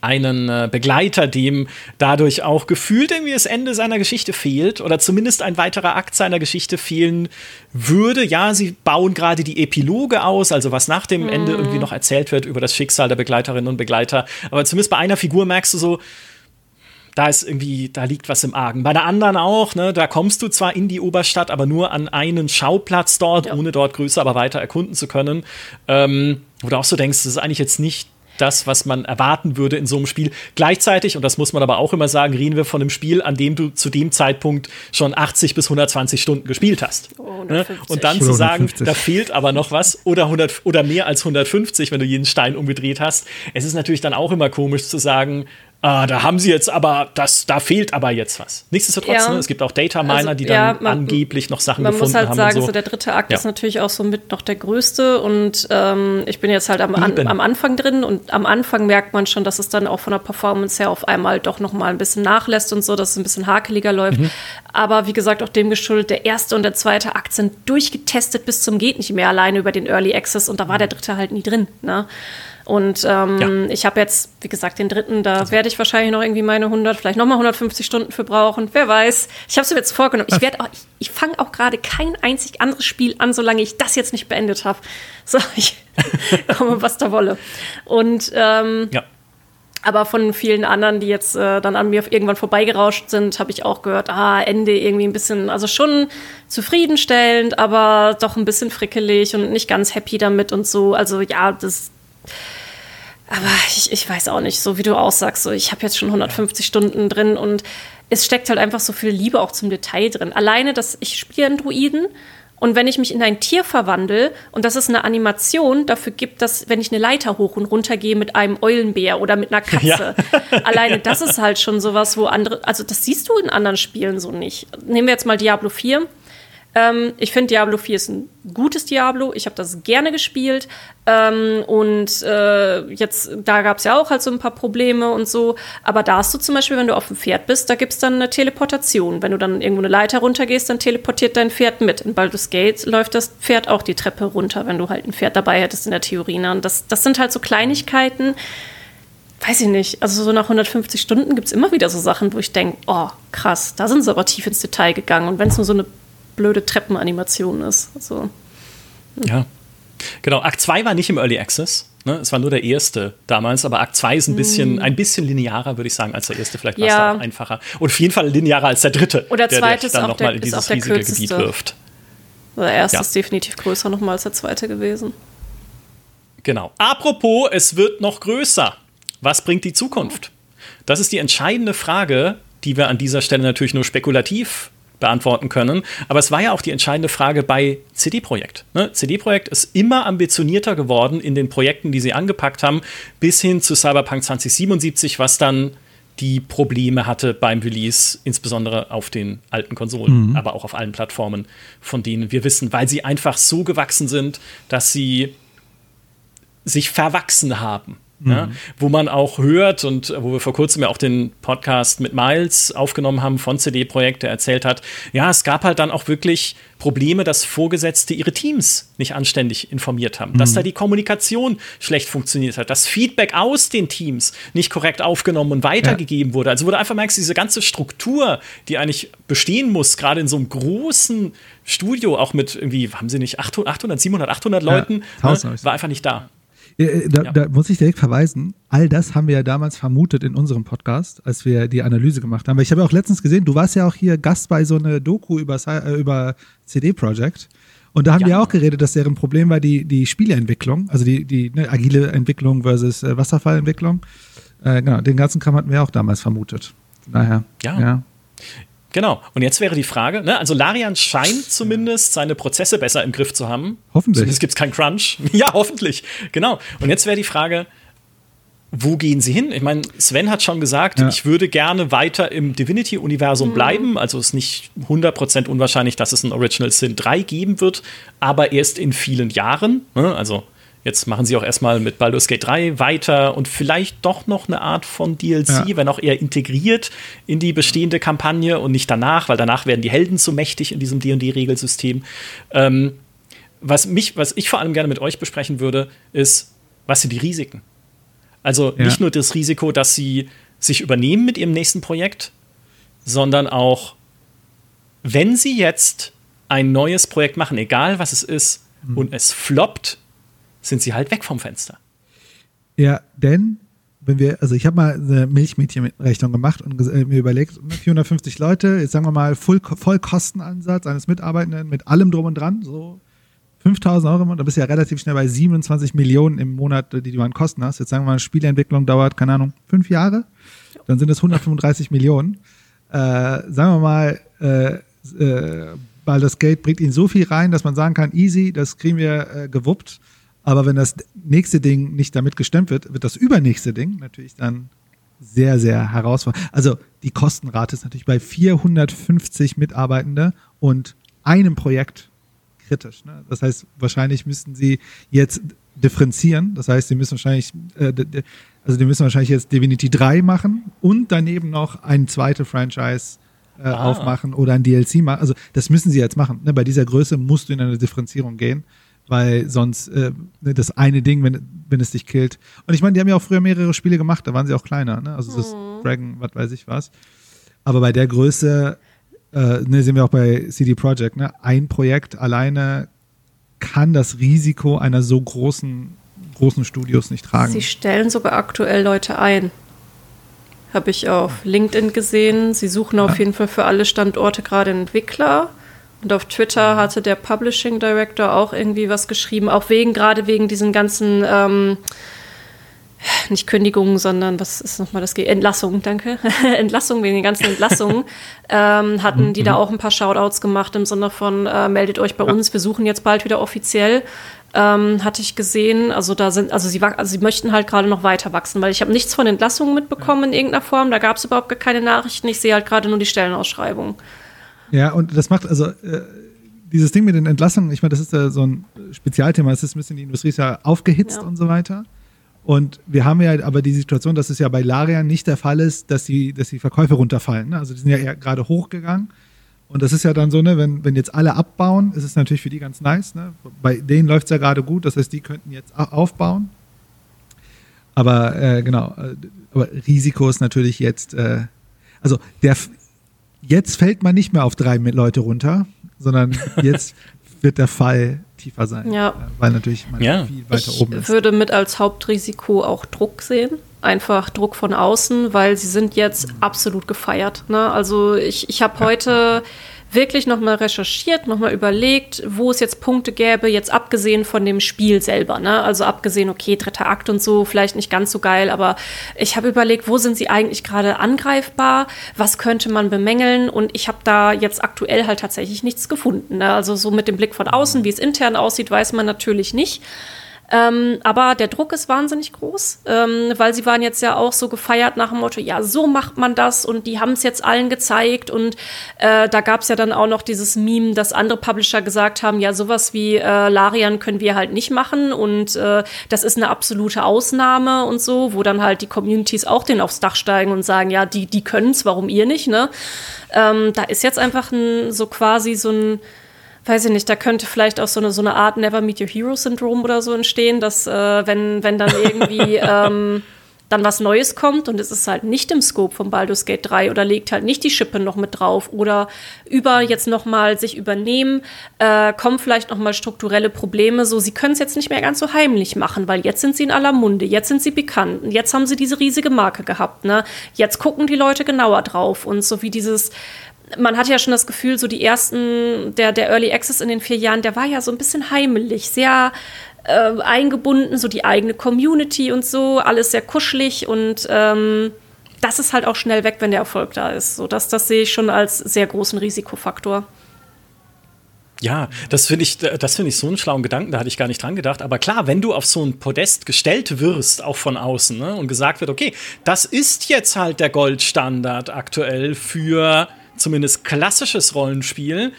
einen äh, Begleiter, dem dadurch auch gefühlt irgendwie das Ende seiner Geschichte fehlt oder zumindest ein weiterer Akt seiner Geschichte fehlen würde. Ja, sie bauen gerade die Epiloge aus, also was nach dem mhm. Ende irgendwie noch erzählt wird über das Schicksal der Begleiterinnen und Begleiter. Aber zumindest bei einer Figur merkst du so, da ist irgendwie, da liegt was im Argen. Bei der anderen auch, ne, da kommst du zwar in die Oberstadt, aber nur an einen Schauplatz dort, ja. ohne dort größer, aber weiter erkunden zu können. Ähm, wo du auch so denkst, das ist eigentlich jetzt nicht das, was man erwarten würde in so einem Spiel. Gleichzeitig, und das muss man aber auch immer sagen, reden wir von einem Spiel, an dem du zu dem Zeitpunkt schon 80 bis 120 Stunden gespielt hast. Oh, ne? Und dann zu sagen, da fehlt aber noch was oder 100 oder mehr als 150, wenn du jeden Stein umgedreht hast. Es ist natürlich dann auch immer komisch zu sagen, ah, da haben sie jetzt aber, das, da fehlt aber jetzt was. Nichtsdestotrotz, ja. ne, es gibt auch Data Miner, also, die dann ja, man, angeblich noch Sachen gefunden haben. Man muss halt sagen, so. so. der dritte Akt ja. ist natürlich auch so mit noch der größte und ähm, ich bin jetzt halt am, an, am Anfang drin und am Anfang merkt man schon, dass es dann auch von der Performance her auf einmal doch noch mal ein bisschen nachlässt und so, dass es ein bisschen hakeliger läuft. Mhm. Aber wie gesagt, auch dem geschuldet, der erste und der zweite Akt sind durchgetestet bis zum geht nicht mehr alleine über den Early Access und da war der dritte halt nie drin. Ne? Und ähm, ja. ich habe jetzt, wie gesagt, den dritten, da also. werde ich wahrscheinlich noch irgendwie meine 100, vielleicht nochmal 150 Stunden für brauchen. Wer weiß. Ich habe es mir jetzt vorgenommen. Ich (laughs) auch, ich, ich fange auch gerade kein einzig anderes Spiel an, solange ich das jetzt nicht beendet habe. So, (laughs) ich (laughs) komme, was da wolle. Und ähm, ja. Aber von vielen anderen, die jetzt äh, dann an mir irgendwann vorbeigerauscht sind, habe ich auch gehört, ah, Ende irgendwie ein bisschen, also schon zufriedenstellend, aber doch ein bisschen frickelig und nicht ganz happy damit und so. Also ja, das aber ich, ich weiß auch nicht, so wie du auch sagst, so ich habe jetzt schon 150 Stunden drin und es steckt halt einfach so viel Liebe auch zum Detail drin. Alleine, dass ich spiele einen Druiden und wenn ich mich in ein Tier verwandle und dass es eine Animation dafür gibt, dass wenn ich eine Leiter hoch und runter gehe mit einem Eulenbär oder mit einer Katze, ja. (laughs) alleine das ist halt schon sowas, wo andere, also das siehst du in anderen Spielen so nicht. Nehmen wir jetzt mal Diablo 4 Ähm, ich finde Diablo 4 ist ein gutes Diablo. Ich habe das gerne gespielt. Ähm, und äh, jetzt, da gab es ja auch halt so ein paar Probleme und so. Aber da hast du zum Beispiel, wenn du auf dem Pferd bist, da gibt es dann eine Teleportation. Wenn du dann irgendwo eine Leiter runtergehst, dann teleportiert dein Pferd mit. In Baldur's Gate läuft das Pferd auch die Treppe runter, wenn du halt ein Pferd dabei hättest in der Theorie. Ne? Und das, das sind halt so Kleinigkeiten weiß ich nicht, also so nach 150 Stunden gibt es immer wieder so Sachen, wo ich denke, oh, krass, da sind sie aber tief ins Detail gegangen. Und wenn es nur so eine blöde Treppenanimation ist. Also, Ja. Genau, Akt 2 war nicht im Early Access. Ne? Es war nur der erste damals, aber Akt 2 ist ein bisschen, mm. ein bisschen linearer, würde ich sagen, als der erste. Vielleicht war es ja. auch einfacher. Und auf jeden Fall linearer als der dritte. Oder der, der dann nochmal in dieses riesige kürzeste. Gebiet wirft. Der erste ja. ist definitiv größer nochmal als der zweite gewesen. Genau. Apropos, es wird noch größer. Was bringt die Zukunft? Das ist die entscheidende Frage, die wir an dieser Stelle natürlich nur spekulativ beantworten können. Aber es war ja auch die entscheidende Frage bei CD-Projekt. Ne? CD-Projekt ist immer ambitionierter geworden in den Projekten, die sie angepackt haben, bis hin zu Cyberpunk 2077, was dann die Probleme hatte beim Release, insbesondere auf den alten Konsolen, mhm. aber auch auf allen Plattformen, von denen wir wissen, weil sie einfach so gewachsen sind, dass sie sich verwachsen haben. Mhm. Ja, wo man auch hört und wo wir vor kurzem ja auch den Podcast mit Miles aufgenommen haben von CD Projekt, der erzählt hat, ja, es gab halt dann auch wirklich Probleme, dass Vorgesetzte ihre Teams nicht anständig informiert haben, mhm. dass da die Kommunikation schlecht funktioniert hat, dass Feedback aus den Teams nicht korrekt aufgenommen und weitergegeben ja. wurde. Also wurde einfach merkst, diese ganze Struktur, die eigentlich bestehen muss, gerade in so einem großen Studio, auch mit irgendwie, haben sie nicht 800, 700, 800 Leuten, ja, ne, war einfach nicht da. Äh, da, ja. da, muss ich direkt verweisen. All das haben wir ja damals vermutet in unserem Podcast, als wir die Analyse gemacht haben. Weil ich habe ja auch letztens gesehen, du warst ja auch hier Gast bei so einer Doku über, äh, über CD Projekt. Und da haben ja. wir auch geredet, dass deren Problem war die, die Spieleentwicklung, also die, die ne, agile Entwicklung versus äh, Wasserfallentwicklung. Äh, genau, den ganzen Kram hatten wir auch damals vermutet. Daher. Ja. ja. Genau. Und jetzt wäre die Frage, ne? also Larian scheint zumindest seine Prozesse besser im Griff zu haben. Hoffentlich. Es gibt keinen Crunch. (laughs) ja, hoffentlich. Genau. Und jetzt wäre die Frage, wo gehen sie hin? Ich meine, Sven hat schon gesagt, ja. ich würde gerne weiter im Divinity-Universum mhm. bleiben. Also ist nicht 100% unwahrscheinlich, dass es ein Original Sin 3 geben wird, aber erst in vielen Jahren. Ne? Also Jetzt machen sie auch erstmal mit Baldur's Gate 3 weiter und vielleicht doch noch eine Art von DLC, ja. wenn auch eher integriert in die bestehende Kampagne und nicht danach, weil danach werden die Helden zu mächtig in diesem D&D-Regelsystem. Ähm, was, mich, was ich vor allem gerne mit euch besprechen würde, ist, was sind die Risiken? Also ja. nicht nur das Risiko, dass sie sich übernehmen mit ihrem nächsten Projekt, sondern auch, wenn sie jetzt ein neues Projekt machen, egal was es ist, mhm. und es floppt, sind sie halt weg vom Fenster. Ja, denn wenn wir, also ich habe mal eine Milchmädchenrechnung gemacht und äh, mir überlegt, 450 Leute, jetzt sagen wir mal Voll, Vollkostenansatz eines Mitarbeitenden mit allem drum und dran, so 5000 Euro im Monat, da bist du ja relativ schnell bei 27 Millionen im Monat, die du an Kosten hast. Jetzt sagen wir mal, Spieleentwicklung dauert, keine Ahnung, fünf Jahre, dann sind es 135 Millionen. Äh, sagen wir mal, äh, äh, Baldur's Gate bringt ihnen so viel rein, dass man sagen kann, easy, das kriegen wir äh, gewuppt. Aber wenn das nächste Ding nicht damit gestemmt wird, wird das übernächste Ding natürlich dann sehr, sehr herausfordernd. Also die Kostenrate ist natürlich bei 450 Mitarbeitende und einem Projekt kritisch. Ne? Das heißt, wahrscheinlich müssten sie jetzt differenzieren. Das heißt, sie müssen wahrscheinlich, äh, also die müssen wahrscheinlich jetzt Divinity 3 machen und daneben noch eine zweite Franchise äh, ah. aufmachen oder ein DLC machen. Also das müssen sie jetzt machen. Ne? Bei dieser Größe musst du in eine Differenzierung gehen weil sonst äh, ne, das eine Ding, wenn, wenn es dich killt. Und ich meine, die haben ja auch früher mehrere Spiele gemacht, da waren sie auch kleiner, ne? Also das mhm. Dragon, was weiß ich was. Aber bei der Größe, äh, ne, sehen wir auch bei CD Projekt, ne? Ein Projekt alleine kann das Risiko einer so großen, großen Studios nicht tragen. Sie stellen sogar aktuell Leute ein. Habe ich auf LinkedIn gesehen. Sie suchen ja. auf jeden Fall für alle Standorte gerade Entwickler. Und auf Twitter hatte der Publishing Director auch irgendwie was geschrieben, auch wegen, gerade wegen diesen ganzen, ähm, nicht Kündigungen, sondern was ist nochmal das? Entlassung, danke. (laughs) Entlassung, wegen den ganzen Entlassungen, (laughs) ähm, hatten die da mhm. auch ein paar Shoutouts gemacht im Sinne von, äh, meldet euch bei ja. uns, wir suchen jetzt bald wieder offiziell. Ähm, hatte ich gesehen, also da sind, also sie, also sie möchten halt gerade noch weiter wachsen, weil ich habe nichts von Entlassungen mitbekommen in irgendeiner Form, da gab es überhaupt keine Nachrichten, ich sehe halt gerade nur die Stellenausschreibung. Ja, und das macht, also äh, dieses Ding mit den Entlassungen, ich meine, das ist ja so ein Spezialthema, es ist ein bisschen, die Industrie ist ja aufgehitzt ja. und so weiter. Und wir haben ja aber die Situation, dass es ja bei Larian nicht der Fall ist, dass die, dass die Verkäufe runterfallen. Ne? Also die sind ja eher gerade hochgegangen. Und das ist ja dann so, ne, wenn, wenn jetzt alle abbauen, ist es natürlich für die ganz nice. Ne? Bei denen läuft es ja gerade gut, das heißt, die könnten jetzt aufbauen. Aber äh, genau, äh, aber Risiko ist natürlich jetzt, äh, also der, jetzt fällt man nicht mehr auf drei Leute runter, sondern (laughs) jetzt wird der Fall tiefer sein. Ja. Weil natürlich man ja. viel weiter ich oben ist. Ich würde mit als Hauptrisiko auch Druck sehen. Einfach Druck von außen, weil sie sind jetzt absolut gefeiert. Ne? Also ich, ich habe heute wirklich nochmal recherchiert, nochmal überlegt, wo es jetzt Punkte gäbe, jetzt abgesehen von dem Spiel selber. Ne? Also abgesehen, okay, dritter Akt und so, vielleicht nicht ganz so geil, aber ich habe überlegt, wo sind sie eigentlich gerade angreifbar, was könnte man bemängeln und ich habe da jetzt aktuell halt tatsächlich nichts gefunden. Ne? Also so mit dem Blick von außen, wie es intern aussieht, weiß man natürlich nicht. Ähm, aber der Druck ist wahnsinnig groß, ähm, weil sie waren jetzt ja auch so gefeiert nach dem Motto, ja, so macht man das und die haben es jetzt allen gezeigt und äh, da gab es ja dann auch noch dieses Meme, dass andere Publisher gesagt haben, ja, sowas wie äh, Larian können wir halt nicht machen und äh, das ist eine absolute Ausnahme und so, wo dann halt die Communities auch den aufs Dach steigen und sagen, ja, die, die können es, warum ihr nicht, ne? Ähm, da ist jetzt einfach ein, so quasi so ein weiß ich nicht, da könnte vielleicht auch so eine, so eine Art Never Meet Your Hero Syndrom oder so entstehen, dass äh, wenn, wenn dann irgendwie (laughs) ähm, dann was Neues kommt und es ist halt nicht im Scope von Baldur's Gate 3 oder legt halt nicht die Schippe noch mit drauf oder über jetzt noch mal sich übernehmen, äh, kommen vielleicht noch mal strukturelle Probleme, so sie können es jetzt nicht mehr ganz so heimlich machen, weil jetzt sind sie in aller Munde, jetzt sind sie bekannt, jetzt haben sie diese riesige Marke gehabt, ne? Jetzt gucken die Leute genauer drauf und so wie dieses man hat ja schon das Gefühl, so die ersten, der, der Early Access in den vier Jahren, der war ja so ein bisschen heimelig, sehr äh, eingebunden, so die eigene Community und so, alles sehr kuschelig und ähm, das ist halt auch schnell weg, wenn der Erfolg da ist. So, das, das sehe ich schon als sehr großen Risikofaktor. Ja, das finde ich, das ich so einen schlauen Gedanken, da hatte ich gar nicht dran gedacht. Aber klar, wenn du auf so ein Podest gestellt wirst, auch von außen, ne, und gesagt wird, okay, das ist jetzt halt der Goldstandard aktuell für zumindest klassisches Rollenspiel,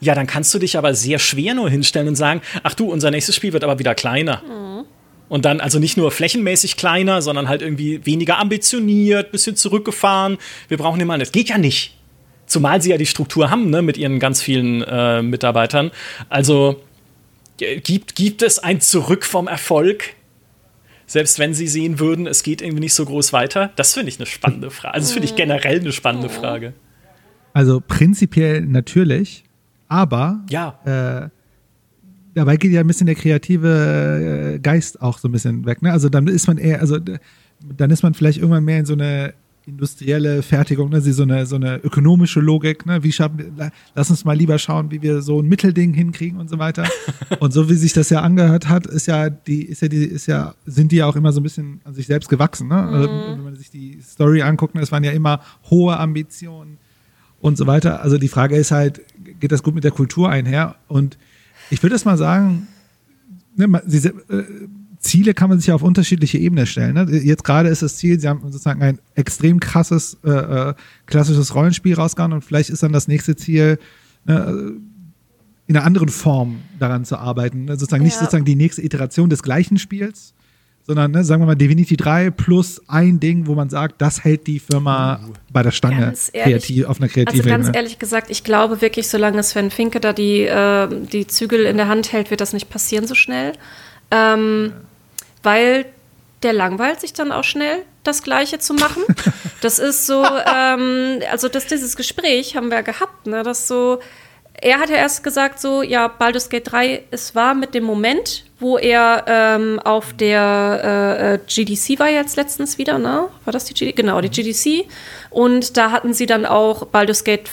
ja, dann kannst du dich aber sehr schwer nur hinstellen und sagen, ach du, unser nächstes Spiel wird aber wieder kleiner. Mhm. Und dann also nicht nur flächenmäßig kleiner, sondern halt irgendwie weniger ambitioniert, bisschen zurückgefahren. Wir brauchen immer, das geht ja nicht. Zumal sie ja die Struktur haben, ne, mit ihren ganz vielen äh, Mitarbeitern. Also äh, gibt, gibt es ein Zurück vom Erfolg? Selbst wenn sie sehen würden, es geht irgendwie nicht so groß weiter? Das finde ich eine spannende Frage. Also, das finde ich mhm. generell eine spannende mhm. Frage. Also prinzipiell natürlich, aber ja. Äh, dabei geht ja ein bisschen der kreative äh, Geist auch so ein bisschen weg. Ne? Also dann ist man eher, also dann ist man vielleicht irgendwann mehr in so eine industrielle Fertigung, ne? so eine so eine ökonomische Logik, ne? Wie schaffen lass uns mal lieber schauen, wie wir so ein Mittelding hinkriegen und so weiter. (laughs) und so wie sich das ja angehört hat, ist ja die ist ja die ist ja sind die ja auch immer so ein bisschen an sich selbst gewachsen, ne? Also, mhm. wenn man sich die Story anguckt, ne, es waren ja immer hohe Ambitionen und so weiter. Also die Frage ist halt, geht das gut mit der Kultur einher? Und ich würde das mal sagen, ne, diese, äh, Ziele kann man sich ja auf unterschiedliche Ebenen stellen. Ne? Jetzt gerade ist das Ziel, sie haben sozusagen ein extrem krasses, äh, äh klassisches Rollenspiel rausgehauen und vielleicht ist dann das nächste Ziel, ne, in einer anderen Form daran zu arbeiten. Ne? Sozusagen ja. nicht sozusagen die nächste Iteration des gleichen Spiels, sondern ne, sagen wir mal Divinity 3 plus ein Ding, wo man sagt, das hält die Firma uh, bei der Stange ehrlich, kreativ, auf einer kreativen Also ganz Ebene. ehrlich gesagt, ich glaube wirklich, solange Sven Finke da die, äh, die Zügel in der Hand hält, wird das nicht passieren so schnell. Ähm, ja. Weil der langweilt sich dann auch schnell, das Gleiche zu machen. (laughs) Das ist so, ähm, also das, dieses Gespräch haben wir gehabt, ne, das so, er hat ja erst gesagt so, ja, Baldur's Gate 3, es war mit dem Moment, wo er ähm, auf der äh, äh GDC war jetzt letztens wieder, ne? War das die GDC? Genau, die GDC. Und da hatten sie dann auch Baldur's Gate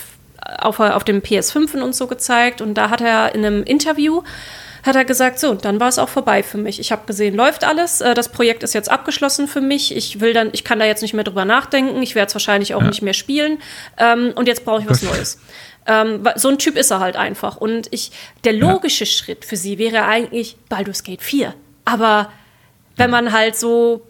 auf, auf dem PS5 und so gezeigt. Und da hat er in einem Interview hat er gesagt, so, dann war es auch vorbei für mich. Ich habe gesehen, läuft alles. Äh, das Projekt ist jetzt abgeschlossen für mich. Ich will dann, ich kann da jetzt nicht mehr drüber nachdenken. Ich werde es wahrscheinlich auch ja. nicht mehr spielen. Ähm, und jetzt brauche ich was Neues. Ähm, so ein Typ ist er halt einfach. Und ich, der logische ja. Schritt für sie wäre eigentlich Baldur's Gate 4. Aber wenn man halt so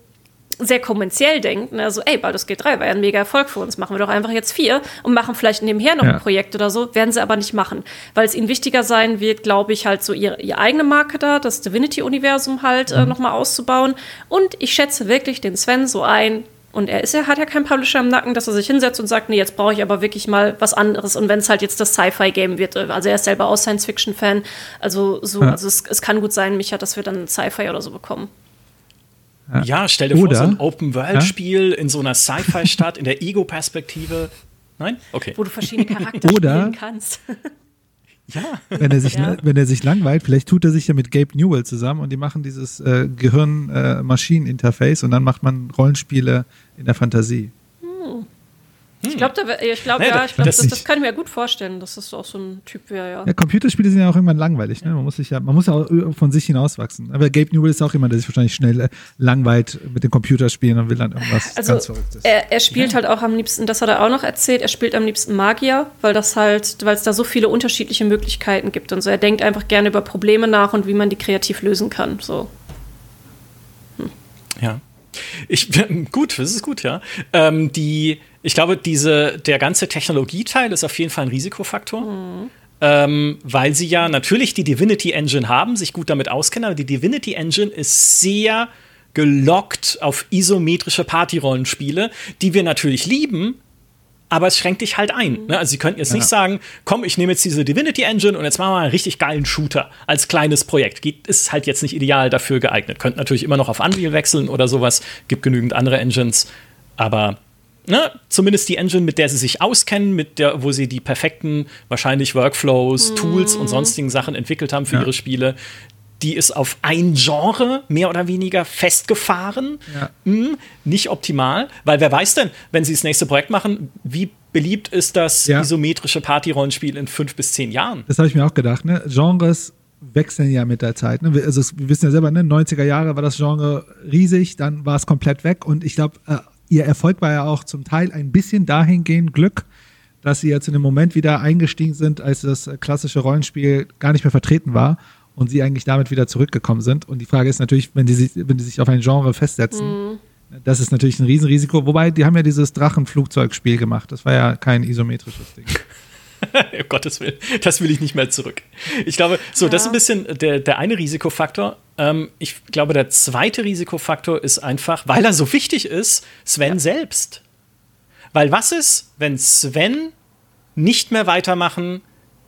sehr kommerziell denkt, ne? also ey, Baldur's Gate 3 war ja ein mega Erfolg für uns, machen wir doch einfach jetzt vier und machen vielleicht nebenher noch ja. ein Projekt oder so, werden sie aber nicht machen, weil es ihnen wichtiger sein wird, glaube ich, halt so ihre, ihre eigene Marke da, das Divinity-Universum halt äh, mhm. äh, nochmal auszubauen und ich schätze wirklich den Sven so ein, und er ist ja, hat ja keinen Publisher im Nacken, dass er sich hinsetzt und sagt, nee, jetzt brauche ich aber wirklich mal was anderes. Und wenn es halt jetzt das Sci-Fi-Game wird, äh, also er ist selber auch Science-Fiction-Fan, also so, ja. also es, es, kann gut sein, Micha, dass wir dann Sci-Fi oder so bekommen. Ja, ja stell dir oder, vor, so ein Open-World-Spiel ja? in so einer Sci-Fi-Stadt, in der Ego-Perspektive. Nein? Okay. Wo du verschiedene Charaktere spielen kannst. (laughs) Ja. Wenn er sich, ja. wenn er sich langweilt, vielleicht tut er sich ja mit Gabe Newell zusammen und die machen dieses äh, Gehirn-Maschinen-Interface äh, und dann macht man Rollenspiele in der Fantasie. Hm. Ich glaube, ich glaub, naja, ja, ich glaub, das, das, das, kann ich mir gut vorstellen, dass das auch so ein Typ wäre, ja. ja. Computerspiele sind ja auch irgendwann langweilig, ne? Man muss sich ja, man muss ja auch von sich hinauswachsen. Aber Gabe Newell ist auch jemand, der sich wahrscheinlich schnell äh, langweilt mit den Computerspielen und will dann irgendwas also, ganz Verrücktes. Er, er spielt ja. halt auch am liebsten, das hat er auch noch erzählt, er spielt am liebsten Magier, weil das halt, weil es da so viele unterschiedliche Möglichkeiten gibt und so. Er denkt einfach gerne über Probleme nach und wie man die kreativ lösen kann. So. Hm. Ja. Ich, (laughs) gut, das ist gut, ja. Ähm, die, ich glaube, diese, der ganze Technologieteil ist auf jeden Fall ein Risikofaktor. Mhm. Ähm, weil sie ja natürlich die Divinity Engine haben, sich gut damit auskennen, aber die Divinity Engine ist sehr gelockt auf isometrische Partyrollenspiele, die wir natürlich lieben, aber es schränkt dich halt ein. Ne? Also sie könnten jetzt ja. nicht sagen, komm, ich nehme jetzt diese Divinity Engine und jetzt machen wir einen richtig geilen Shooter als kleines Projekt. Geht, ist halt jetzt nicht ideal dafür geeignet. Könnten natürlich immer noch auf Unreal wechseln oder sowas. Gibt genügend andere Engines. Aber ne, zumindest die Engine, mit der sie sich auskennen, mit der, wo sie die perfekten, wahrscheinlich Workflows, mhm. Tools und sonstigen Sachen entwickelt haben für ja. ihre Spiele, die ist auf ein Genre mehr oder weniger festgefahren. Ja. Hm, nicht optimal, weil wer weiß denn, wenn sie das nächste Projekt machen, wie beliebt ist das ja. isometrische Party-Rollenspiel in fünf bis zehn Jahren? Das habe ich mir auch gedacht. Ne? Genres wechseln ja mit der Zeit. Ne? Also wir wissen ja selber, ne? 90er Jahre war das Genre riesig, dann war es komplett weg und ich glaube, äh, ihr Erfolg war ja auch zum Teil ein bisschen dahingehend Glück, dass sie jetzt in dem Moment wieder eingestiegen sind, als das klassische Rollenspiel gar nicht mehr vertreten war und sie eigentlich damit wieder zurückgekommen sind. Und die Frage ist natürlich, wenn die sich, wenn die sich auf ein Genre festsetzen, mhm. das ist natürlich ein Riesenrisiko. Wobei, die haben ja dieses Drachenflugzeugspiel gemacht. Das war ja kein isometrisches Ding. (laughs) um Gottes Willen, das will ich nicht mehr zurück. Ich glaube, so, ja. das ist ein bisschen der, der eine Risikofaktor. Ähm, ich glaube, der zweite Risikofaktor ist einfach, weil er so wichtig ist, Sven ja. selbst. Weil was ist, wenn Sven nicht mehr weitermachen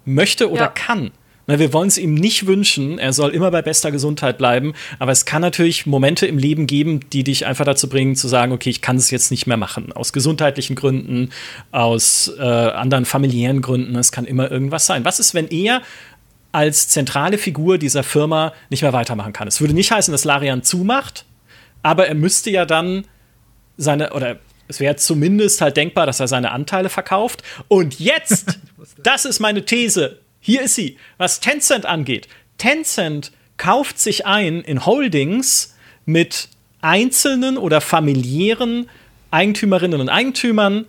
möchte oder ja. kann? Na, wir wollen es ihm nicht wünschen, er soll immer bei bester Gesundheit bleiben, aber es kann natürlich Momente im Leben geben, die dich einfach dazu bringen, zu sagen, okay, ich kann es jetzt nicht mehr machen. Aus gesundheitlichen Gründen, aus äh, anderen familiären Gründen, es kann immer irgendwas sein. Was ist, wenn er als zentrale Figur dieser Firma nicht mehr weitermachen kann? Es würde nicht heißen, dass Larian zumacht, aber er müsste ja dann seine, oder es wäre zumindest halt denkbar, dass er seine Anteile verkauft. Und jetzt, (laughs) das ist meine These, hier ist sie. Was Tencent angeht. Tencent kauft sich ein in Holdings mit einzelnen oder familiären Eigentümerinnen und Eigentümern,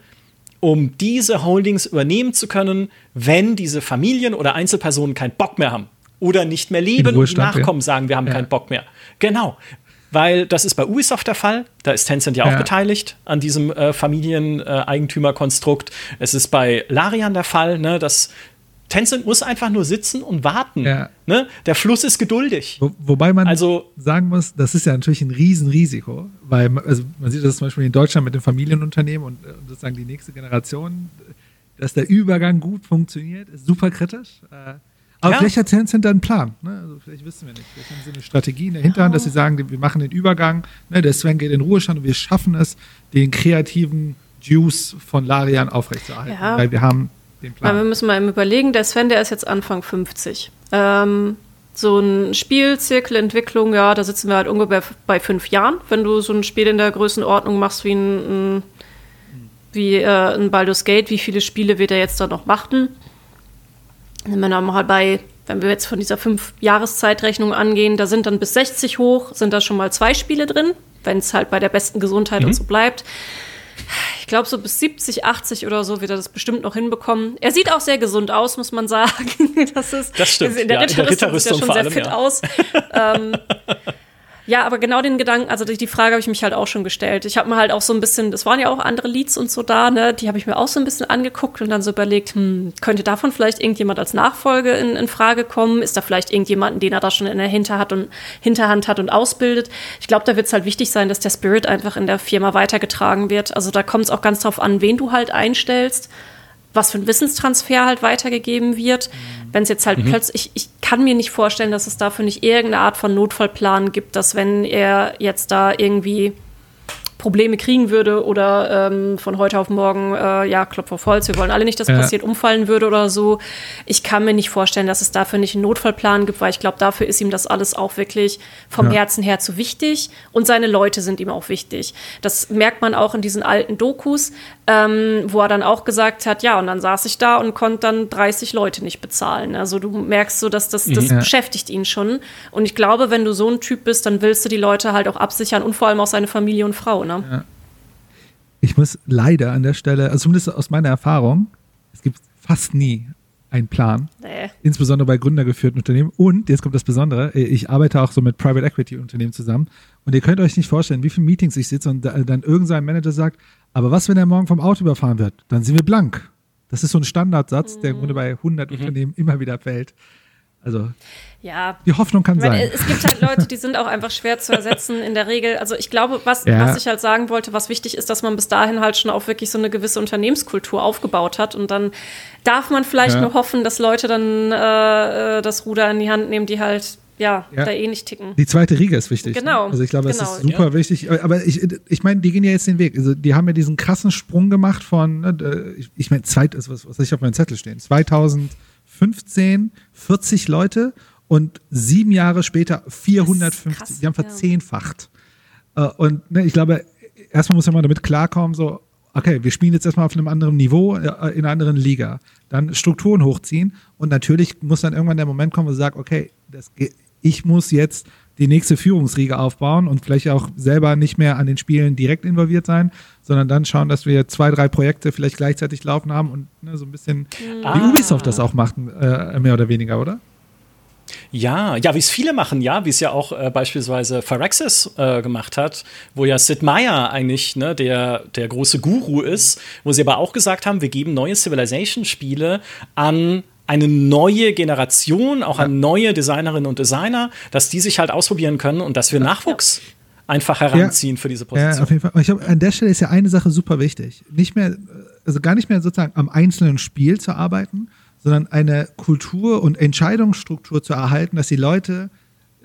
um diese Holdings übernehmen zu können, wenn diese Familien oder Einzelpersonen keinen Bock mehr haben oder nicht mehr leben und Nachkommen ja. sagen, wir haben ja. keinen Bock mehr. Genau. Weil das ist bei Ubisoft der Fall. Da ist Tencent ja, ja. auch beteiligt an diesem äh, Familieneigentümerkonstrukt. Es ist bei Larian der Fall, ne, dass Tencent muss einfach nur sitzen und warten. Ja. Ne? Der Fluss ist geduldig. Wo, wobei man also, sagen muss, das ist ja natürlich ein Riesenrisiko, weil also man sieht das zum Beispiel in Deutschland mit den Familienunternehmen und, äh, sozusagen die nächste Generation, dass der Übergang gut funktioniert, ist super kritisch. Äh, aber ja. vielleicht hat Tencent da einen Plan. Ne? Also vielleicht wissen wir nicht. Vielleicht haben sie eine Strategie in der Hinterhand, ja. dass sie sagen, wir machen den Übergang, ne? der Sven geht in Ruhestand und wir schaffen es, den kreativen Juice von Larian aufrechtzuerhalten. Ja. Weil wir haben den Plan. Ja, wir müssen mal überlegen, der Sven, der ist jetzt Anfang 50. Ähm, so ein Spielzirkelentwicklung, ja, da sitzen wir halt ungefähr bei fünf Jahren, wenn du so ein Spiel in der Größenordnung machst wie ein, ein wie äh, ein Baldur's Gate, wie viele Spiele wird er jetzt da noch machen? Wenn wir mal bei, wenn wir jetzt von dieser fünf Jahreszeitrechnung angehen, da sind dann bis 60 hoch, sind da schon mal zwei Spiele drin, wenn es halt bei der besten Gesundheit mhm. und so bleibt ich glaube, so bis 70, 80 oder so wird er das bestimmt noch hinbekommen. Er sieht auch sehr gesund aus, muss man sagen. (laughs) Das, ist, das stimmt. In der, ja, Ritterrüstung, sieht er schon allem, sehr fit ja. aus. ähm, (laughs) Ja, aber genau den Gedanken, also die Frage habe ich mich halt auch schon gestellt. Ich habe mir halt auch so ein bisschen, das waren ja auch andere Leads und so da, ne, die habe ich mir auch so ein bisschen angeguckt und dann so überlegt, hm, könnte davon vielleicht irgendjemand als Nachfolge in, in Frage kommen? Ist da vielleicht irgendjemanden, den er da schon in der Hinterhand und, Hinterhand hat und ausbildet? Ich glaube, da wird es halt wichtig sein, dass der Spirit einfach in der Firma weitergetragen wird. Also da kommt es auch ganz drauf an, wen du halt einstellst was für ein Wissenstransfer halt weitergegeben wird. Wenn es jetzt halt mhm. plötzlich, ich, ich kann mir nicht vorstellen, dass es dafür nicht irgendeine Art von Notfallplan gibt, dass wenn er jetzt da irgendwie Probleme kriegen würde oder ähm, von heute auf morgen, äh, ja, Klopf auf Holz, wir wollen alle nicht, dass ja. passiert, umfallen würde oder so. Ich kann mir nicht vorstellen, dass es dafür nicht einen Notfallplan gibt, weil ich glaube, dafür ist ihm das alles auch wirklich vom ja. Herzen her zu wichtig und seine Leute sind ihm auch wichtig. Das merkt man auch in diesen alten Dokus, ähm, wo er dann auch gesagt hat, ja, und dann saß ich da und konnte dann 30 Leute nicht bezahlen. Also du merkst so, dass das, das ja. beschäftigt ihn schon. Und ich glaube, wenn du so ein Typ bist, dann willst du die Leute halt auch absichern und vor allem auch seine Familie und Frau. Ne? Ne? Ja. Ich muss leider an der Stelle, also zumindest aus meiner Erfahrung, es gibt fast nie einen Plan. Nee. Insbesondere bei gründergeführten Unternehmen. Und jetzt kommt das Besondere, ich arbeite auch so mit Private Equity Unternehmen zusammen. Und ihr könnt euch nicht vorstellen, wie viele Meetings ich sitze und dann irgendein Manager sagt, aber was, wenn er morgen vom Auto überfahren wird? Dann sind wir blank. Das ist so ein Standardsatz, mhm. der im Grunde bei 100 mhm. Unternehmen immer wieder fällt. Also ja. die Hoffnung kann meine, sein. Es gibt halt Leute, die sind auch einfach schwer zu ersetzen in der Regel. Also ich glaube, was, ja. was ich halt sagen wollte, was wichtig ist, dass man bis dahin halt schon auch wirklich so eine gewisse Unternehmenskultur aufgebaut hat. Und dann darf man vielleicht ja. nur hoffen, dass Leute dann äh, das Ruder in die Hand nehmen, die halt ja, ja, da eh nicht ticken. Die zweite Riege ist wichtig. Ne? Genau. Ne? Also ich glaube, genau, das ist super ja. wichtig. Aber ich, ich meine, die gehen ja jetzt den Weg. Also die haben ja diesen krassen Sprung gemacht von, ne, ich, ich meine, zweit ist was, was ich auf meinem Zettel stehen. 2015, 40 Leute und sieben Jahre später 450. Krass, die haben verzehnfacht. Ja. Äh, und ne, ich glaube, erstmal muss man damit klarkommen, so, okay, wir spielen jetzt erstmal auf einem anderen Niveau, äh, in einer anderen Liga. Dann Strukturen hochziehen und natürlich muss dann irgendwann der Moment kommen, wo du sagst, okay, das, ich muss jetzt die nächste Führungsriege aufbauen und vielleicht auch selber nicht mehr an den Spielen direkt involviert sein, sondern dann schauen, dass wir zwei, drei Projekte vielleicht gleichzeitig laufen haben und ne, so ein bisschen ah. wie Ubisoft das auch macht, äh, mehr oder weniger, oder? Ja, ja, wie es viele machen, ja, wie es ja auch äh, beispielsweise Phyrexis äh, gemacht hat, wo ja Sid Meier eigentlich ne, der, der große Guru ist, wo sie aber auch gesagt haben, wir geben neue Civilization-Spiele an eine neue Generation, auch ja. an neue Designerinnen und Designer, dass die sich halt ausprobieren können und dass wir Nachwuchs einfach heranziehen ja. für diese Position. Ja, auf jeden Fall. Ich glaube, an der Stelle ist ja eine Sache super wichtig. Nicht mehr, also gar nicht mehr sozusagen am einzelnen Spiel zu arbeiten, sondern eine Kultur und Entscheidungsstruktur zu erhalten, dass die Leute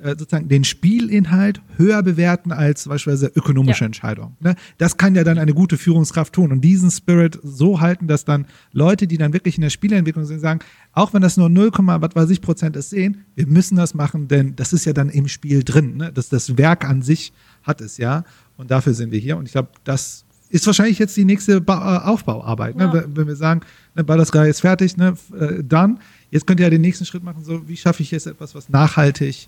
sozusagen den Spielinhalt höher bewerten als beispielsweise ökonomische ja. Entscheidungen. Ne? Das kann ja dann eine gute Führungskraft tun und diesen Spirit so halten, dass dann Leute, die dann wirklich in der Spielentwicklung sind, sagen, auch wenn das nur 0, was weiß ich Prozent ist, sehen, wir müssen das machen, denn das ist ja dann im Spiel drin. Ne? Das, das Werk an sich hat es ja und dafür sind wir hier und ich glaube, das ist wahrscheinlich jetzt die nächste ba äh, Aufbauarbeit. Ne? Ja. Wenn wir sagen, ne, Baldur's ist fertig, ne, äh, dann, jetzt könnt ihr ja den nächsten Schritt machen, so, wie schaffe ich jetzt etwas, was nachhaltig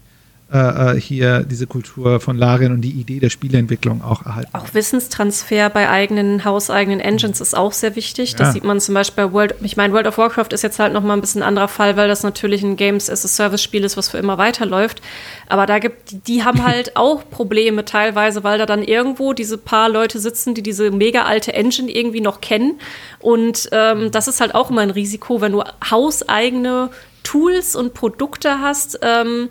äh, äh, hier diese Kultur von Larian und die Idee der Spieleentwicklung auch erhalten. Auch Wissenstransfer bei eigenen hauseigenen Engines ist auch sehr wichtig. Das ja. sieht man zum Beispiel bei World, ich meine, World of Warcraft ist jetzt halt nochmal ein bisschen ein anderer Fall, weil das natürlich ein Games as a Service Spiel ist, was für immer weiterläuft. Aber da gibt, die haben halt (laughs) auch Probleme teilweise, weil da dann irgendwo diese paar Leute sitzen, die diese mega alte Engine irgendwie noch kennen. Und ähm, das ist halt auch immer ein Risiko, wenn du hauseigene Tools und Produkte hast, ähm,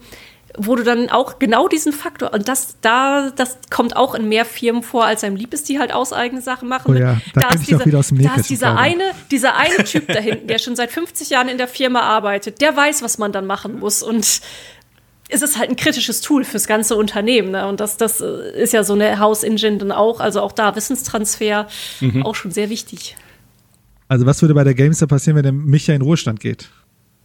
wo du dann auch genau diesen Faktor, und das, da, das kommt auch in mehr Firmen vor, als einem lieb ist, die halt aus eigene Sachen machen. Oh ja, da, da ist dieser, da ist dieser eine, dieser eine Typ da hinten, der schon seit 50 Jahren in der Firma arbeitet, der weiß, was man dann machen muss. Und es ist halt ein kritisches Tool fürs ganze Unternehmen. Ne? Und das, das ist ja so eine House-Engine dann auch, also auch da Wissenstransfer mhm. auch schon sehr wichtig. Also was würde bei der Gamester passieren, wenn der Micha in Ruhestand geht?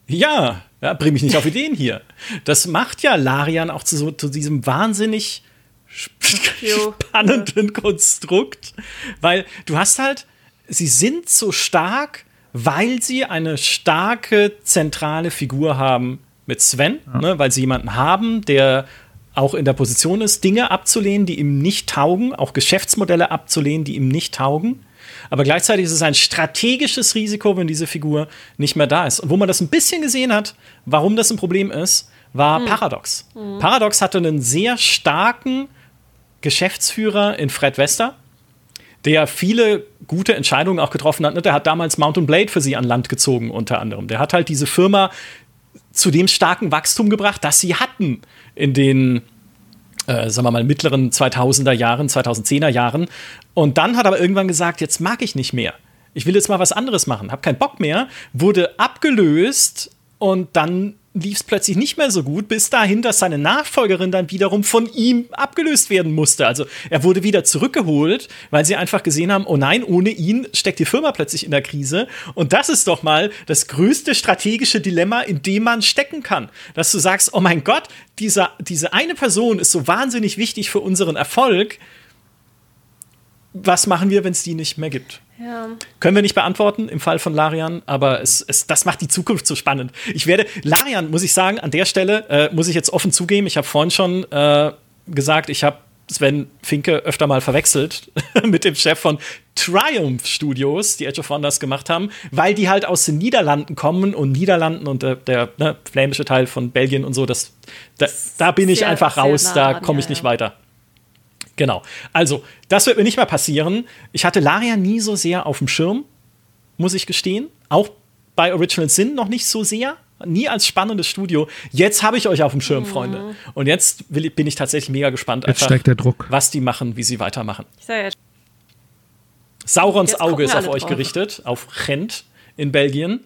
Ja, ja, bring mich nicht auf Ideen hier. Das macht ja Larian auch zu, so, zu diesem wahnsinnig spannenden Konstrukt, weil du hast halt, sie sind so stark, weil sie eine starke zentrale Figur haben mit Sven, ja. ne, weil sie jemanden haben, der auch in der Position ist, Dinge abzulehnen, die ihm nicht taugen, auch Geschäftsmodelle abzulehnen, die ihm nicht taugen. Aber gleichzeitig ist es ein strategisches Risiko, wenn diese Figur nicht mehr da ist. Und wo man das ein bisschen gesehen hat, warum das ein Problem ist, war hm. Paradox. Hm. Paradox hatte einen sehr starken Geschäftsführer in Fred Wester, der viele gute Entscheidungen auch getroffen hat. Der hat damals Mountain Blade für sie an Land gezogen, unter anderem. Der hat halt diese Firma zu dem starken Wachstum gebracht, das sie hatten in den äh, sagen wir mal, mittleren 2000er Jahren, 2010er Jahren. Und dann hat er aber irgendwann gesagt, jetzt mag ich nicht mehr. Ich will jetzt mal was anderes machen, habe keinen Bock mehr, wurde abgelöst und dann lief es plötzlich nicht mehr so gut, bis dahin, dass seine Nachfolgerin dann wiederum von ihm abgelöst werden musste. Also er wurde wieder zurückgeholt, weil sie einfach gesehen haben, oh nein, ohne ihn steckt die Firma plötzlich in der Krise. Und das ist doch mal das größte strategische Dilemma, in dem man stecken kann. Dass du sagst, oh mein Gott, dieser, diese eine Person ist so wahnsinnig wichtig für unseren Erfolg. Was machen wir, wenn es die nicht mehr gibt? Ja. Können wir nicht beantworten im Fall von Larian, aber es, es, das macht die Zukunft so spannend. Ich werde, Larian, muss ich sagen, an der Stelle äh, muss ich jetzt offen zugeben, ich habe vorhin schon äh, gesagt, ich habe Sven Finke öfter mal verwechselt (laughs) mit dem Chef von Triumph Studios, die Edge of Wonders gemacht haben, weil die halt aus den Niederlanden kommen und Niederlanden und der, der ne, flämische Teil von Belgien und so, das, da, da bin ich einfach raus, nah da komme ich nicht ja. weiter. Genau. Also, das wird mir nicht mehr passieren. Ich hatte Laria nie so sehr auf dem Schirm, muss ich gestehen. Auch bei Original Sin noch nicht so sehr. Nie als spannendes Studio. Jetzt habe ich euch auf dem Schirm, mhm. Freunde. Und jetzt will, bin ich tatsächlich mega gespannt, jetzt einfach, steigt der Druck. was die machen, wie sie weitermachen. Saurons Auge ist auf euch drauf. gerichtet, auf Gent in Belgien.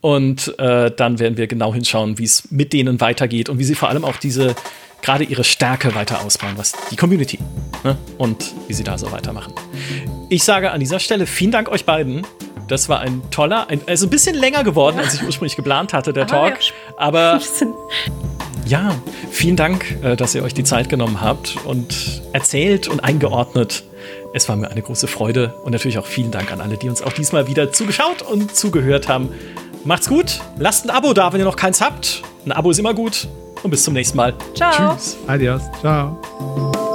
Und äh, dann werden wir genau hinschauen, wie es mit denen weitergeht und wie sie vor allem auch diese gerade ihre Stärke weiter ausbauen, was die Community ne? und wie sie da so weitermachen. Ich sage an dieser Stelle vielen Dank euch beiden. Das war ein toller, ein, also ein bisschen länger geworden, ja. als ich ursprünglich geplant hatte, der aber (laughs) Talk. Aber ja, vielen Dank, äh, dass ihr euch die Zeit genommen habt und erzählt und eingeordnet. Es war mir eine große Freude und natürlich auch vielen Dank an alle, die uns auch diesmal wieder zugeschaut und zugehört haben. Macht's gut, lasst ein Abo da, wenn ihr noch keins habt. Ein Abo ist immer gut und bis zum nächsten Mal. Ciao. Tschüss. Adios. Ciao.